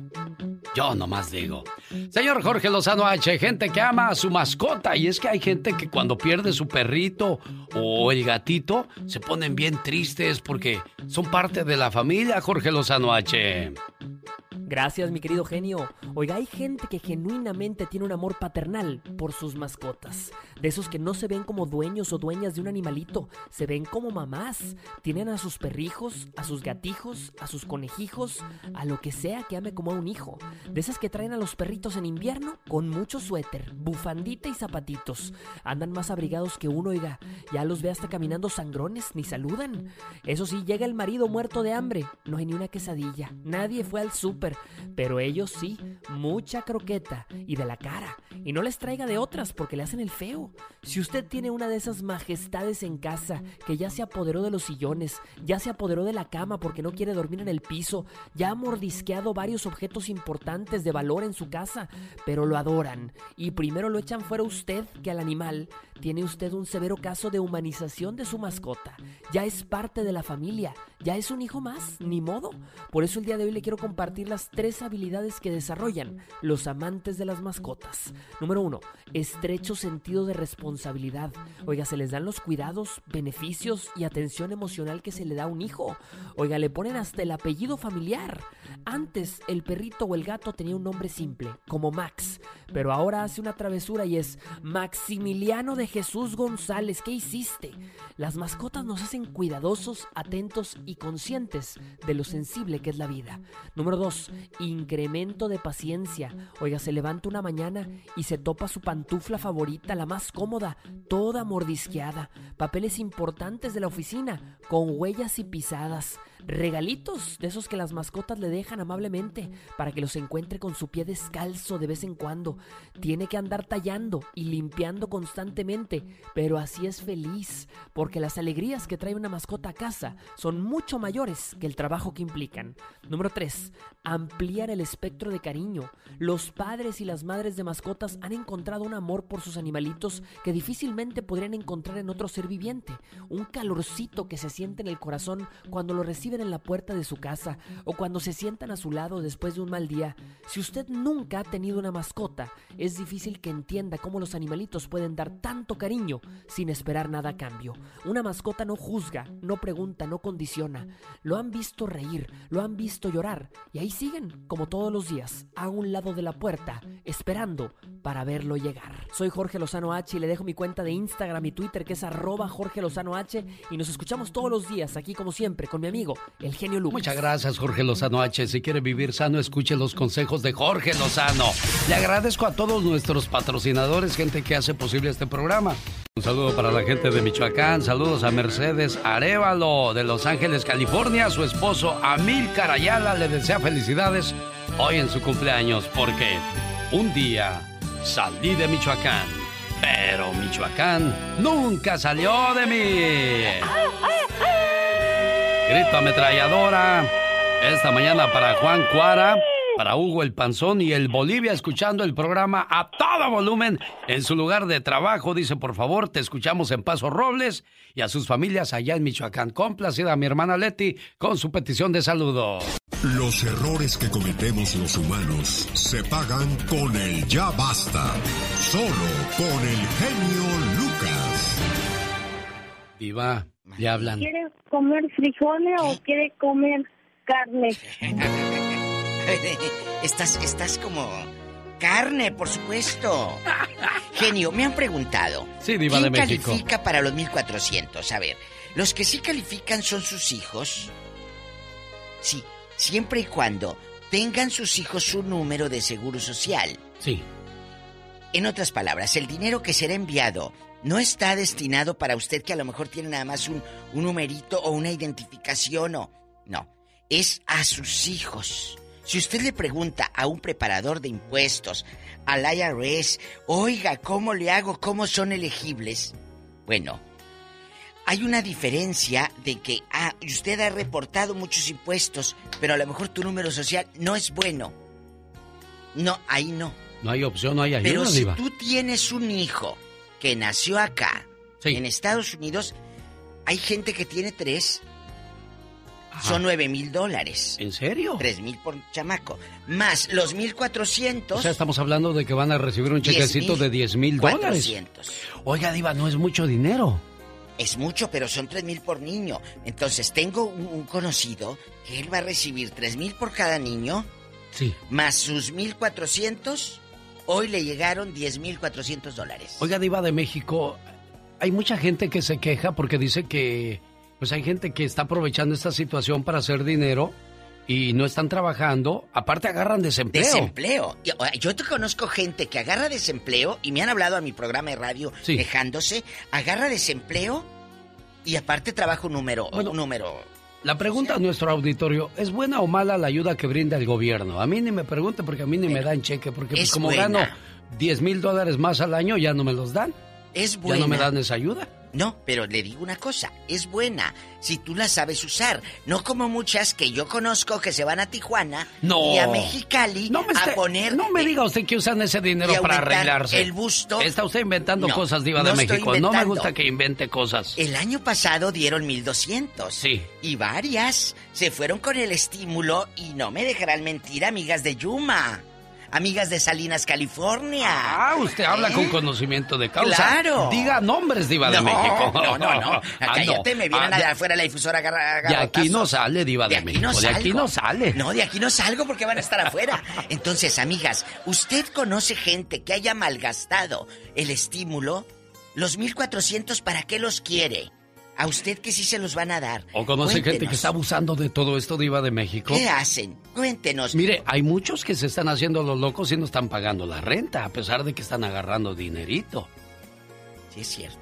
yo nomás digo. Señor Jorge Lozano H, gente que ama a su mascota. Y es que hay gente que cuando pierde su perrito o el gatito, se ponen bien tristes porque son parte de la familia, Jorge Lozano H. Gracias, mi querido genio. Oiga, hay gente que genuinamente tiene un amor paternal por sus mascotas. De esos que no se ven como dueños o dueñas de un animalito, se ven como mamás. Tienen a sus perrijos, a sus gatijos, a sus conejijos, a lo que sea que ame como a un hijo. De esas que traen a los perritos en invierno con mucho suéter, bufandita y zapatitos. Andan más abrigados que uno, oiga. Ya los ve hasta caminando sangrones, ni saludan. Eso sí, llega el marido muerto de hambre. No hay ni una quesadilla. Nadie fue al súper. Pero ellos sí, mucha croqueta y de la cara. Y no les traiga de otras porque le hacen el feo. Si usted tiene una de esas majestades en casa que ya se apoderó de los sillones, ya se apoderó de la cama porque no quiere dormir en el piso, ya ha mordisqueado varios objetos importantes de valor en su casa, pero lo adoran. Y primero lo echan fuera usted que al animal, tiene usted un severo caso de humanización de su mascota. Ya es parte de la familia, ya es un hijo más, ni modo. Por eso el día de hoy le quiero compartir las tres habilidades que desarrollan los amantes de las mascotas. Número uno, estrecho sentido de responsabilidad. Oiga, se les dan los cuidados, beneficios y atención emocional que se le da a un hijo. Oiga, le ponen hasta el apellido familiar. Antes el perrito o el gato tenía un nombre simple, como Max, pero ahora hace una travesura y es Maximiliano de Jesús González. ¿Qué hiciste? Las mascotas nos hacen cuidadosos, atentos y conscientes de lo sensible que es la vida. Número 2. Incremento de paciencia. Oiga, se levanta una mañana y se topa su pantufla favorita, la más cómoda, toda mordisqueada. Papeles importantes de la oficina, con huellas y pisadas. Regalitos de esos que las mascotas le dejan amablemente para que los encuentre con su pie descalzo de vez en cuando. Tiene que andar tallando y limpiando constantemente, pero así es feliz, porque las alegrías que trae una mascota a casa son mucho mayores que el trabajo que implican. Número 3. amplían el espectro de cariño. Los padres y las madres de mascotas han encontrado un amor por sus animalitos que difícilmente podrían encontrar en otro ser viviente. Un calorcito que se siente en el corazón cuando lo reciben en la puerta de su casa o cuando se sientan a su lado después de un mal día. Si usted nunca ha tenido una mascota, es difícil que entienda cómo los animalitos pueden dar tanto cariño sin esperar nada a cambio. Una mascota no juzga, no pregunta, no condiciona. Lo han visto reír, lo han visto llorar y ahí siguen, como todos los días, a un lado de la puerta, esperando para verlo llegar. Soy Jorge Lozano H y le dejo mi cuenta de Instagram y Twitter que es arroba Jorge Lozano H y nos escuchamos todos los días aquí como siempre con mi amigo, el genio Lucas. Muchas gracias Jorge Lozano H. Si quiere vivir sano, escuche los consejos de Jorge Lozano. Le agradezco a todos nuestros patrocinadores, gente que hace posible este programa. Un saludo para la gente de Michoacán, saludos a Mercedes Arevalo de Los Ángeles, California. Su esposo Amil Carayala le desea felicidades hoy en su cumpleaños porque un día salí de Michoacán, pero Michoacán nunca salió de mí. Grito ametralladora. Esta mañana para Juan Cuara, para Hugo el Panzón y el Bolivia escuchando el programa a todo volumen en su lugar de trabajo. Dice, por favor, te escuchamos en Paso Robles y a sus familias allá en Michoacán. Complacida a mi hermana Leti con su petición de saludo. Los errores que cometemos los humanos se pagan con el ya basta. Solo con el genio Lucas. Viva, ya hablan. ¿Quiere comer frijoles o quiere comer carne? Estás, estás como carne, por supuesto. Genio, me han preguntado. Sí, Diva ¿Quién de México. califica para los 1400? A ver, los que sí califican son sus hijos. Sí, siempre y cuando tengan sus hijos su número de seguro social. Sí. En otras palabras, el dinero que será enviado no está destinado para usted que a lo mejor tiene nada más un, un numerito o una identificación o... No, es a sus hijos. Si usted le pregunta a un preparador de impuestos, al IRS, oiga, ¿cómo le hago? ¿Cómo son elegibles? Bueno, hay una diferencia de que ah, usted ha reportado muchos impuestos, pero a lo mejor tu número social no es bueno. No, ahí no. No hay opción, no hay ayuda, Pero si Diva. tú tienes un hijo que nació acá, en Estados Unidos, hay gente que tiene tres. Son nueve mil dólares. ¿En serio? Tres mil por chamaco. Más los mil cuatrocientos. O sea, estamos hablando de que van a recibir un chequecito de 10 mil dólares. 400. Oiga, Diva, no es mucho dinero. Es mucho, pero son tres mil por niño. Entonces tengo un, un conocido que él va a recibir tres mil por cada niño. Sí. Más sus mil cuatrocientos. Hoy le llegaron diez mil cuatrocientos dólares. Oiga, Diva de México, hay mucha gente que se queja porque dice que pues hay gente que está aprovechando esta situación para hacer dinero y no están trabajando. Aparte agarran desempleo. Desempleo. Yo, yo te conozco gente que agarra desempleo y me han hablado a mi programa de radio Sí. quejándose, agarra desempleo y aparte trabaja un número, un número. La pregunta a nuestro auditorio, ¿es buena o mala la ayuda que brinda el gobierno? A mí ni me pregunte porque a mí ni me dan cheque, porque pues es como buena. gano 10 mil dólares más al año ya no me los dan. Es Ya buena. no me dan esa ayuda. No, pero le digo una cosa, es buena si tú la sabes usar, no como muchas que yo conozco que se van a Tijuana No. y a Mexicali No me a esté- poner No me diga usted que usan ese dinero para arreglarse. el busto. Está usted inventando No, cosas, Diva no de México. No me gusta que invente cosas. El año pasado dieron 1200. Sí. Y varias se fueron con el estímulo y no me dejarán mentir, amigas de Yuma. Amigas de Salinas, California. Ah, usted habla ¿Eh? con conocimiento de causa. Claro. Diga nombres, Diva de México. No, no, no. Ah, Cállate, no. me vienen Ah, de afuera de la difusora De aquí no sale, Diva de, México. no de aquí no sale. No, de aquí no salgo porque van a estar afuera. Entonces, amigas, ¿usted conoce gente que haya malgastado el estímulo? Los 1400, ¿para qué los quiere? A usted que sí se los van a dar. O conoce gente que está abusando de todo esto, Diva de México. ¿Qué hacen? Cuéntenos. Mire, hay muchos que se están haciendo los locos y no están pagando la renta, a pesar de que están agarrando dinerito. Sí, es cierto.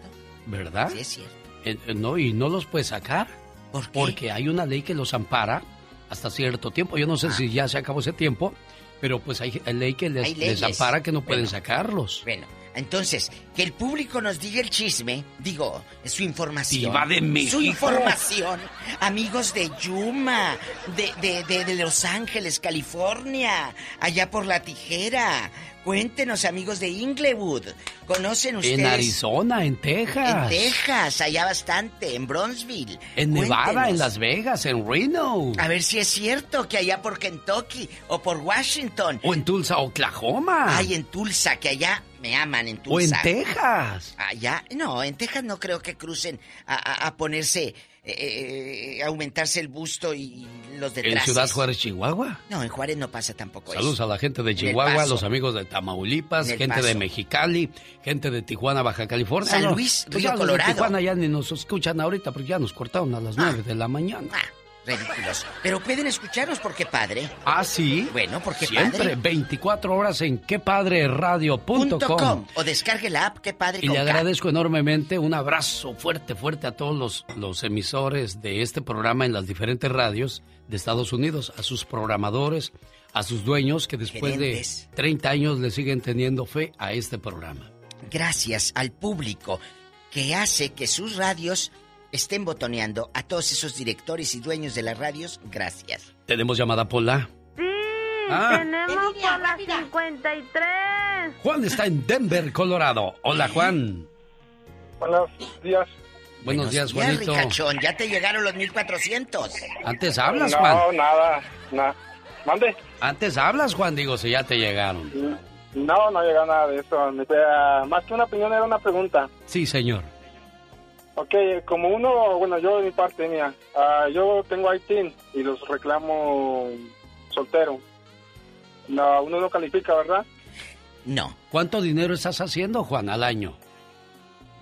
¿Verdad? Sí, es cierto. Eh, no, y no los puede sacar. ¿Por qué? Porque hay una ley que los ampara hasta cierto tiempo. Yo no Ah. sé si ya se acabó ese tiempo, pero pues hay, hay ley que les, Hay les ampara que no pueden Bueno. sacarlos. Bueno, Entonces, que el público nos diga el chisme, digo, su información. Diva de México. Su información. Amigos de Yuma, de, de, de, de Los Ángeles, California, allá por la tijera. Cuéntenos, amigos de Inglewood. ¿Conocen ustedes? En Arizona, en Texas. En Texas, allá bastante, en Bronzeville. En Nevada, Cuéntenos. en Las Vegas, en Reno. A ver si es cierto que allá por Kentucky o por Washington. O en Tulsa, Oklahoma. Ay, en Tulsa, que allá me aman en O en Tulsa. Texas. Allá, no, en Texas no creo que crucen a, a- a ponerse, eh, eh, aumentarse el busto y los En detrás. Ciudad Juárez, Chihuahua. No, en Juárez no pasa tampoco Saludos eso. a la gente de En Chihuahua, los amigos de Tamaulipas, En gente de. Mexicali, gente de Tijuana, Baja California. San No, Luis, pues Río ya los de Colorado. Tijuana ya ni nos escuchan ahorita porque ya nos cortaron a las nueve de la mañana. Ridículos. Pero pueden escucharnos porque padre. Ah, sí. Bueno, porque Siempre, padre. 24 horas en quepadreradio.com. O descargue la app, qué padre Y le K. agradezco enormemente un abrazo fuerte, fuerte a todos los, los emisores de este programa en las diferentes radios de Estados Unidos, a sus programadores, a sus dueños que después Gerentes. de 30 años le siguen teniendo fe a este programa. Gracias al público que hace que sus radios estén botoneando a todos esos directores y dueños de las radios. Gracias. Tenemos llamada Pola. Sí, Ah. tenemos por la 53. Juan está en Denver, Colorado. Hola, Juan. Buenos días. Buenos días, Juanito. ricachón, ya te llegaron los 1400. Antes hablas, no, Juan. nada, nada. ¿Mande? Antes hablas, Juan, digo, si ya te llegaron. No, no llega nada de eso. Más que una opinión era una pregunta. Sí, señor. Ok, como uno, bueno, yo de mi parte mía, ah, yo tengo ITIN y los reclamo soltero. No, uno no califica, ¿verdad? No. ¿Cuánto dinero estás haciendo, Juan, al año?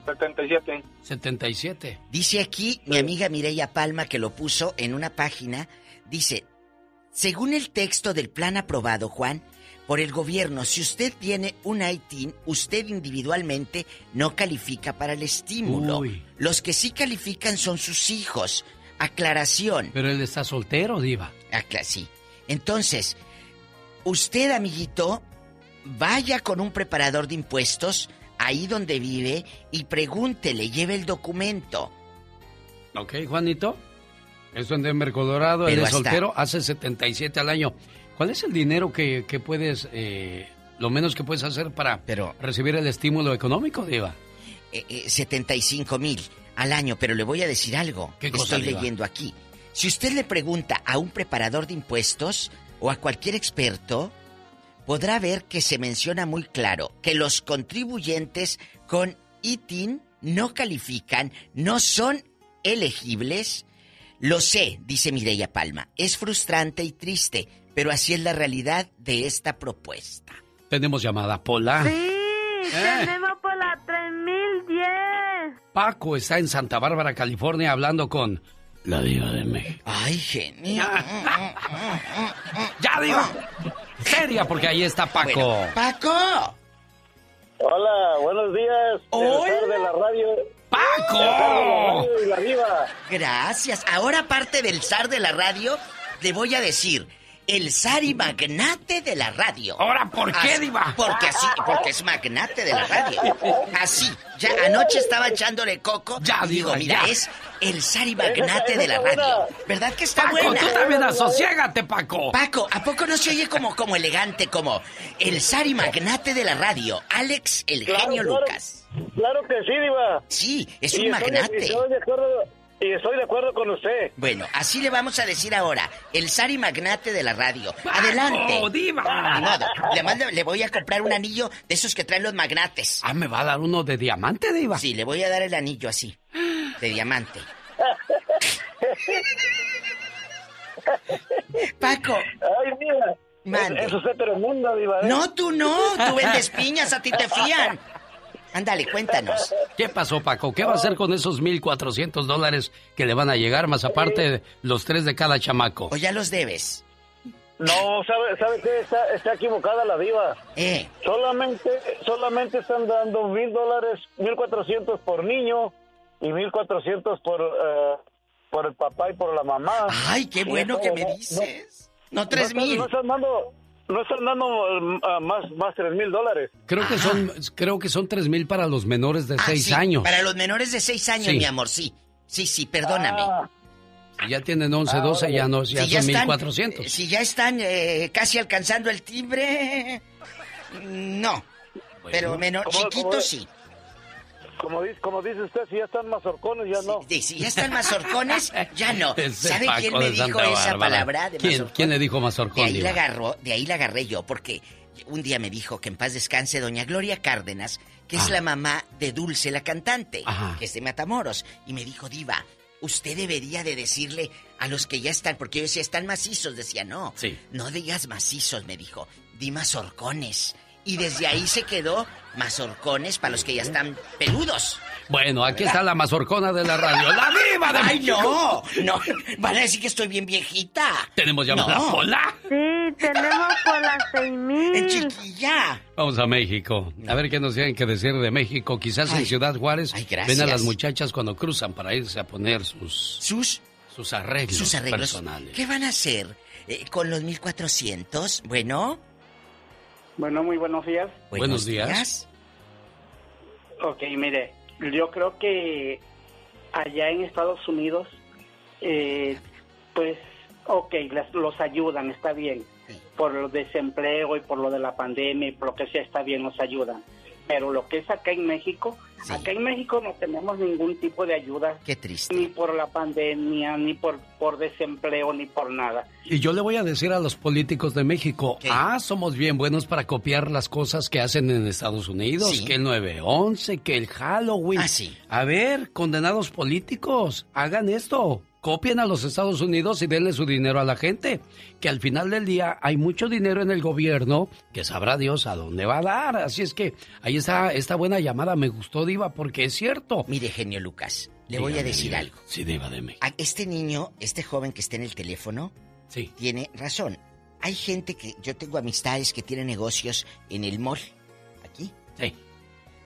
77. 77. Dice aquí mi amiga Mireya Palma que lo puso en una página. Dice, según el texto del plan aprobado, Juan, por el gobierno, si usted tiene un ITIN, usted individualmente no califica para el estímulo. Uy. Los que sí califican son sus hijos. Aclaración. Pero él está soltero, Diva. Acla- sí. Entonces, usted, amiguito, vaya con un preparador de impuestos ahí donde vive y pregúntele, lleve el documento. Ok, Juanito. Esto en Denver, Colorado. Pero Él es hasta- soltero, hace 77 al año. ¿Cuál es el dinero que, que puedes, eh, lo menos que puedes hacer para recibir el estímulo económico, Diva? eh, eh, 75 mil al año, pero le voy a decir algo ¿Qué que cosa, estoy Diva? leyendo aquí. Si usted le pregunta a un preparador de impuestos o a cualquier experto, podrá ver que se menciona muy claro que los contribuyentes con ITIN no califican, no son elegibles. Lo sé, dice Mireya Palma, es frustrante y triste, pero así es la realidad de esta propuesta. Tenemos llamada Pola. Sí, tenemos por la 3010. Paco está en Santa Bárbara, California, hablando con la Diva de México. Ay, genio. ¡Ya, Diva! Seria, porque ahí está Paco. ¡Paco! Hola, buenos días. Hola. De la radio. ¡Paco! De la radio y la diva. Gracias. Ahora, aparte del zar de la radio, le voy a decir. El zar y magnate de la radio. ¿Ahora por qué, Así- Diva? Porque así, porque es magnate de la radio. Así. Ya anoche estaba echándole coco. Ya, y digo, Diva, mira, ya. es el zar y magnate de la radio. ¿Verdad que está Paco, buena? tú también asociégate, Paco. Paco, ¿a poco no se oye como, como elegante, como el zar y magnate de la radio? Alex, el Claro, genio claro. Lucas. Claro que sí, diva. Sí, es Y un estoy- magnate. y estoy de acuerdo, y estoy de acuerdo con usted. Bueno, así le vamos a decir ahora, el Sari Magnate de la radio. Adelante. diva! Ni modo. Le, mando- le voy a comprar un anillo de esos que traen los magnates. Ah, ¿me va a dar uno de diamante, Diva? Sí, le voy a dar el anillo así, de diamante. Paco. Ay, mira. Mande. Eso es tremendo, diva. ¿eh? No, tú no, tú vendes piñas, a ti te fían. Ándale, cuéntanos. ¿Qué pasó, Paco? ¿Qué va a hacer con esos 1.400 dólares que le van a llegar, más aparte de los tres de cada chamaco? ¿O ya los debes? No, ¿sabe, sabe qué? Está, está equivocada la diva. Eh. Solamente, solamente están dando mil dólares, mil cuatrocientos por niño y mil cuatrocientos por, eh, por el papá y por la mamá. Ay, qué bueno eso que me no- dices. No, no tres están- mil. No están dando, no están dando uh, más, más tres mil dólares. Creo que son, creo que son tres mil para los menores de Ah, seis sí, años. Para los menores de 6 años, Sí. mi amor, sí. Sí, sí, perdóname. Si ya tienen 11, 12, ya no, ya Si son están- 1400. eh, Si ya están eh, casi alcanzando el timbre, no. Pero menor, ¿Cómo- chiquito cómo- sí. Como dice, como dice usted, si ya están mazorcones, ya no. Sí, si ya están mazorcones, ya no. Ese ¿Sabe Paco quién me de dijo Santa esa Bárbara. palabra de ¿Quién, quién le dijo De mazorcón? ahí la agarró, de ahí la agarré yo, porque un día me dijo que en paz descanse doña Gloria Cárdenas, que es Ah. la mamá de Dulce, la cantante, Ajá. que es de Matamoros, y me dijo, Diva, usted debería de decirle a los que ya están, porque yo decía, están macizos, decía, no, Sí. no digas macizos, me dijo, di mazorcones. Y desde ahí se quedó mazorcones para los que ya están peludos. Bueno, aquí está la mazorcona de la radio. ¡La viva de ¡Ay, México! no! No, van a decir que estoy bien viejita. ¿Tenemos llamada No. Pola? Sí, tenemos por las seis mil. chiquilla. Vamos a México. A ver qué nos tienen que decir de México. Quizás en Ay. Ciudad Juárez gracias. ven a las muchachas cuando cruzan para irse a poner sus... Sus... Sus arreglos, Sus arreglos. personales. ¿Qué van a hacer eh, con los 1400? Bueno. Bueno, muy buenos días. Buenos días. Ok, mire, yo creo que allá en Estados Unidos, eh, pues, ok, les- los ayudan, está bien. Por el desempleo y por lo de la pandemia y por lo que sea, está bien, los ayudan. Pero lo que es acá en México, acá en México no tenemos ningún tipo de ayuda. Qué triste. Ni por la pandemia, ni por, por desempleo, ni por nada. Y yo le voy a decir a los políticos de México, ah, somos bien buenos para copiar las cosas que hacen en Estados Unidos, Sí. que el 9-11, que el Halloween. Ah, sí. A ver, condenados políticos, hagan esto. Copien a los Estados Unidos y denle su dinero a la gente. Que al final del día hay mucho dinero en el gobierno que sabrá Dios a dónde va a dar. Así es que ahí está esta buena llamada. Me gustó, Diva, porque es cierto. Mire, genio Lucas, le voy a decir Diva. algo. Sí, Diva de México. A este niño, este joven que está en el teléfono, Sí. tiene razón. Hay gente que yo tengo amistades que tienen negocios en el mall, aquí. Sí.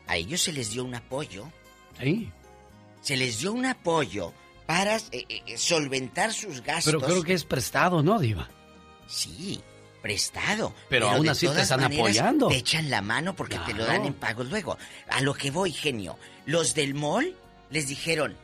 A ellos se les dio un apoyo. Sí. Se les dio un apoyo para eh, eh, solventar sus gastos. Pero creo que es prestado, ¿no, Diva? Sí, prestado. Pero aún así te están apoyando. Te echan la mano porque te lo dan en pagos luego. A lo que voy, genio. Los del mall les dijeron,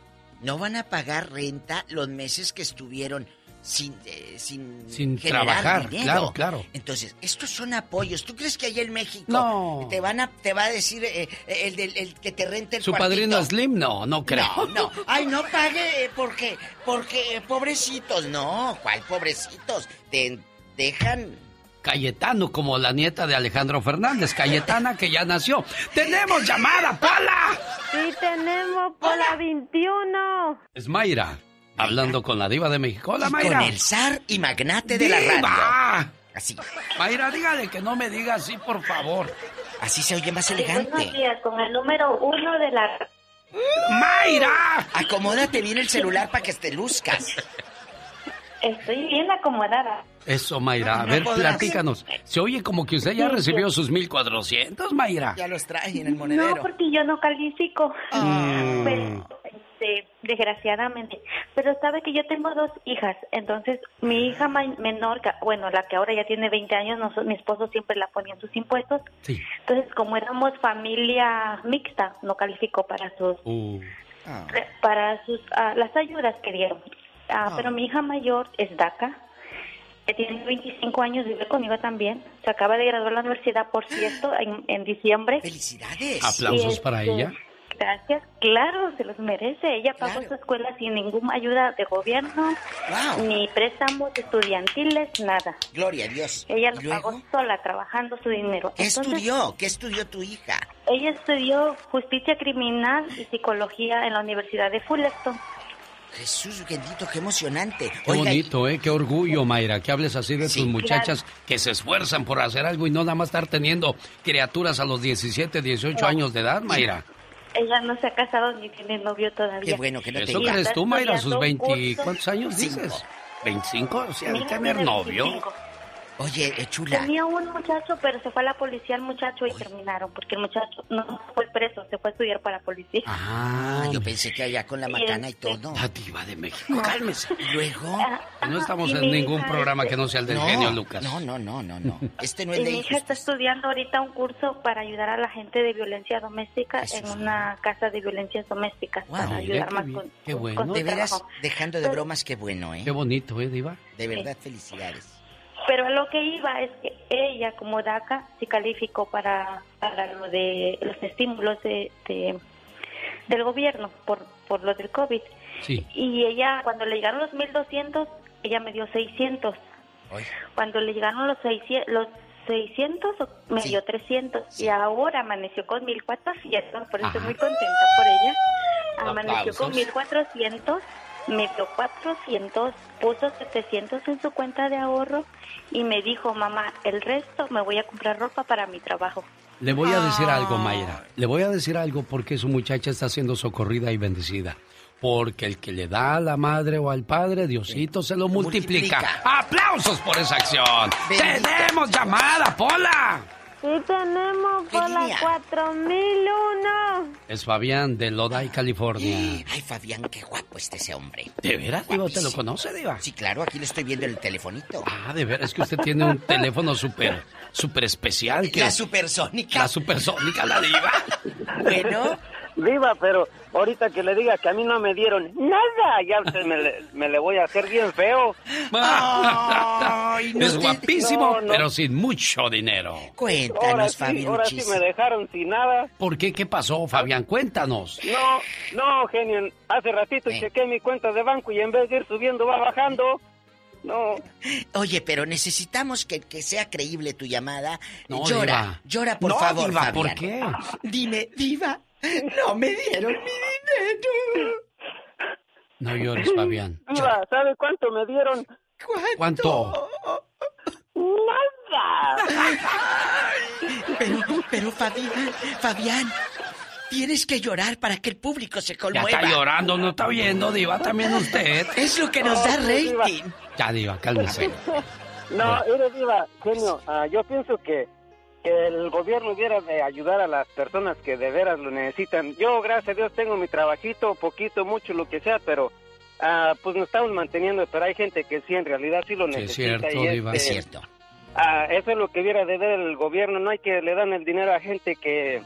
no van a pagar renta los meses que estuvieron sin, eh, sin, Sin generar trabajar, dinero. claro, claro. Entonces, estos son apoyos. ¿Tú crees que allá en México No. te van a te va a decir eh, eh, el, del- el que te rente el ¿Su cuartito? padrino Slim? No, no creo. No, no. Ay, no pague eh, porque, porque, eh, pobrecitos. No, ¿cuál pobrecitos? Te dejan... Cayetano, como la nieta de Alejandro Fernández, Cayetana que ya nació. ¡Tenemos llamada, Pola! Sí, tenemos por la 21. Es Mayra, hablando con la diva de México. Hola, Mayra. Con el zar y magnate de la radio. Así. Mayra, dígale que no me diga así, por favor. Así se oye más Buenos elegante. días, con el número uno de la... ¡Mayra! Acomódate bien el celular para que te luzcas. Estoy bien acomodada. Eso, Mayra. A No ver, platícanos. Se oye como que usted ya recibió sus 1400, Mayra. Ya los trae en el No, monedero. porque yo no califico. Pero, este, desgraciadamente. Pero sabe que yo tengo dos hijas. Entonces, mi hija menor, bueno, la que ahora ya tiene 20 años, nos- mi esposo siempre la ponía en sus impuestos. Sí. Entonces, como éramos familia mixta, no calificó para sus Uh, para sus ah, las ayudas que dieron. Ah, Ah. Pero mi hija mayor es DACA, que tiene 25 años, vive conmigo también. Se acaba de graduar de la universidad, por cierto, en, en diciembre. ¡Felicidades! aplausos Y, para este, ella. Gracias, claro, se los merece. Ella pagó su escuela sin ninguna ayuda de gobierno, ni préstamos estudiantiles, nada. Gloria a Dios. Ella ¿Y lo luego? pagó sola, trabajando su dinero. ¿Qué Entonces, estudió? ¿Qué estudió tu hija? Ella estudió justicia criminal y psicología en la Universidad de Fullerton. Jesús bendito, qué emocionante. Qué Oiga, bonito, ¿eh? Qué orgullo, Mayra, que hables así de tus muchachas que se esfuerzan por hacer algo y no nada más estar teniendo criaturas a los 17, 18 No. años de edad, Mayra. Ella no se ha casado ni tiene novio todavía. Qué bueno que no ¿Eso tenga. crees tú, Mayra? ¿Sus estudiando 20 cursos. cuántos años dices? ¿25? O sea, de tener novio. 25. Oye, chula. Tenía un muchacho, pero se fue a la policía el muchacho y terminaron, porque el muchacho no fue preso, se fue a estudiar para la policía. Ah, yo pensé que allá con la macana y todo. La diva de México, cálmese. Y luego... No estamos y en mi ningún hija, programa que no sea el del No, genio Lucas. No, no, no, no, no. Este no es Y de mi hija está estudiando ahorita un curso para ayudar a la gente de violencia doméstica en una casa de violencias domésticas, para mira, ayudar qué más bien, con, qué bueno. con su De veras, trabajo. dejando de bromas, qué bueno, ¿eh? Qué bonito, ¿eh, diva? De verdad, felicidades. Pero a lo que iba es que ella, como DACA, sí calificó para, para lo de los estímulos de, de- del gobierno por, por lo del COVID. Sí. Y ella, cuando le llegaron los 1.200, ella me dio 600. Cuando le llegaron los 600, los 600 me dio 300. Y ahora amaneció con 1.400, por eso estoy muy contenta por ella. Amaneció con Aplausos. 1.400, me dio 400, puso 700 en su cuenta de ahorro y me dijo, mamá, el resto me voy a comprar ropa para mi trabajo. Le voy a decir Ah. algo, Mayra. Le voy a decir algo porque su muchacha está siendo socorrida y bendecida. Porque el que le da a la madre o al padre, Diosito se lo multiplica. multiplica. ¡Aplausos por esa acción! Bendito. ¡Tenemos llamada, Pola! Sí tenemos por la línea? 4001. Es Fabián de Lodi, California. Ay, Fabián, qué guapo está ese hombre. ¿De veras, Diva? ¿Te lo conoce, Diva? Sí, claro, aquí lo estoy viendo en el telefonito. Ah, de veras, es que usted tiene un teléfono súper, súper especial. Que La supersónica. La supersónica, la Diva. Bueno. Viva, pero ahorita que le diga que a mí no me dieron nada, ya me, le- me le voy a hacer bien feo. Ay, no es te- guapísimo, No, no. pero sin mucho dinero. Ahora Cuéntanos, sí, Fabi ahora sí me dejaron sin nada. ¿Por qué? ¿Qué pasó, Fabián? Cuéntanos. No, no, genio, hace ratito Eh. chequé mi cuenta de banco y en vez de ir subiendo va bajando. No, Oye, pero necesitamos que, que sea creíble tu llamada. No, llora, Diva. llora, por No, favor, Diva, Fabián. ¿por qué? Dime, Diva, no me dieron mi dinero. No llores, Fabián. Viva, ¿sabe cuánto me dieron? ¿Cuánto? Nada. Pero, pero Fabián, Fabián, tienes que llorar para que el público se Ya conmueva. está llorando, no está oyendo, Diva, también usted. Es lo que nos da Diva. rating. Ya, Diva, cálmese. No, eres Viva, genio, ah, yo pienso que, que el gobierno hubiera de ayudar a las personas que de veras lo necesitan. Yo, gracias a Dios, tengo mi trabajito, poquito, mucho, lo que sea, pero ah, pues nos estamos manteniendo, pero hay gente que sí, en realidad sí lo Sí, es necesita. cierto, y Diva. este, Es cierto. Ah, eso es lo que hubiera de ver el gobierno. No hay que le dan el dinero a gente que,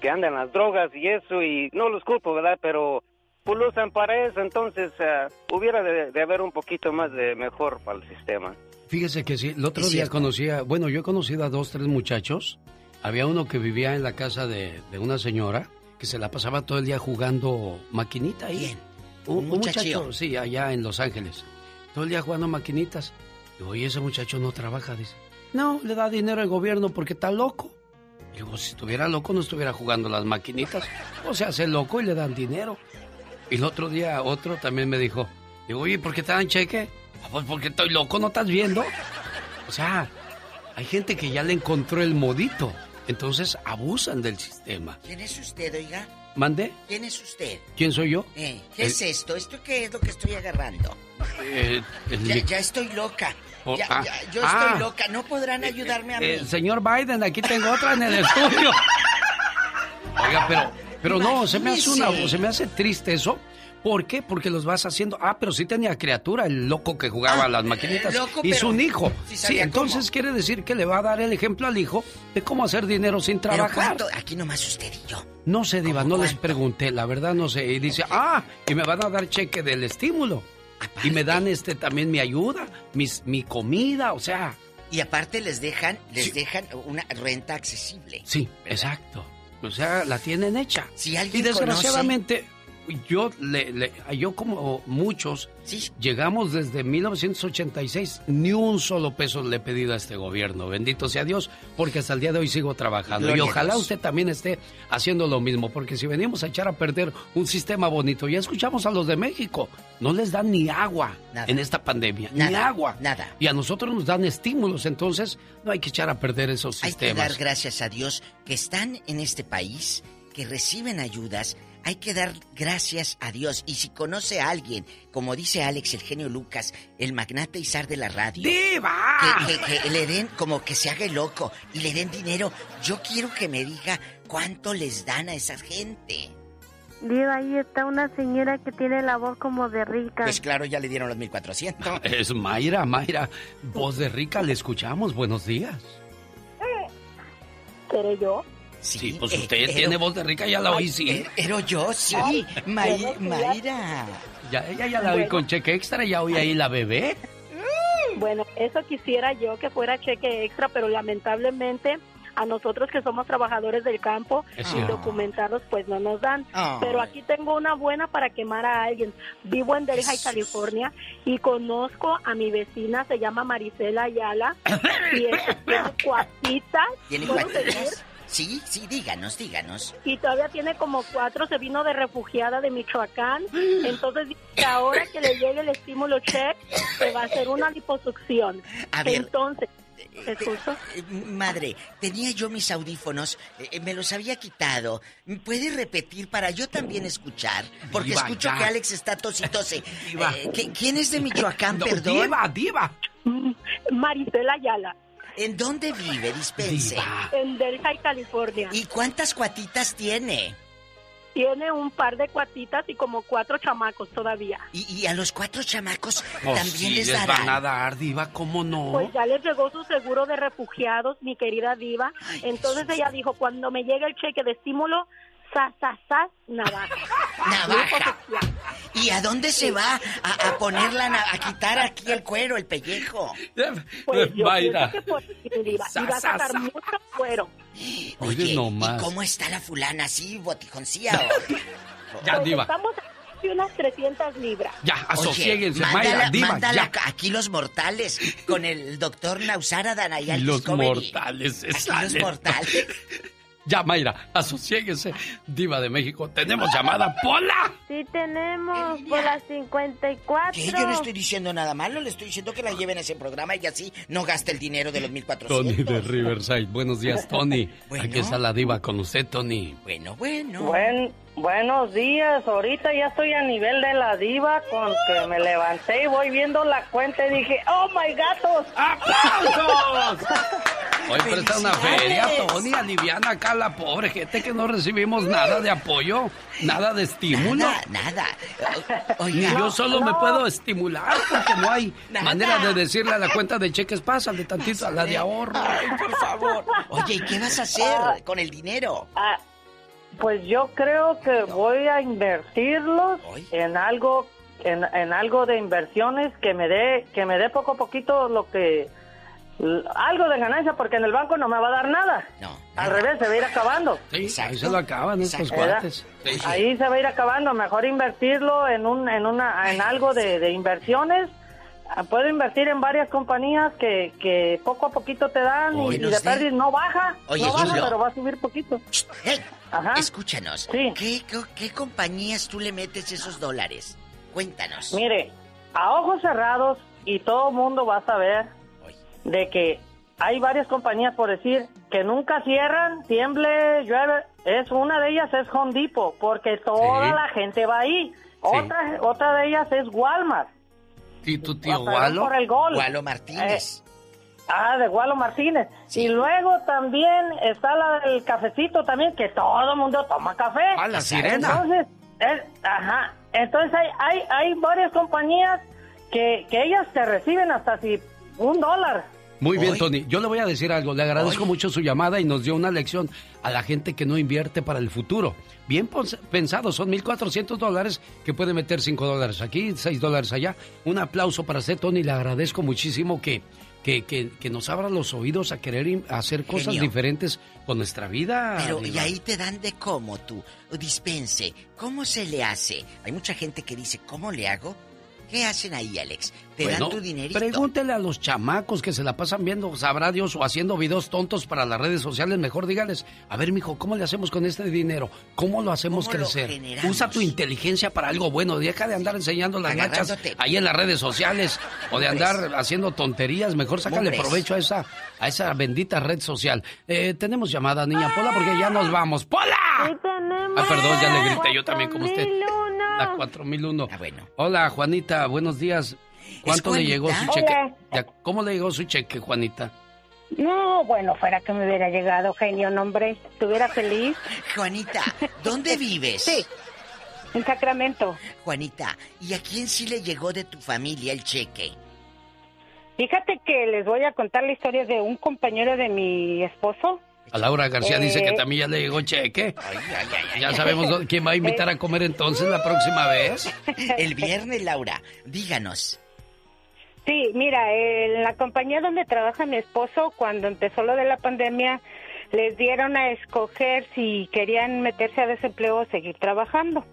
que anda en las drogas y eso, y no los culpo, ¿verdad? Pero pues lo usan para eso, entonces ah, hubiera de, de haber un poquito más de mejor para el sistema. Fíjese que sí, el otro día cierto. conocía, bueno, yo he conocido a dos, tres muchachos. Había uno que vivía en la casa de, de una señora que se la pasaba todo el día jugando maquinita ahí. Bien. Un, muchacho, sí, allá en Los Ángeles. Todo el día jugando maquinitas. Digo, oye, ese muchacho no trabaja, dice. No, le da dinero al gobierno porque está loco. Digo, si estuviera loco no estuviera jugando las maquinitas. O se hace loco y le dan dinero. Y el otro día otro también me dijo, digo, oye, ¿por qué te dan cheque? "Ah, Pues porque estoy loco, ¿no estás viendo? O sea, hay gente que ya le encontró el modito. Entonces abusan del sistema. ¿Quién es usted, oiga? ¿Mande? ¿Quién es usted? ¿Quién soy yo? Eh, ¿Qué El- es esto? ¿Esto qué es lo que estoy agarrando? Eh, el Ya, estoy loca. Oh, Ya, ah, ya, yo ah. estoy loca. ¿No podrán ayudarme a mí? Eh, señor Biden, aquí tengo otra en el estudio. Oiga, pero, pero no, se me hace una, se me hace triste eso. ¿Por qué? Porque los vas haciendo. Ah, pero sí tenía criatura, el loco que jugaba a las maquinitas. loco, y su hijo. sí entonces cómo. quiere decir que le va a dar el ejemplo al hijo de cómo hacer dinero sin ¿Pero trabajar. Aquí nomás usted y yo. No sé, Diva, no les pregunté, la verdad no sé. Y dice, ah, y me van a dar cheque del estímulo. Y me dan este también mi ayuda, mis, mi comida, o sea. Y aparte les dejan, les dejan una renta accesible. Sí, exacto. O sea, la tienen hecha. Si alguien y desgraciadamente, yo, le, le- yo como muchos, llegamos desde 1986, ni un solo peso le he pedido a este gobierno. Bendito sea Dios, porque hasta el día de hoy sigo trabajando. Gloria y ojalá usted también esté haciendo lo mismo, porque si venimos a echar a perder un sistema bonito, ya escuchamos a los de México, no les dan ni agua Nada. en esta pandemia, ni agua. nada. Y a nosotros nos dan estímulos, entonces no hay que echar a perder esos Hay que dar sistemas. gracias a Dios que están en este país, que reciben ayudas. Hay que dar gracias a Dios. Y si conoce a alguien, como dice Alex, el genio Lucas, el magnate Izar de la radio. ¡Diva! Que, que- que le den, como que se haga el loco y le den dinero. Yo quiero que me diga cuánto les dan a esa gente. Diva, ahí está una señora que tiene la voz como de rica. Pues claro, ya le dieron los 1400. Es Mayra, Mayra. Voz de rica, le escuchamos. Buenos días. ¿Seré yo? Sí, pues eh, usted eh, tiene eh, voz de rica, ya la oí, sí. Pero yo, sí. Días. Mayra. Ya, ella ya la oí con cheque extra, ya oí ahí la bebé. Bueno, eso quisiera yo que fuera cheque extra, pero lamentablemente a nosotros que somos trabajadores del campo Es y cierto. documentados pues no nos dan. Pero aquí tengo una buena para quemar a alguien. Vivo en Delhi, California y conozco a mi vecina, se llama Marisela Ayala y es- tiene cuatitas. ¿Tiene ¿puedo cuatitas? Sí, sí, díganos, díganos. y todavía tiene como cuatro, se vino de refugiada de Michoacán, entonces dice ahora que le llegue el estímulo check, se va a hacer una liposucción. A ver. Entonces, ¿te escucho? Eh, Madre, tenía yo mis audífonos, eh, eh, me los había quitado. ¿Puede repetir para yo también escuchar? Porque Diva, escucho ya. que Alex está tositose. Diva. Eh, ¿qui- ¿Quién es de Michoacán, No, perdón? diva, diva. Marisela Ayala, ¿En dónde vive? Dispense. en Delhi, California. ¿Y cuántas cuatitas tiene? Tiene un par de cuatitas y como cuatro chamacos todavía. Y, y a los cuatro chamacos Pues también sí, les les darán. van a dar, diva, ¿cómo no? Pues ya les llegó su seguro de refugiados, mi querida diva. Entonces ella dijo, cuando me llegue el cheque de estímulo, sa, sa, sa, navaja. Navaja. ¿Y a dónde se va a, a ponerla, a quitar aquí el cuero, el pellejo? Pues yo Mayra. pienso que por. Sa, Y va a sa, sacar sa. mucho cuero. Oye, ¿y nomás. cómo está la fulana? ¿Así, botijoncía o...? Ya, Pues diva. estamos de unas 300 libras. Ya, asosiéguense, Oye, Mayra, diva, mándala ya. aquí los mortales con el doctor Nausara Danayal Los Discovery. mortales se Aquí los mortales. Ya, Mayra, asosiéguese. Diva de México, tenemos llamada. ¡Pola! Sí tenemos por las 54. ¿Qué? Yo no estoy diciendo nada malo, le estoy diciendo que la lleven a ese programa y así no gasta el dinero de los 1400. Tony de Riverside. Buenos días, Tony. Bueno. Aquí está la diva con usted, Tony. Bueno, bueno. Buen, buenos días, ahorita ya estoy a nivel de la diva con que me levanté y voy viendo la cuenta y dije, oh my gatos. ¡Aplausos! Hoy presta una feria, Tony, aliviana acá la pobre gente que no recibimos nada de apoyo, nada de estímulo. Nada, nada. Ni yo solo me puedo estimular porque no hay Nada. manera de decirle a la cuenta de cheques, pásale tantito a la de ahorro. Ay, por favor. Oye, ¿y qué vas a hacer con el dinero? Ah, pues yo creo que voy a invertirlos en algo, en, en algo de inversiones que me dé, que me dé poco a poquito lo que, algo de ganancia porque en el banco no me va a dar nada. Al revés, se va a ir acabando. Sí, ahí se lo acaban estos cuates. Sí. Ahí se va a ir acabando. Mejor invertirlo en un, en una, en algo de, de inversiones. Ah, Puedo invertir en varias compañías que, que poco a poquito te dan y, Hoy y nos de pérdida no baja, Oye, no baja, Julio. pero va a subir poquito. Hey, escúchanos. ¿Qué, qué, qué compañías tú le metes esos dólares? Cuéntanos. Mire, a ojos cerrados y todo mundo va a saber de que hay varias compañías, por decir, que nunca cierran, tiemble, llueve. Es una de ellas es Home Depot, porque toda Sí. la gente va ahí. Otra, otra de ellas es Walmart. ¿Y tu tío por el gol. Walo Martínez. Ah, de Walo Martínez. Y luego también está la del cafecito también, que todo el mundo toma café. Ah, la sirena. Entonces, es- ajá. Entonces hay, hay, hay varias compañías que, que ellas te reciben hasta si un dólar. Muy bien, Tony. Yo le voy a decir algo. Le agradezco mucho su llamada y nos dio una lección a la gente que no invierte para el futuro. Bien pensado, son 1.400 dólares que puede meter 5 dólares aquí, 6 dólares allá. Un aplauso para usted, Tony. Le agradezco muchísimo que, que, que, que nos abra los oídos a querer hacer cosas Genio. diferentes con nuestra vida. Pero, y ahí te dan de cómo tú. Dispense, ¿cómo se le hace? Hay mucha gente que dice, ¿cómo le hago ¿Qué hacen ahí, Alex? ¿Te Bueno, dan tu dinerito? Pregúntele a los chamacos que se la pasan viendo, sabrá Dios, o haciendo videos tontos para las redes sociales. Mejor dígales, a ver, mijo, ¿cómo le hacemos con este dinero? ¿Cómo lo hacemos ¿Cómo lo crecer? Usa tu inteligencia para algo bueno. Deja de andar enseñando las Agarrándote. ahí en las redes sociales o de andar haciendo tonterías. Mejor sácale provecho a esa, a esa bendita red social. Eh, tenemos llamada, niña Pola, porque ya nos vamos. ¡Pola! Sí tenemos. Ah, perdón, ya le grité yo también como usted. 4001. La 4001. Ah, bueno. Hola, Juanita, buenos días. ¿Cuánto le llegó su cheque? Hola. ¿Cómo le llegó su cheque, Juanita? No, bueno, fuera que me hubiera llegado, genio, no, hombre. Estuviera feliz. Juanita, ¿dónde vives? Sí, en Sacramento. Juanita, ¿y a quién sí le llegó de tu familia el cheque? Fíjate que les voy a contar la historia de un compañero de mi esposo. A Laura García Eh, dice que también ya le llegó cheque. Ya sabemos quién va a invitar a comer entonces la próxima vez. El viernes, Laura, díganos. Sí, mira, en la compañía donde trabaja mi esposo, cuando empezó lo de la pandemia, les dieron a escoger si querían meterse a desempleo o seguir trabajando.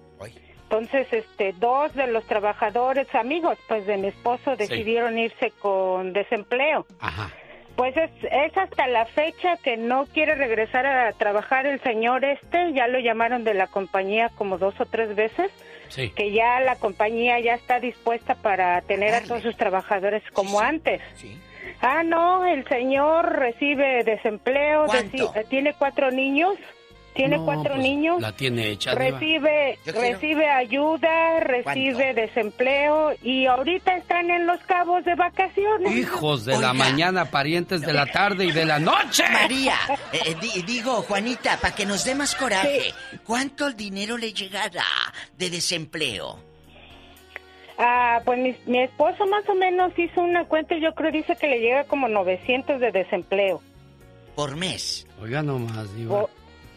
Entonces, este, dos de los trabajadores, amigos, pues de mi esposo, decidieron irse con desempleo. Ajá. Pues es, es hasta la fecha que no quiere regresar a trabajar el señor este, ya lo llamaron de la compañía como dos o tres veces, Sí. que ya la compañía ya está dispuesta para tener a todos sus trabajadores como antes. Ah, no, el señor recibe desempleo, eh, tiene cuatro niños, tiene No, cuatro pues, niños. La tiene hecha. Recibe, recibe ayuda, recibe desempleo y ahorita están en los cabos de vacaciones. Hijos de la mañana, parientes de la tarde y de la noche. María, eh, eh, di- digo, Juanita, para que nos dé más coraje, ¿cuánto dinero le llegará de desempleo? Ah, pues mi, mi esposo más o menos hizo una cuenta y yo creo dice que le llega como 900 de desempleo. Por mes. Oiga nomás, Diva. O-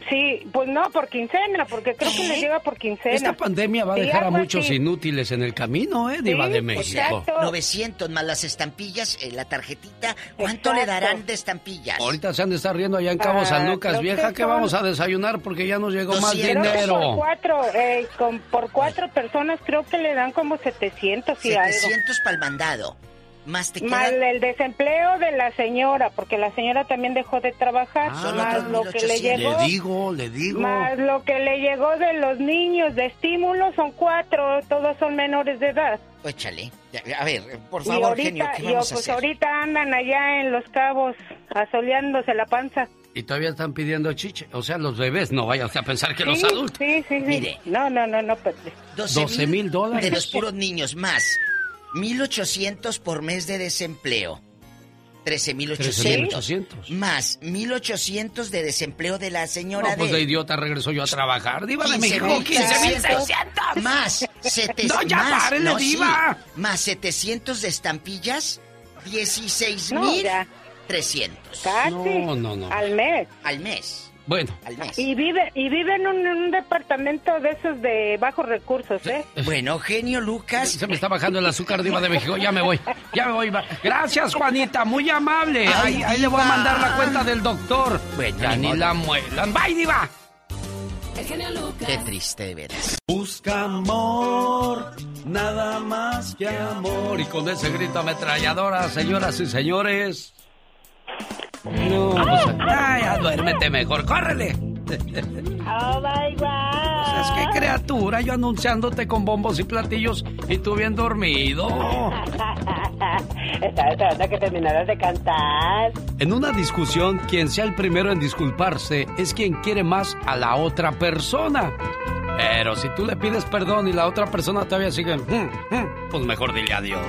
sí, pues no, por quincena, porque creo que le llega por quincena. Esta pandemia va a Sí, dejar a muchos así. inútiles en el camino, ¿eh, Diva Sí, de México? 900 más las estampillas, eh, la tarjetita. ¿Cuánto le Exacto. darán de estampillas? Ahorita se han de estar riendo allá en Cabo Ah, San Lucas. Vieja, que son- vamos a desayunar porque ya nos llegó más Creo que dinero. por cuatro, eh, con- por cuatro personas creo que le dan como 700 y algo. 700 para el mandado. Más te Más quedan... el desempleo de la señora, porque la señora también dejó de trabajar, Ah, más lo que le llegó. Le digo, le digo. Más lo que le llegó de los niños de estímulo son cuatro, todos son menores de edad. Échale. A ver, por y favor, ahorita, genio, ¿qué y, vamos a pues hacer? ahorita andan allá en los cabos asoleándose la panza. Y todavía están pidiendo chiche. O sea, los bebés, no vayan a pensar que los Sí, adultos. Sí, sí, sí. Mire. No, no, no, no. pues, 12 mil dólares. De los puros niños, más 1.800 por mes de desempleo. 13.800. 13,800. Más 1.800 de desempleo de la señora No, pues de... de idiota regreso yo a trabajar. Diva de 15,000, México, 15,600. Más 700. No, ya más, párele, no, sí, diva. más 700 de estampillas, No, 16,300. Casi. No, no, no. Al mes. Al mes. Bueno. Al mes. Y vive, y vive en un, en un departamento de esos de bajos recursos, ¿eh? Bueno, genio Lucas. Se me está bajando el azúcar, Diva de México. Ya me voy. Ya me voy. va. Gracias, Juanita. Muy amable. Ahí, ahí le voy a mandar la cuenta del doctor. ya ni la muelan. Bye, Diva. Qué triste, de veras. Busca amor, nada más que amor. Y con ese grito ametralladora, señoras y señores. No, pues, ay, ya duérmete mejor, córrele. Oh my God. Es que criatura, yo anunciándote con bombos y platillos y tú bien dormido. Estaba esperando a que terminaras de cantar. En una discusión, quien sea el primero en disculparse es quien quiere más a la otra persona. Pero si tú le pides perdón y la otra persona todavía sigue, "Mm, mm", pues mejor dile adiós.